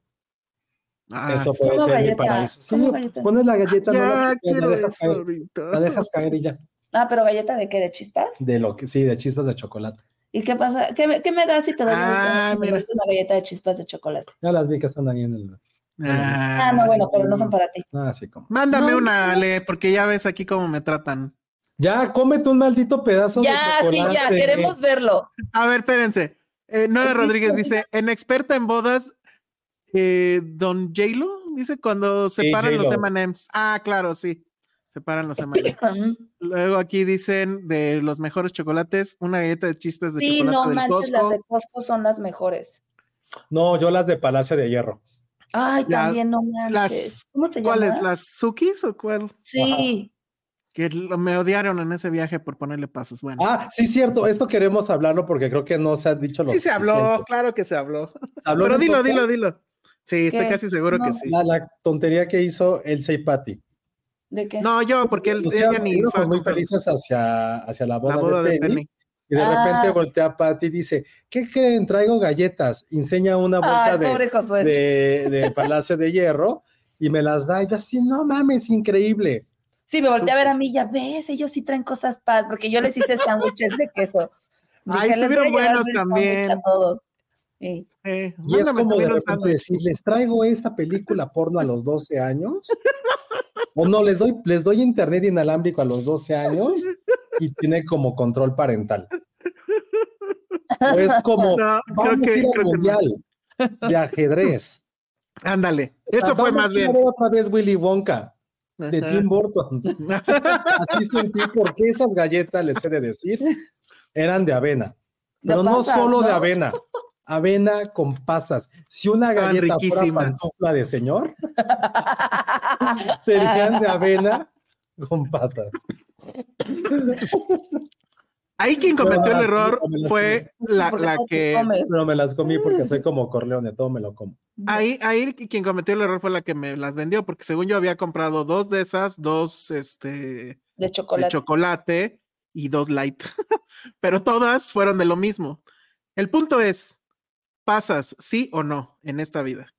Ah, eso puede ¿Cómo ser mi galleta? paraíso. Sí, pones la galleta, no la, ya dejas eso caer, la dejas caer y ya. Ah, pero galleta de qué? ¿De chispas? De lo que sí, de chispas de chocolate. ¿Y qué pasa? ¿Qué me, qué me das si te doy Ah, una, mira. una galleta de chispas de chocolate? Ya las vi que están ahí en el. Ah, no, bueno, pero no son para ti. Ah, sí, como. Mándame No, una, Ale, porque ya ves aquí cómo me tratan. Ya, cómete un maldito pedazo Ya, de sí, chocolate. ya, queremos verlo. A ver, espérense. Eh, Nora Rodríguez dice, en experta en bodas, eh, Don J-Lo, dice, cuando separan los J-Lo. M&M's. Ah, claro, sí. Separan los M&M's. Mm. Luego aquí dicen de los mejores chocolates, una galleta de chispas de Sí, chocolate no del manches, las de Costco son las mejores. No, yo las de Palacio de Hierro. Ay, La- también no manches. las- ¿Cómo te ¿Cuáles? ¿Las Sukis o cuál? Sí. Que lo- me odiaron en ese viaje por ponerle pasos. Bueno. Ah, sí, cierto. Esto queremos hablarlo porque creo que no se ha dicho lo sí se habló, claro que se habló. ¿Se habló Pero dilo, podcast? dilo, dilo. Sí, estoy ¿Qué? casi seguro que sí. La, la tontería que hizo Elsa y Patty. ¿De qué? No, yo, porque él, O sea, ella ni fue muy felices hacia, hacia la boda, la boda de, de Penny, Penny. Y de Ah. repente voltea a Patty y dice, ¿qué creen? Traigo galletas. Enseña una bolsa Ay, de, de, de Palacio de Hierro y me las da. Y yo así, no mames, increíble. Sí, me volteé a ver a mí, ya ves, ellos sí traen cosas paz, porque yo les hice sándwiches de queso. Ay, Dije, les voy a estuvieron buenos el también. A todos. Eh, Y es como de repente decir, les traigo esta película porno a los 12 años. O no, les doy, les doy internet inalámbrico a los 12 años y tiene como control parental. O es como, No, creo vamos que, a ir al creo que no. mundial de ajedrez. Ándale, eso fue más bien. otra vez Willy Wonka de Ajá. Tim Burton. Así sentí porque esas galletas, les he de decir, eran de avena. De Pero no solo de avena, avena con pasas. Si una Estaban galleta fuera pantufla de señor, serían de avena con pasas. Ahí quien cometió el error fue la, la que. Pero me las comí porque soy como Corleone, todo me lo como. ahí, ahí quien cometió el error fue la que me las vendió, porque según yo había comprado dos de esas, dos este De chocolate. de chocolate y dos light, pero todas fueron de lo mismo. El punto es, ¿pasas sí o no en esta vida?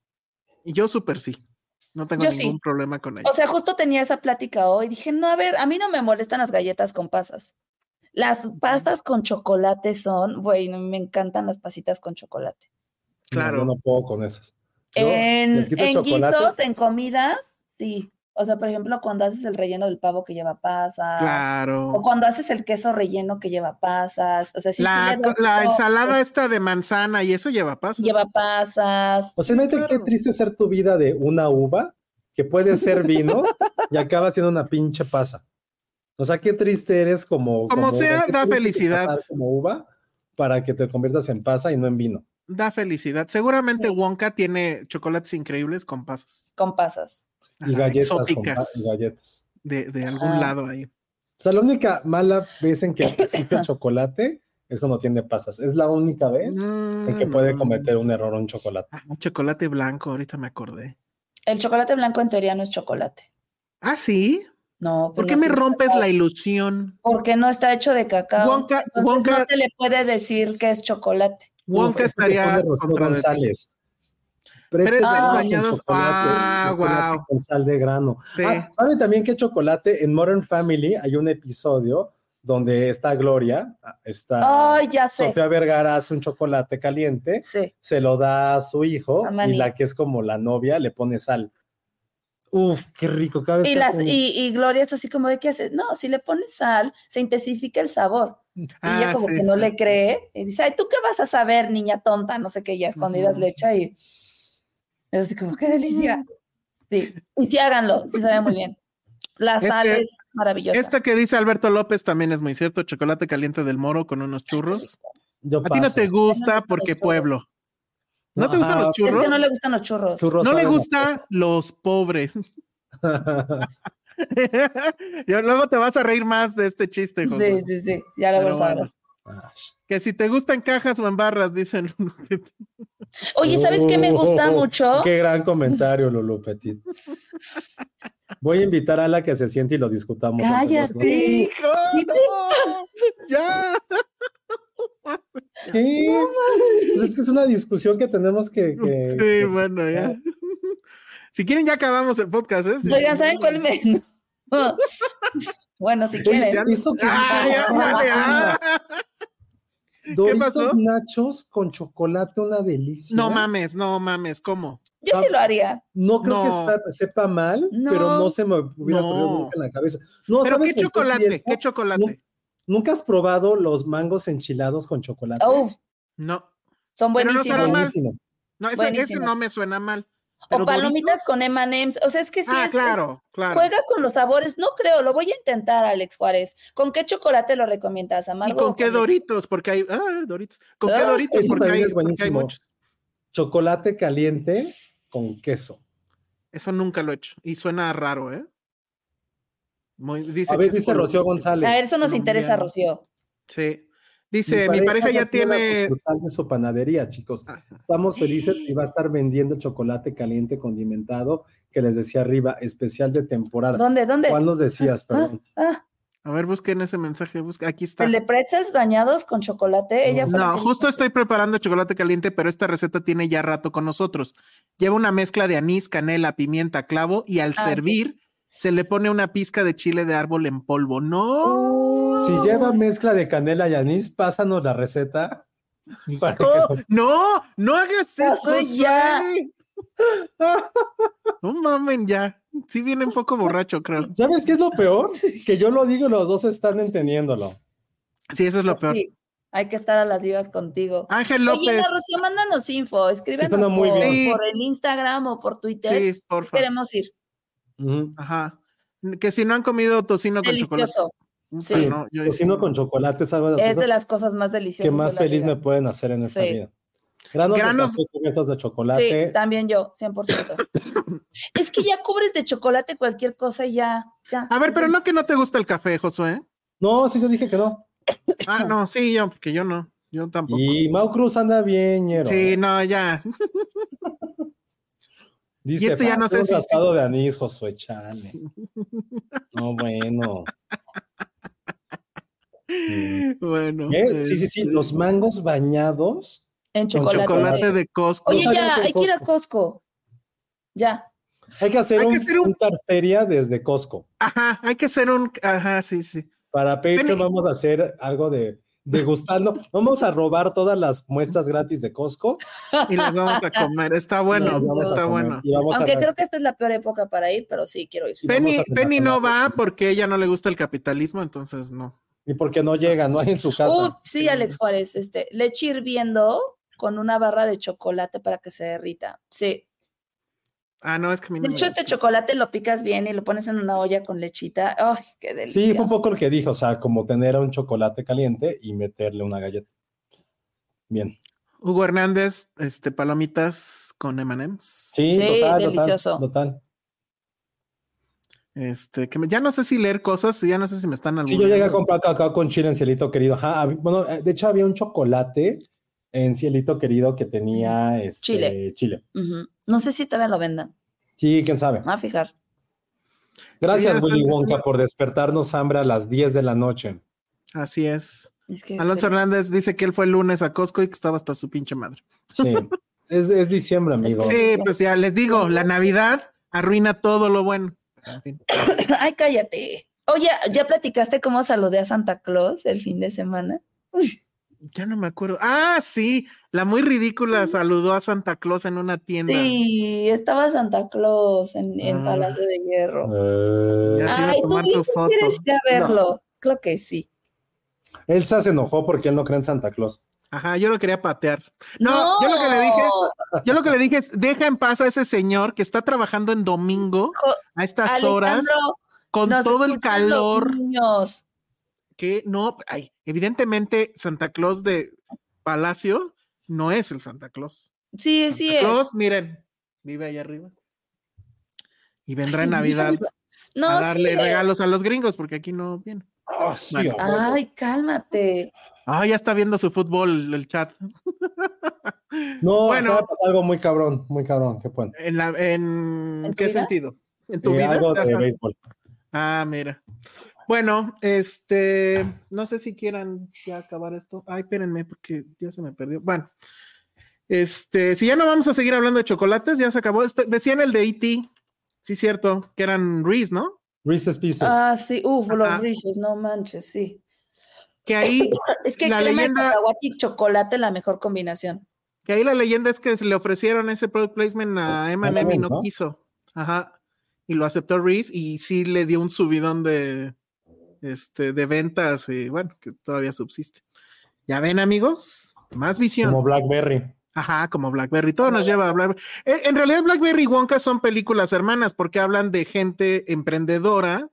Y yo súper sí. No tengo Yo ningún sí. problema con ello. O sea, justo tenía esa plática hoy. Dije, no, a ver, a mí no me molestan las galletas con pasas. Las pastas con chocolate son, güey, me encantan las pasitas con chocolate. Claro. No, yo no puedo con esas. Yo En, en guisos, en comida, sí. O sea, por ejemplo, cuando haces el relleno del pavo que lleva pasas. O Claro. cuando haces el queso relleno que lleva pasas. O sea, sí, sí La, doy la ensalada esta de manzana y eso lleva pasas. Lleva pasas. O sea, imagínate qué triste ser tu vida de una uva que puede ser vino y acaba siendo una pinche pasa. O sea, qué triste eres como. Como sea, ¿qué da felicidad. Como uva para que te conviertas en pasa y no en vino. Da felicidad. Seguramente Wonka tiene chocolates increíbles con pasas. Con pasas. Y galletas. con exóticas y galletas. de, de algún Ah. lado ahí. O sea, la única mala vez en que existe el chocolate es cuando tiene pasas. Es la única vez en que puede cometer un error un chocolate. Ah, un chocolate blanco, ahorita me acordé. El chocolate blanco en teoría no es chocolate. Ah, sí. No. ¿Por pues qué no me rompes cacao. la ilusión? Porque no está hecho de cacao. Wonka- Entonces Wonka- no se le puede decir que es chocolate. Wonka Uf, es que le estaría contra. González. Pretzels bañados. Ah. Con sal de grano. Sí. Ah, ¿Saben también que chocolate? En Modern Family hay un episodio donde está Gloria, está Ay, ya sé. Sofía Vergara hace un chocolate caliente, Sí. se lo da a su hijo y la que es como la novia le pone sal. Uf, qué rico. Cada Y, que las, hacen- y, y Gloria es así como de qué haces. No, si le pones sal, se intensifica el sabor. Y ella Ah, como sí, que no le cree. Y dice, ay, ¿tú qué vas a saber, niña tonta? No sé qué, ya escondidas Ujú. le echa y es así como, qué delicia. Sí, y sí háganlo, sí sabe muy bien. La Es sal que es maravillosa. Esta que dice Alberto López también es muy cierto. Chocolate caliente del moro con unos churros. Yo A ti no te gusta gustan porque pueblo. ¿No te gustan los Es churros? que no le gustan los churros. Churros No le saben gusta los pobres. y luego te vas a reír más de este chiste, José. Sí, sí, sí, ya lo sabrás. Que si te gusta en cajas o en barras, dicen. Oye, ¿sabes qué me gusta Oh, mucho? Qué gran comentario, Lulu Petit. Voy a invitar a la que se siente y lo discutamos. Cállate. ¡Hijo! no! ¡Ya! ¿Qué? Pues es que es una discusión que tenemos que. que- Sí, que- bueno, ya. Si quieren, ya acabamos el podcast, ¿eh? Sí. Oigan, ¿saben cuál me.? bueno, si Oye, quieren. ¿ya has visto que- ¡Ah, ya! Doritos pasó? nachos con chocolate, una delicia. No mames, no mames, ¿cómo? Yo sí lo haría. No creo No. que sepa, mal, No. pero no se me hubiera ocurrido No. nunca en la cabeza. No, ¿Pero ¿sabes qué sí chocolate? ¿Qué chocolate? ¿Nunca has probado los mangos enchilados con chocolate? No. son Pero no buenísimos. mal. No, ese, no me suena mal. O ¿Pero palomitas Doritos? con M&M's. O sea, es que sí Ah, es- claro, es- claro. Juega con los sabores. No creo, lo voy a intentar, Alex Juárez. ¿Con qué chocolate lo recomiendas, ¿Y Amargo? con o qué Doritos? Porque hay. Ah, Doritos. ¿Con qué Ah, Doritos? Porque hay, es porque hay buenísimo. muchos. Chocolate caliente con queso. Eso nunca lo he hecho. Y suena raro, ¿eh? Muy, dice A ver, dice Rocío. González. A ver, eso nos interesa. Rocío. Sí. Dice, mi pareja ya tiene. de su panadería, chicos. Estamos felices y va a estar vendiendo chocolate caliente condimentado que les decía arriba, especial de temporada. ¿Dónde? ¿Dónde? ¿Cuál nos decías, Ah, perdón? ah, A ver, busquen ese mensaje. Busca. Aquí está. el de pretzels bañados con chocolate. Ella No, justo estoy preparando chocolate caliente, pero esta receta tiene ya rato con nosotros. Lleva una mezcla de anís, canela, pimienta, clavo y al Ah, sí. Se le pone una pizca de chile de árbol en polvo. No. Si lleva mezcla de canela y anís, pásanos la receta. que No, no, no hagas eso. ya. No mamen ya. Sí viene un poco borracho, creo. ¿Sabes qué es lo peor? Que yo lo digo y los dos están entendiéndolo. Sí, eso es lo peor. Sí, hay que estar a las vivas contigo. Ángel Oye, López. Ana Rocío, mándanos info, escríbenos por el Instagram o por Twitter. Sí, por favor. Queremos ir. Ajá. Que si no han comido tocino con chocolate. Delicioso. Sí. no, yo- Tocino con chocolate es algo de las Es de cosas las cosas más deliciosas. que más de feliz vida. me pueden hacer en esta Sí. vida. Granos, Granos- de café cubiertos de chocolate. Sí, también yo, 100%. es que ya cubres de chocolate cualquier cosa y ya, ya. A ver, pero no que no te gusta el café, Josué. No, sí, yo dije que no. Ah, no, sí, yo, porque yo no. Yo tampoco. Y Mau Cruz anda bien, ñero. Sí, no, ya. Dice, y esto ya no sé "Falta un si- raspado de anís, Josué, chale. No, bueno. Bueno. ¿Eh? Sí, sí, sí, este, los mangos bañados. En con chocolate. Chocolate de Costco. Oye, ya, que hay que ir a Costco. Ya. Hay que hacer Hay que un, hacer un- un tarteria desde Costco. Ajá, hay que hacer un. Ajá, sí, sí. Para Patreon Penny. vamos a hacer algo de degustando. Vamos a robar todas las muestras gratis de Costco. Y las vamos a comer. Está bueno, está bueno. a Aunque creo que esta es la peor época para ir, pero sí, quiero ir. Penny, Penny no va porque ella no le gusta el capitalismo, entonces no. Y porque no llega, no hay en su casa. Uh, sí, Alex Juárez, este, leche hirviendo con una barra de chocolate para que se derrita. Sí. Ah, no, es que a mí no De hecho, este chocolate lo picas bien y lo pones en una olla con lechita. ¡Ay, qué delicia! Sí, fue un poco lo que dijo, o sea, como tener un chocolate caliente y meterle una galleta. bien. Hugo Hernández, este, palomitas con M&M's. Sí, Sí, total, delicioso. total, total. Este, que me- ya no sé si leer cosas, ya no sé si me están Sí, yo llegué a comprar cacao con chile en Cielito Querido. Ajá, hab- bueno, eh, de hecho había un chocolate en Cielito Querido que tenía este, Chile. chile. No sé si todavía lo vendan. Sí, quién sabe. Voy a fijar. Gracias, Sí, Willy Wonka, por despertarnos hambre a las 10 de la noche. Así es. Es que Alonso. Hernández dice que él fue el lunes a Costco y que estaba hasta su pinche madre. Sí. es, es diciembre, amigo. Sí, pues ya les digo, la Navidad arruina todo lo bueno. Ay, cállate. Oye, ¿ya platicaste cómo saludé a Santa Claus el fin de semana? Ya no me acuerdo. Ah, sí, la muy ridícula saludó a Santa Claus en una tienda. Sí, estaba Santa Claus en, en Ah. Palacio de Hierro. Eh, Ya se iba a Ay, tú tomar su foto. quieres ir a verlo. Creo que sí. Elsa se enojó porque él no cree en Santa Claus. Ajá, yo lo quería patear. No, yo lo que le dije, yo lo que le dije es, deja en paz a ese señor que está trabajando en domingo a estas horas con todo el calor niños. Que no, ay, evidentemente Santa Claus de Palacio no es el Santa Claus. Sí, Santa sí es. Claus, miren, vive ahí arriba. Y vendrá en Navidad No, a darle sí es. regalos a los gringos porque aquí no viene. Sí, Bueno. a huevo. Ay, cálmate. Ah, ya está viendo su fútbol el chat. no, bueno. algo muy cabrón, muy cabrón. Qué bueno. ¿En, la, en, ¿En tu qué vida? sentido? ¿En tu Eh, vida? algo de béisbol. Ah, mira. Bueno, este, no sé si quieran ya acabar esto. Ay, espérenme, porque ya se me perdió. Bueno, este, si ya no vamos a seguir hablando de chocolates, ya se acabó. Este, decían el de E.T., sí, cierto, que eran Reese, ¿no? Reese's Pieces. Ah, sí, uf, los. Reese's, no manches, sí. Que ahí, Es que La crema leyenda- de cacahuate y chocolate la mejor combinación. que ahí la leyenda es que se le ofrecieron ese product placement a Eminem y M&M, no, ¿no? quiso. Ajá. Y lo aceptó Reese y sí le dio un subidón de, este, de ventas y bueno, que todavía subsiste. Ya ven, amigos, más visión. Como Blackberry. Ajá, como Blackberry. Todo nos lleva a Blackberry. En, realidad, Blackberry y Wonka son películas hermanas porque hablan de gente emprendedora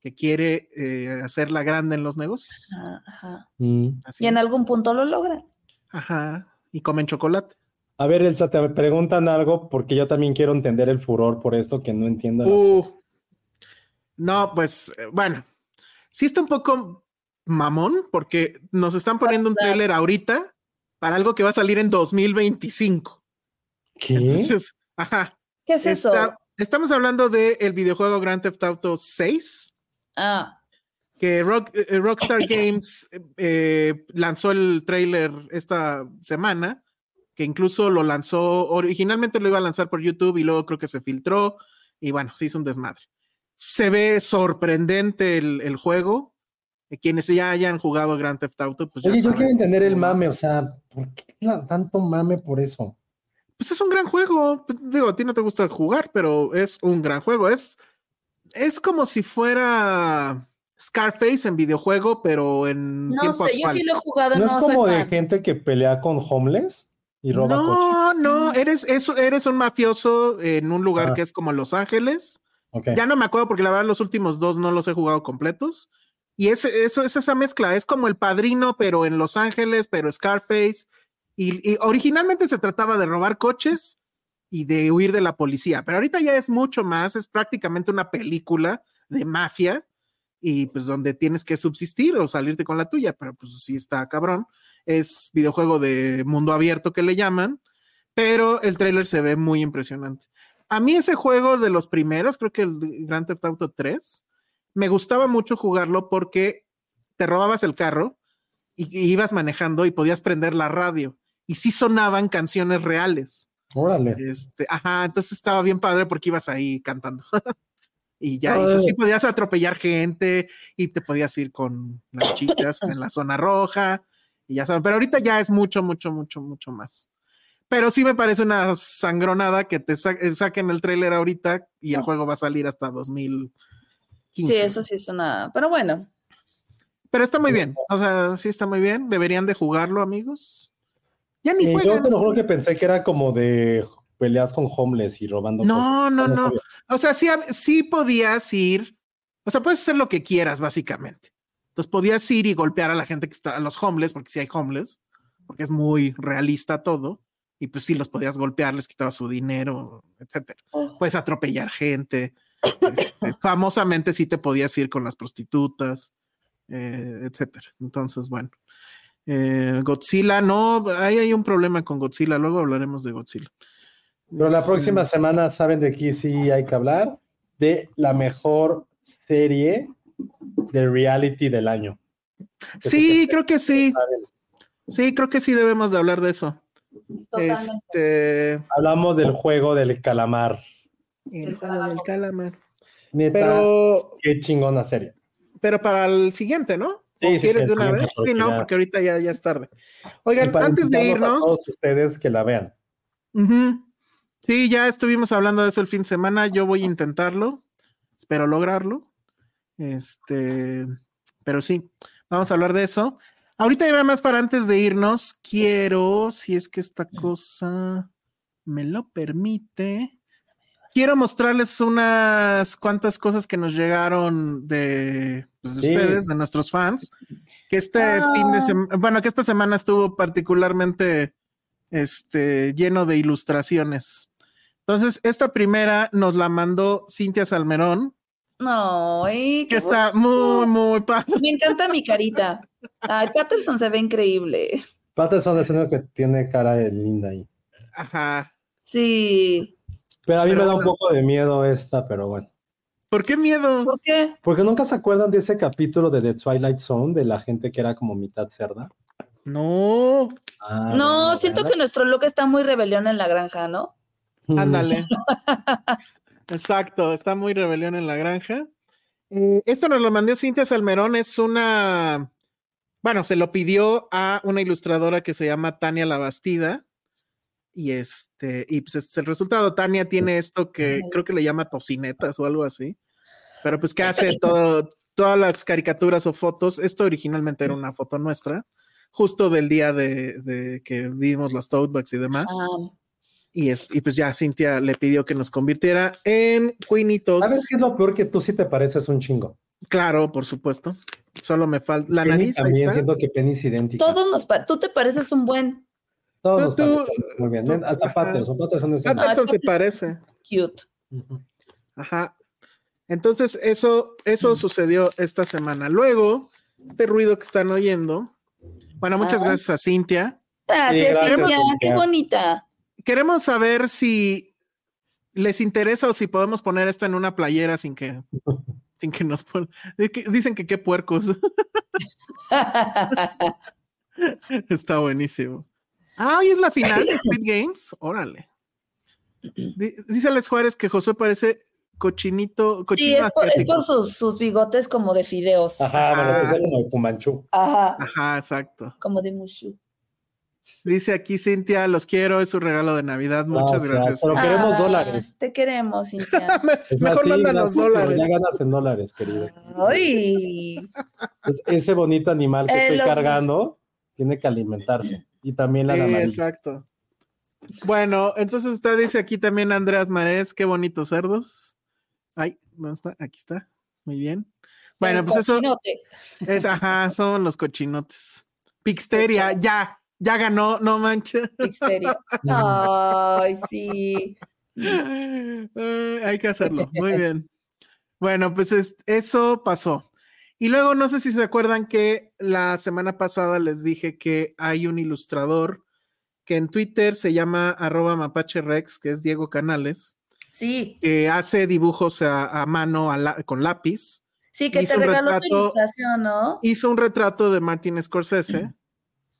que quiere eh, hacerla grande en los negocios. Ajá, ajá. Mm. Así Y en es. algún punto lo logran. Ajá. Y comen chocolate. A ver, Elsa, te preguntan algo porque yo también quiero entender el furor por esto que no entiendo. Uh, no, pues, eh, bueno, sí está un poco mamón porque nos están poniendo un tráiler ahorita para algo que va a salir en 2025. ¿Qué? Entonces, ajá. ¿Qué es eso? Está- estamos hablando del videojuego Grand Theft Auto 6. Ah, que Rock- eh, Rockstar Games eh, lanzó el trailer esta semana, que incluso lo lanzó, originalmente lo iba a lanzar por YouTube y luego creo que se filtró y bueno, se hizo un desmadre. Se ve sorprendente el, el juego. Eh, Quienes ya hayan jugado Grand Theft Auto, pues ya Oye, yo saben. quiero entender el mame, o sea, ¿por qué tanto mame por eso? Pues es un gran juego. Pues, Digo, a ti no te gusta jugar, pero es un gran juego. Es, es como si fuera Scarface en videojuego, pero en no tiempo sé, yo sí lo he jugado, ¿No no, es como de fan. gente que pelea con homeless y roba coches? No, no, eres, eso, eres un mafioso en un lugar Ah. que es como Los Ángeles. Ok. Ya no me acuerdo porque la verdad los últimos dos no los he jugado completos. Y es, eso es esa mezcla, es como el padrino, pero en Los Ángeles, pero Scarface. Y, y originalmente se trataba de robar coches y de huir de la policía, pero ahorita ya es mucho más, es prácticamente una película de mafia y pues donde tienes que subsistir o salirte con la tuya, pero pues sí está cabrón. Es videojuego de mundo abierto que le llaman, pero el tráiler se ve muy impresionante. A mí ese juego de los primeros, creo que el Grand Theft Auto 3, me gustaba mucho jugarlo porque te robabas el carro y, y ibas manejando y podías prender la radio y sí sonaban canciones reales. Órale. Este, ajá, entonces estaba bien padre porque ibas ahí cantando. y ya, y pues sí podías atropellar gente y te podías ir con las chicas en la zona roja y ya saben, pero ahorita ya es mucho, mucho, mucho, mucho más. Pero sí me parece una sangronada que te sa- eh, saquen el tráiler ahorita y el juego va a salir hasta 2015. Sí, eso sí es una. Pero bueno, Pero está muy bien, o sea, sí está muy bien. Deberían de jugarlo, amigos. Ya ni Eh, yo juegan. te lo juro que pensé que era como de peleas con homeless y robando No, cosas. no, no. O sea, sí, sí podías ir, o sea, puedes hacer lo que quieras, básicamente. Entonces podías ir y golpear a la gente que está, a los homeless, porque sí hay homeless, porque es muy realista todo. Y pues sí, los podías golpear, les quitabas su dinero, etcétera. Puedes atropellar gente. Este, famosamente sí te podías ir con las prostitutas, eh, etcétera. Entonces, bueno. Eh, Godzilla, no, ahí hay un problema con Godzilla, luego hablaremos de Godzilla. Pero la Es, próxima semana, ¿saben de aquí sí hay que hablar? De la mejor serie de reality del año. Sí, creo que sí. Sí, creo que sí debemos de hablar de eso. Totalmente. Este. Hablamos del juego del calamar. El juego del calamar. Neta, Pero, qué chingona serie. pero para el siguiente, ¿no? Sí, ¿O sí, quieres sí, de una vez? Sí, porque no, ya- porque ahorita ya, ya es tarde. Y Oigan, para antes de invitarlos a irnos, todos ustedes que la vean. sí, ya estuvimos hablando de eso el fin de semana. Yo voy a intentarlo. Espero lograrlo. Este, pero sí, vamos a hablar de eso. Ahorita y nada más para antes de irnos, quiero, si es que esta cosa me lo permite, quiero mostrarles unas cuantas cosas que nos llegaron de, pues, de Sí. ustedes, de nuestros fans, que este Ah. fin de semana, bueno, que esta semana estuvo particularmente este, lleno de ilustraciones. Entonces, esta primera nos la mandó Cintia Salmerón, No, y que está muy, muy padre. Me encanta mi carita. Ay, Patterson se ve increíble. Patterson es el único que tiene cara de linda ahí. Ajá. Sí. Pero a mí Pero me da un poco de miedo esta, pero bueno. ¿Por qué miedo? ¿Por qué? Porque nunca se acuerdan de ese capítulo de The Twilight Zone de la gente que era como mitad cerda. No, Ah, No, siento que nuestro look está muy rebelión en la granja, ¿no? Ándale. Exacto, está muy rebelión en la granja. Eh, esto nos lo mandó Cintia Salmerón, es una, bueno, se lo pidió a una ilustradora que se llama Tania Labastida. Y este, y pues este es el resultado. Tania tiene esto que creo que le llama tocinetas o algo así. Pero pues que hace todo, todas las caricaturas o fotos. Esto originalmente era una foto nuestra, justo del día de, de que vimos las tote bags y demás. Y, es, y pues ya Cintia le pidió que nos convirtiera en Queenitos. ¿Sabes qué es lo peor? Que tú sí te pareces un chingo. Claro, por supuesto. Solo me falta la Penny nariz. también está. siento que Penny es idéntica. todos nos pa- tú te pareces un buen Todos nos Tú- tú- parecemos muy bien. tú- Hasta ajá. Patterson. Patterson es Patterson Ah, se parece. cute. Ajá. Entonces, eso, eso sucedió esta semana. Luego, este ruido que están oyendo. Bueno, muchas Ah. gracias a Cintia. Gracias, gracias, Cintia, Cintia. qué bonita. Queremos saber si les interesa o si podemos poner esto en una playera sin que, sin que nos Dicen que qué puercos. Está buenísimo. Ah, hoy es la final de Squid Games. Órale. Di- Dice Alex Juárez que Josué parece cochinito, sí, cochino es por, es asiático. por sus, sus bigotes como de fideos. Ajá, bueno, Ajá. que como el Fumanchu. Ajá, Ajá, exacto. como de mushu. Dice aquí Cintia, los quiero, es su regalo de Navidad. Muchas Gracias, gracias. pero- queremos Ah, dólares. Te queremos, Cintia. Es Mejor mándanos dólares. Ya ganas en dólares, querido. Ay, Es- ese bonito animal que Eh, estoy los- cargando tiene que alimentarse. Y también la Sí, amarilla. exacto. Bueno, entonces usted dice aquí también Andreas Marés, qué bonitos cerdos. Ay, ¿dónde está? Aquí está. Muy bien. Bueno, el pues eso cochinote. es, ajá, son los cochinotes. Pixteria, ya, ya ganó, no manches. Misterio. Ay, sí. Ay, hay que hacerlo. Muy bien. Bueno, pues es- eso pasó. Y luego no sé si se acuerdan que la semana pasada les dije que hay un ilustrador que en Twitter se llama arroba mapache rex, que es Diego Canales, Sí, que hace dibujos a, a mano a la- con lápiz. sí, que Hizo te regaló tu retrato- ilustración, ¿no? Hizo un retrato de Martin Scorsese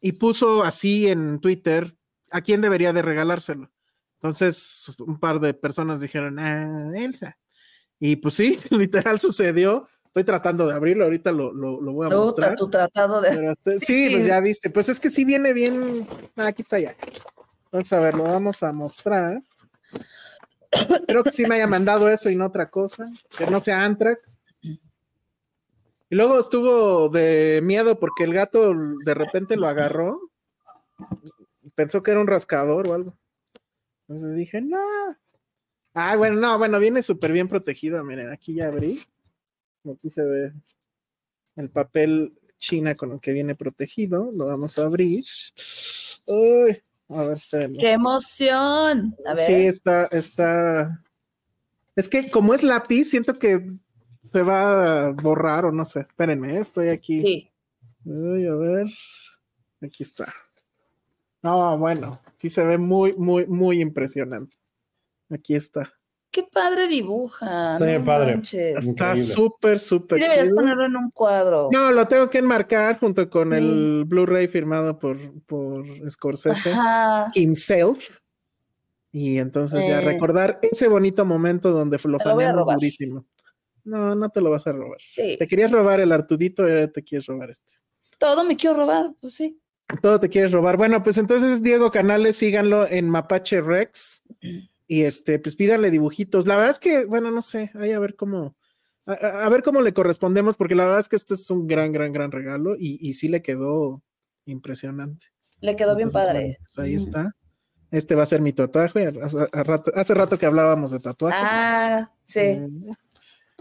y puso así en Twitter a quién debería de regalárselo. Entonces, un par de personas dijeron, ah, Elsa. Y pues sí, literal sucedió. Estoy tratando de abrirlo, ahorita lo, lo- lo voy a mostrar. tu tratado de. Pero este- sí, pues ya viste. Pues es que sí viene bien. Ah, aquí está ya. Vamos a ver, lo vamos a mostrar. Creo que sí me haya mandado eso y no otra cosa. Que no sea Antrax. Y luego estuvo de miedo porque el gato de repente lo agarró. Pensó que era un rascador o algo. Entonces dije, no. Ah, bueno, no, bueno, viene súper bien protegido. Miren, aquí ya abrí. Aquí se ve el papel China con el que viene protegido. Lo vamos a abrir. Uy, a ver, espérenme. ¡Qué emoción! A ver. Sí, está, está. Es que como es lápiz, siento que se va a borrar o no sé. Espérenme, ¿eh? estoy aquí. Sí. Uy, a ver. Aquí está. No, bueno, sí se ve muy, muy, muy impresionante. Aquí está. Qué padre dibuja. Está bien no padre. manches. Está súper, Sí súper deberías chido. ponerlo en un cuadro. No, lo tengo que enmarcar junto con Sí. el Blu-ray firmado por, por Scorsese Ajá. himself. Y entonces ya recordar ese bonito momento donde lo faneamos durísimo. No, no te lo vas a robar. Sí. Te querías robar el Artudito y ahora te quieres robar este. Todo me quiero robar, pues sí. Todo te quieres robar. Bueno, pues entonces Diego Canales, síganlo en Mapache Rex. Y este, pues pídanle dibujitos. La verdad es que, bueno, no sé, ahí a ver cómo, a, ver cómo le correspondemos, porque la verdad es que esto es un gran, gran, gran regalo y, y sí le quedó impresionante. Le quedó bien Entonces, padre. bueno, pues ahí Mm. está. Este va a ser mi tatuaje. Hace, hace rato que hablábamos de tatuajes. Ah, sí. Mm,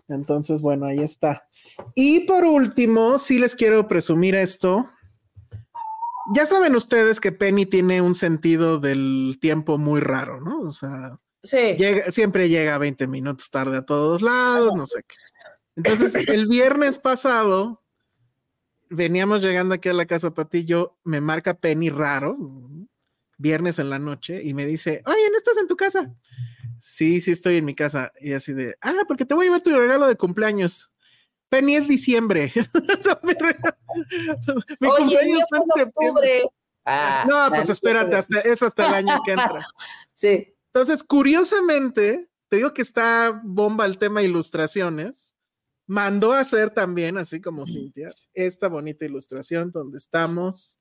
Entonces, bueno, ahí está. Y por último, sí les quiero presumir esto. Ya saben ustedes que Penny tiene un sentido del tiempo muy raro, ¿no? O sea, Sí. llega- siempre llega 20 minutos tarde a todos lados, no sé qué. Entonces, el viernes pasado, veníamos llegando aquí a la casa Patillo, me marca Penny raro, viernes en la noche, y me dice, oye, ¿no estás en tu casa? Sí, sí estoy en mi casa. Y así de, ah, porque te voy a llevar tu regalo de cumpleaños. Penny es diciembre. Mi Oye, cumpleaños fue en octubre. Ah, No, pues espérate, hasta, es hasta el año que entra. Sí. Entonces, curiosamente, te digo que está bomba el tema ilustraciones. Mandó a hacer también, así como Cintia, esta bonita ilustración donde estamos.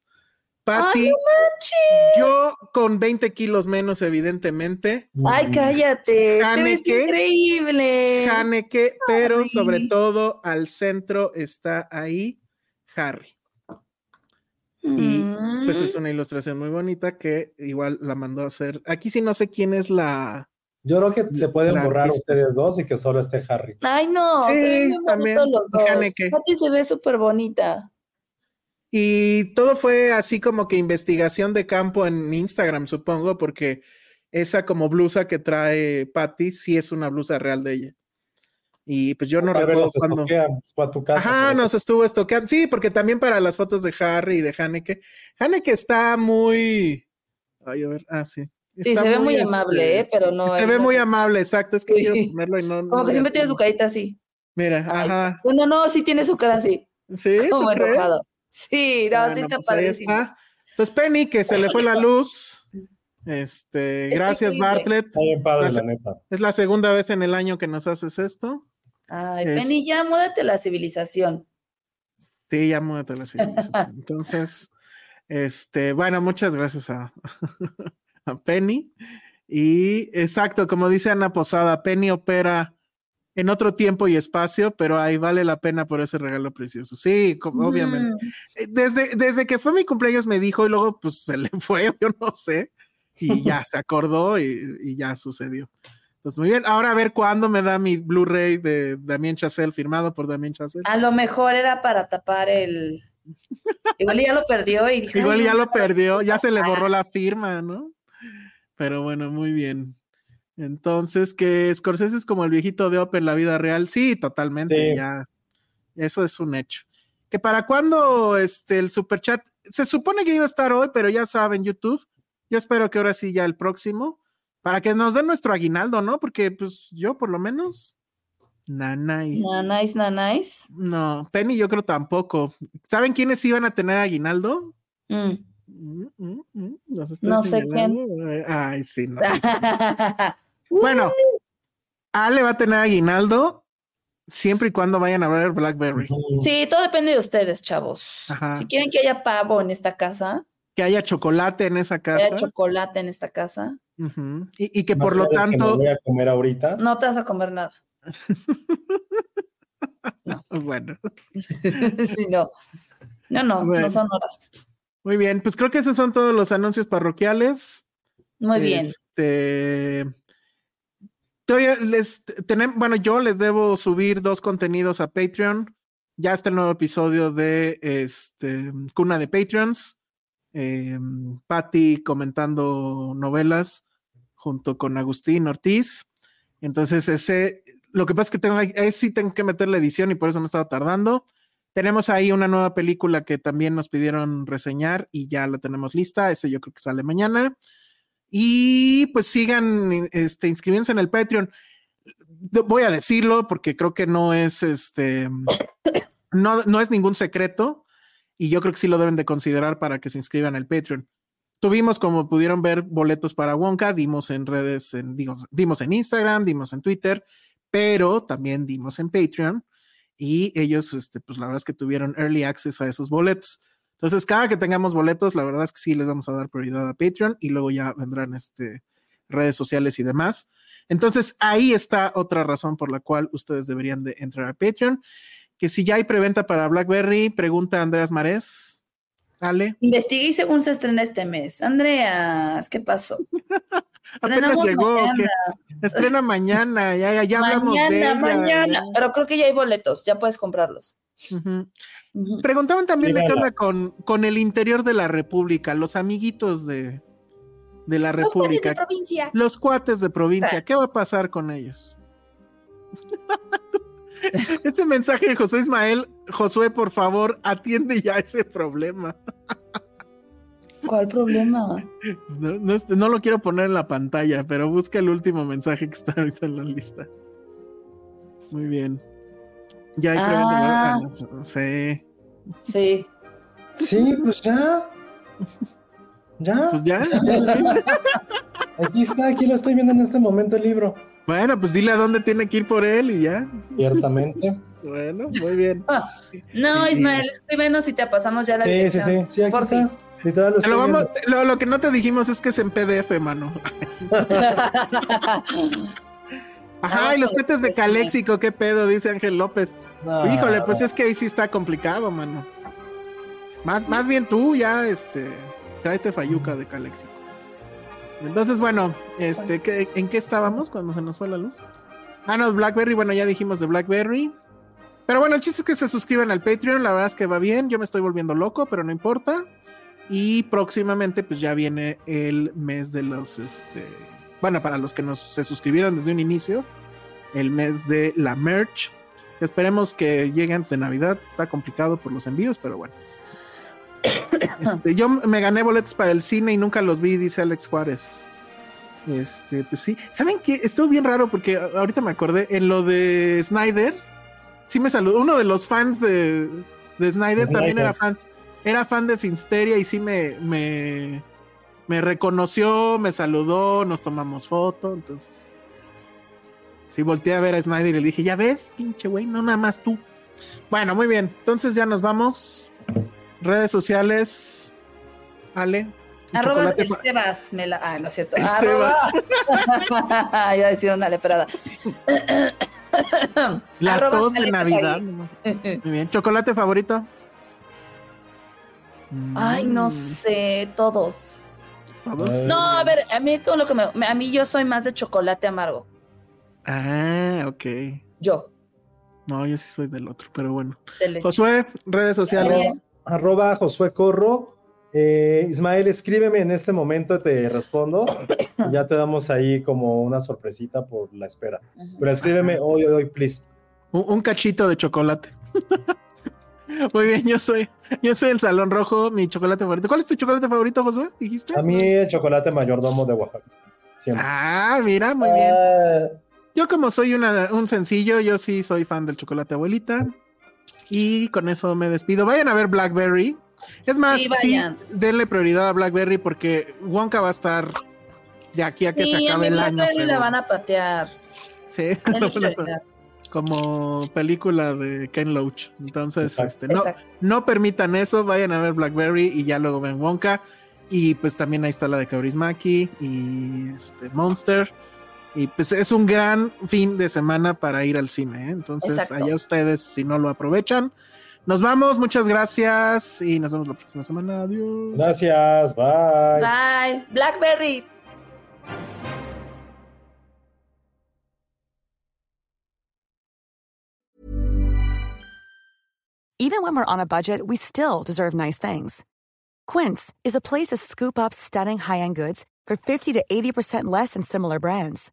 Patty, ¡Ay, no manches! yo con 20 kilos menos, evidentemente. Ay, cállate. Te ves Haneke. increíble. Haneke, pero Ay. sobre todo al centro está ahí Harry. y, Pues es Mm. una ilustración muy bonita que igual la mandó a hacer. Aquí sí no sé quién es la. Yo creo que se pueden La borrar artista. ustedes dos y que solo esté Harry. Ay, no. Sí, también. los dos. Haneke. Pati se ve súper bonita. Y todo fue así como que investigación de campo en Instagram, supongo, porque esa como blusa que trae Patty sí es una blusa real de ella. Y pues yo no Tal recuerdo a tu casa. Ajá, nos estuvo estoqueando. Sí, porque también para las fotos de Harry y de Haneke. Haneke está muy. Ay, a ver, ah, sí. Sí, se ve muy este, amable, ¿eh? Pero no. se ve no muy es- amable, exacto. Es que Sí. quiero ponerlo y no. no Como que siempre tiene su carita así. Mira, Ay, ajá. Bueno, no, sí tiene su cara así. Sí, ¿tú Como crees? Sí, no, sí Bueno, está pues ahí padrísimo. está. Entonces, Penny, que se le fue la luz. Este, gracias, increíble. Bartlett. Bien padre, Pues- la neta. Es la segunda vez en el año que nos haces esto. Ay, Es- Penny, ya múdate a la civilización. Sí, ya múdate la civilización. Entonces, este, bueno, muchas gracias a, a Penny. Y exacto, como dice Ana Posada, Penny opera en otro tiempo y espacio, pero ahí vale la pena por ese regalo precioso. Sí, obviamente. Mm, Eh, Desde, desde que fue mi cumpleaños me dijo y luego pues se le fue, yo no sé, y ya se acordó y, y ya sucedió. Entonces, muy bien. Ahora a ver cuándo me da mi Blu-ray de Damien Chazelle, firmado por Damien Chazelle. A lo mejor era para tapar el. Igual ya lo perdió y dijo. Igual "Ay, ya lo perdió, ya se le borró la firma, ¿no? Pero bueno, muy bien. Entonces, que Scorsese es como el viejito de Open en la vida real. Sí, totalmente, Sí. ya. Eso es un hecho. Que para cuando este, el super chat, se supone que iba a estar hoy, pero ya saben, YouTube. Yo espero que ahora sí ya el próximo, para que nos den nuestro aguinaldo, ¿no? Porque pues yo por lo menos, nanay. Na nice, na nice. No, Penny yo creo tampoco. ¿Saben quiénes iban a tener aguinaldo? Mm. Mm, mm, mm, estoy No sé señalando. Eh, Ay, sí, no. Bueno, Ale va a tener aguinaldo siempre y cuando vayan a ver Blackberry. Sí, todo depende de ustedes, chavos. Ajá. Si quieren que haya pavo en esta casa, Que haya chocolate en esa que haya casa. chocolate en esta casa, y, y que Más por lo que me tanto, voy a comer ahorita. no te vas a comer nada. bueno, Sí, no. No, no, Bueno. no son horas. muy bien. Pues creo que esos son todos los anuncios parroquiales. Muy bien. Este, todavía les tenemos, bueno, yo les debo subir dos contenidos a Patreon ya está el nuevo episodio de este, Cuna de Patreons. Eh, Patty comentando novelas junto con Agustín Ortiz. Entonces, ese, lo que pasa es que tengo, ahí sí tengo que meter la edición y por eso me estaba tardando. Tenemos ahí una nueva película que también nos pidieron reseñar y ya la tenemos lista. Ese yo creo que sale mañana. Y pues sigan este, inscribiéndose en el Patreon. Voy a decirlo porque creo que no es este, no, no es ningún secreto y yo creo que sí lo deben de considerar para que se inscriban al Patreon. Tuvimos, como pudieron ver, boletos para Wonka, dimos en redes, en, dimos en Instagram, dimos en Twitter, pero también dimos en Patreon y ellos, este, pues la verdad es que tuvieron early access a esos boletos. Entonces, cada que tengamos boletos, la verdad es que sí les vamos a dar prioridad a Patreon y luego ya vendrán este, redes sociales y demás. Entonces, ahí está otra razón por la cual ustedes deberían de entrar a Patreon. Que si ya hay preventa para BlackBerry, pregunta Andreas Marés. Ale. Investigué según se estrena este mes. Andreas, ¿qué pasó? Apenas llegó. Estrena mañana, ya, ya, hablamos de ella. Mañana, pero creo que ya hay boletos, ya puedes comprarlos. Preguntaban también de qué onda con, con el interior de la República, los amiguitos de, de la República. Los cuates de provincia. Los cuates de provincia, ¿qué va a pasar con ellos? ese mensaje de José Ismael, Josué, por favor, atiende ya ese problema. ¿Cuál problema? No, lo quiero poner en la pantalla, pero busca el último mensaje que está ahorita en la lista. Muy bien. Ya hay ah, Sí. Sí. Sí, pues ya. Ya. Pues ya. Aquí está, aquí lo estoy viendo en este momento el libro. Bueno, pues dile a dónde tiene que ir por él y ya. Ciertamente. bueno, muy bien. no, Ismael, escríbenos y te pasamos ya la sí, dirección. Sí, sí, sí. Aquí lo, vamos, lo, que no te dijimos es que es en PDF, mano. Ajá, y los petes de Caléxico, qué pedo, dice Ángel López. Híjole, pues es que ahí sí está complicado, mano. Más, más bien tú ya, este, tráete Fayuca de Caléxico. Entonces, bueno, este, ¿en qué estábamos cuando se nos fue la luz? Ah, no, Blackberry, bueno, ya dijimos de Blackberry. Pero bueno, el chiste es que se suscriban al Patreon, la verdad es que va bien, yo me estoy volviendo loco, pero no importa. Y próximamente, pues ya viene el mes de los, este, bueno, para los que nos se suscribieron desde un inicio, el mes de la merch. Esperemos que lleguen antes de Navidad, está complicado por los envíos, pero bueno. Este, yo me gané boletos para el cine y nunca los vi, dice Alex Juárez. Este, pues sí. ¿Saben qué? Estuvo bien raro porque ahorita me acordé en lo de Snyder. Sí me saludó. Uno de los fans de, de Snyder, también era fan, era fan de Finsteria y sí me, me, me reconoció, me saludó, nos tomamos foto. Entonces, sí volteé a ver a Snyder y le dije, ya ves, pinche güey, no nada más tú. Bueno, muy bien. Entonces ya nos vamos. Redes sociales, Ale. Arroba el Sebas, me la... Ah, no es cierto. Arroba... Iba a decir una leprada. La tos de Navidad. Muy bien. ¿Chocolate favorito? Ay, no mm. sé, todos. ¿Todos? No, a ver, a mí con lo que me, a mí yo soy más de chocolate amargo. Ah, ok. Yo. No, yo sí soy del otro, pero bueno. Josué, redes sociales arroba Josué Corro. Eh, Ismael, escríbeme en este momento, te respondo. ya te damos ahí como una sorpresita por la espera. Pero escríbeme hoy, hoy, please. Un, cachito de chocolate. Muy bien, yo soy, yo soy el Salón Rojo, mi chocolate favorito. ¿Cuál es tu chocolate favorito, Josué? ¿Dijiste? A mí el chocolate mayordomo de Oaxaca. Ah, mira, muy bien. Ah. Yo como soy una, un sencillo, yo sí soy fan del chocolate abuelita. Y con eso me despido. Vayan a ver Blackberry. Es más, sí, denle prioridad a Blackberry porque Wonka va a estar de aquí a que se acabe el año. Sí, le van a patear. Sí, como película de Ken Loach. Entonces, este, no, no permitan eso, vayan a ver Blackberry y ya luego ven Wonka. Y pues también ahí está la de Kaurismaki y este Monster. Y pues es un gran fin de semana para ir al cine. ¿eh? Entonces, allá ustedes, si no lo aprovechan. Nos vamos, muchas gracias y nos vemos la próxima semana. Adiós. Gracias, bye. Bye. Blackberry. Even when we're on a budget, we still deserve nice things. Quince is a place to scoop up stunning high-end goods for 50 to 80% less than similar brands.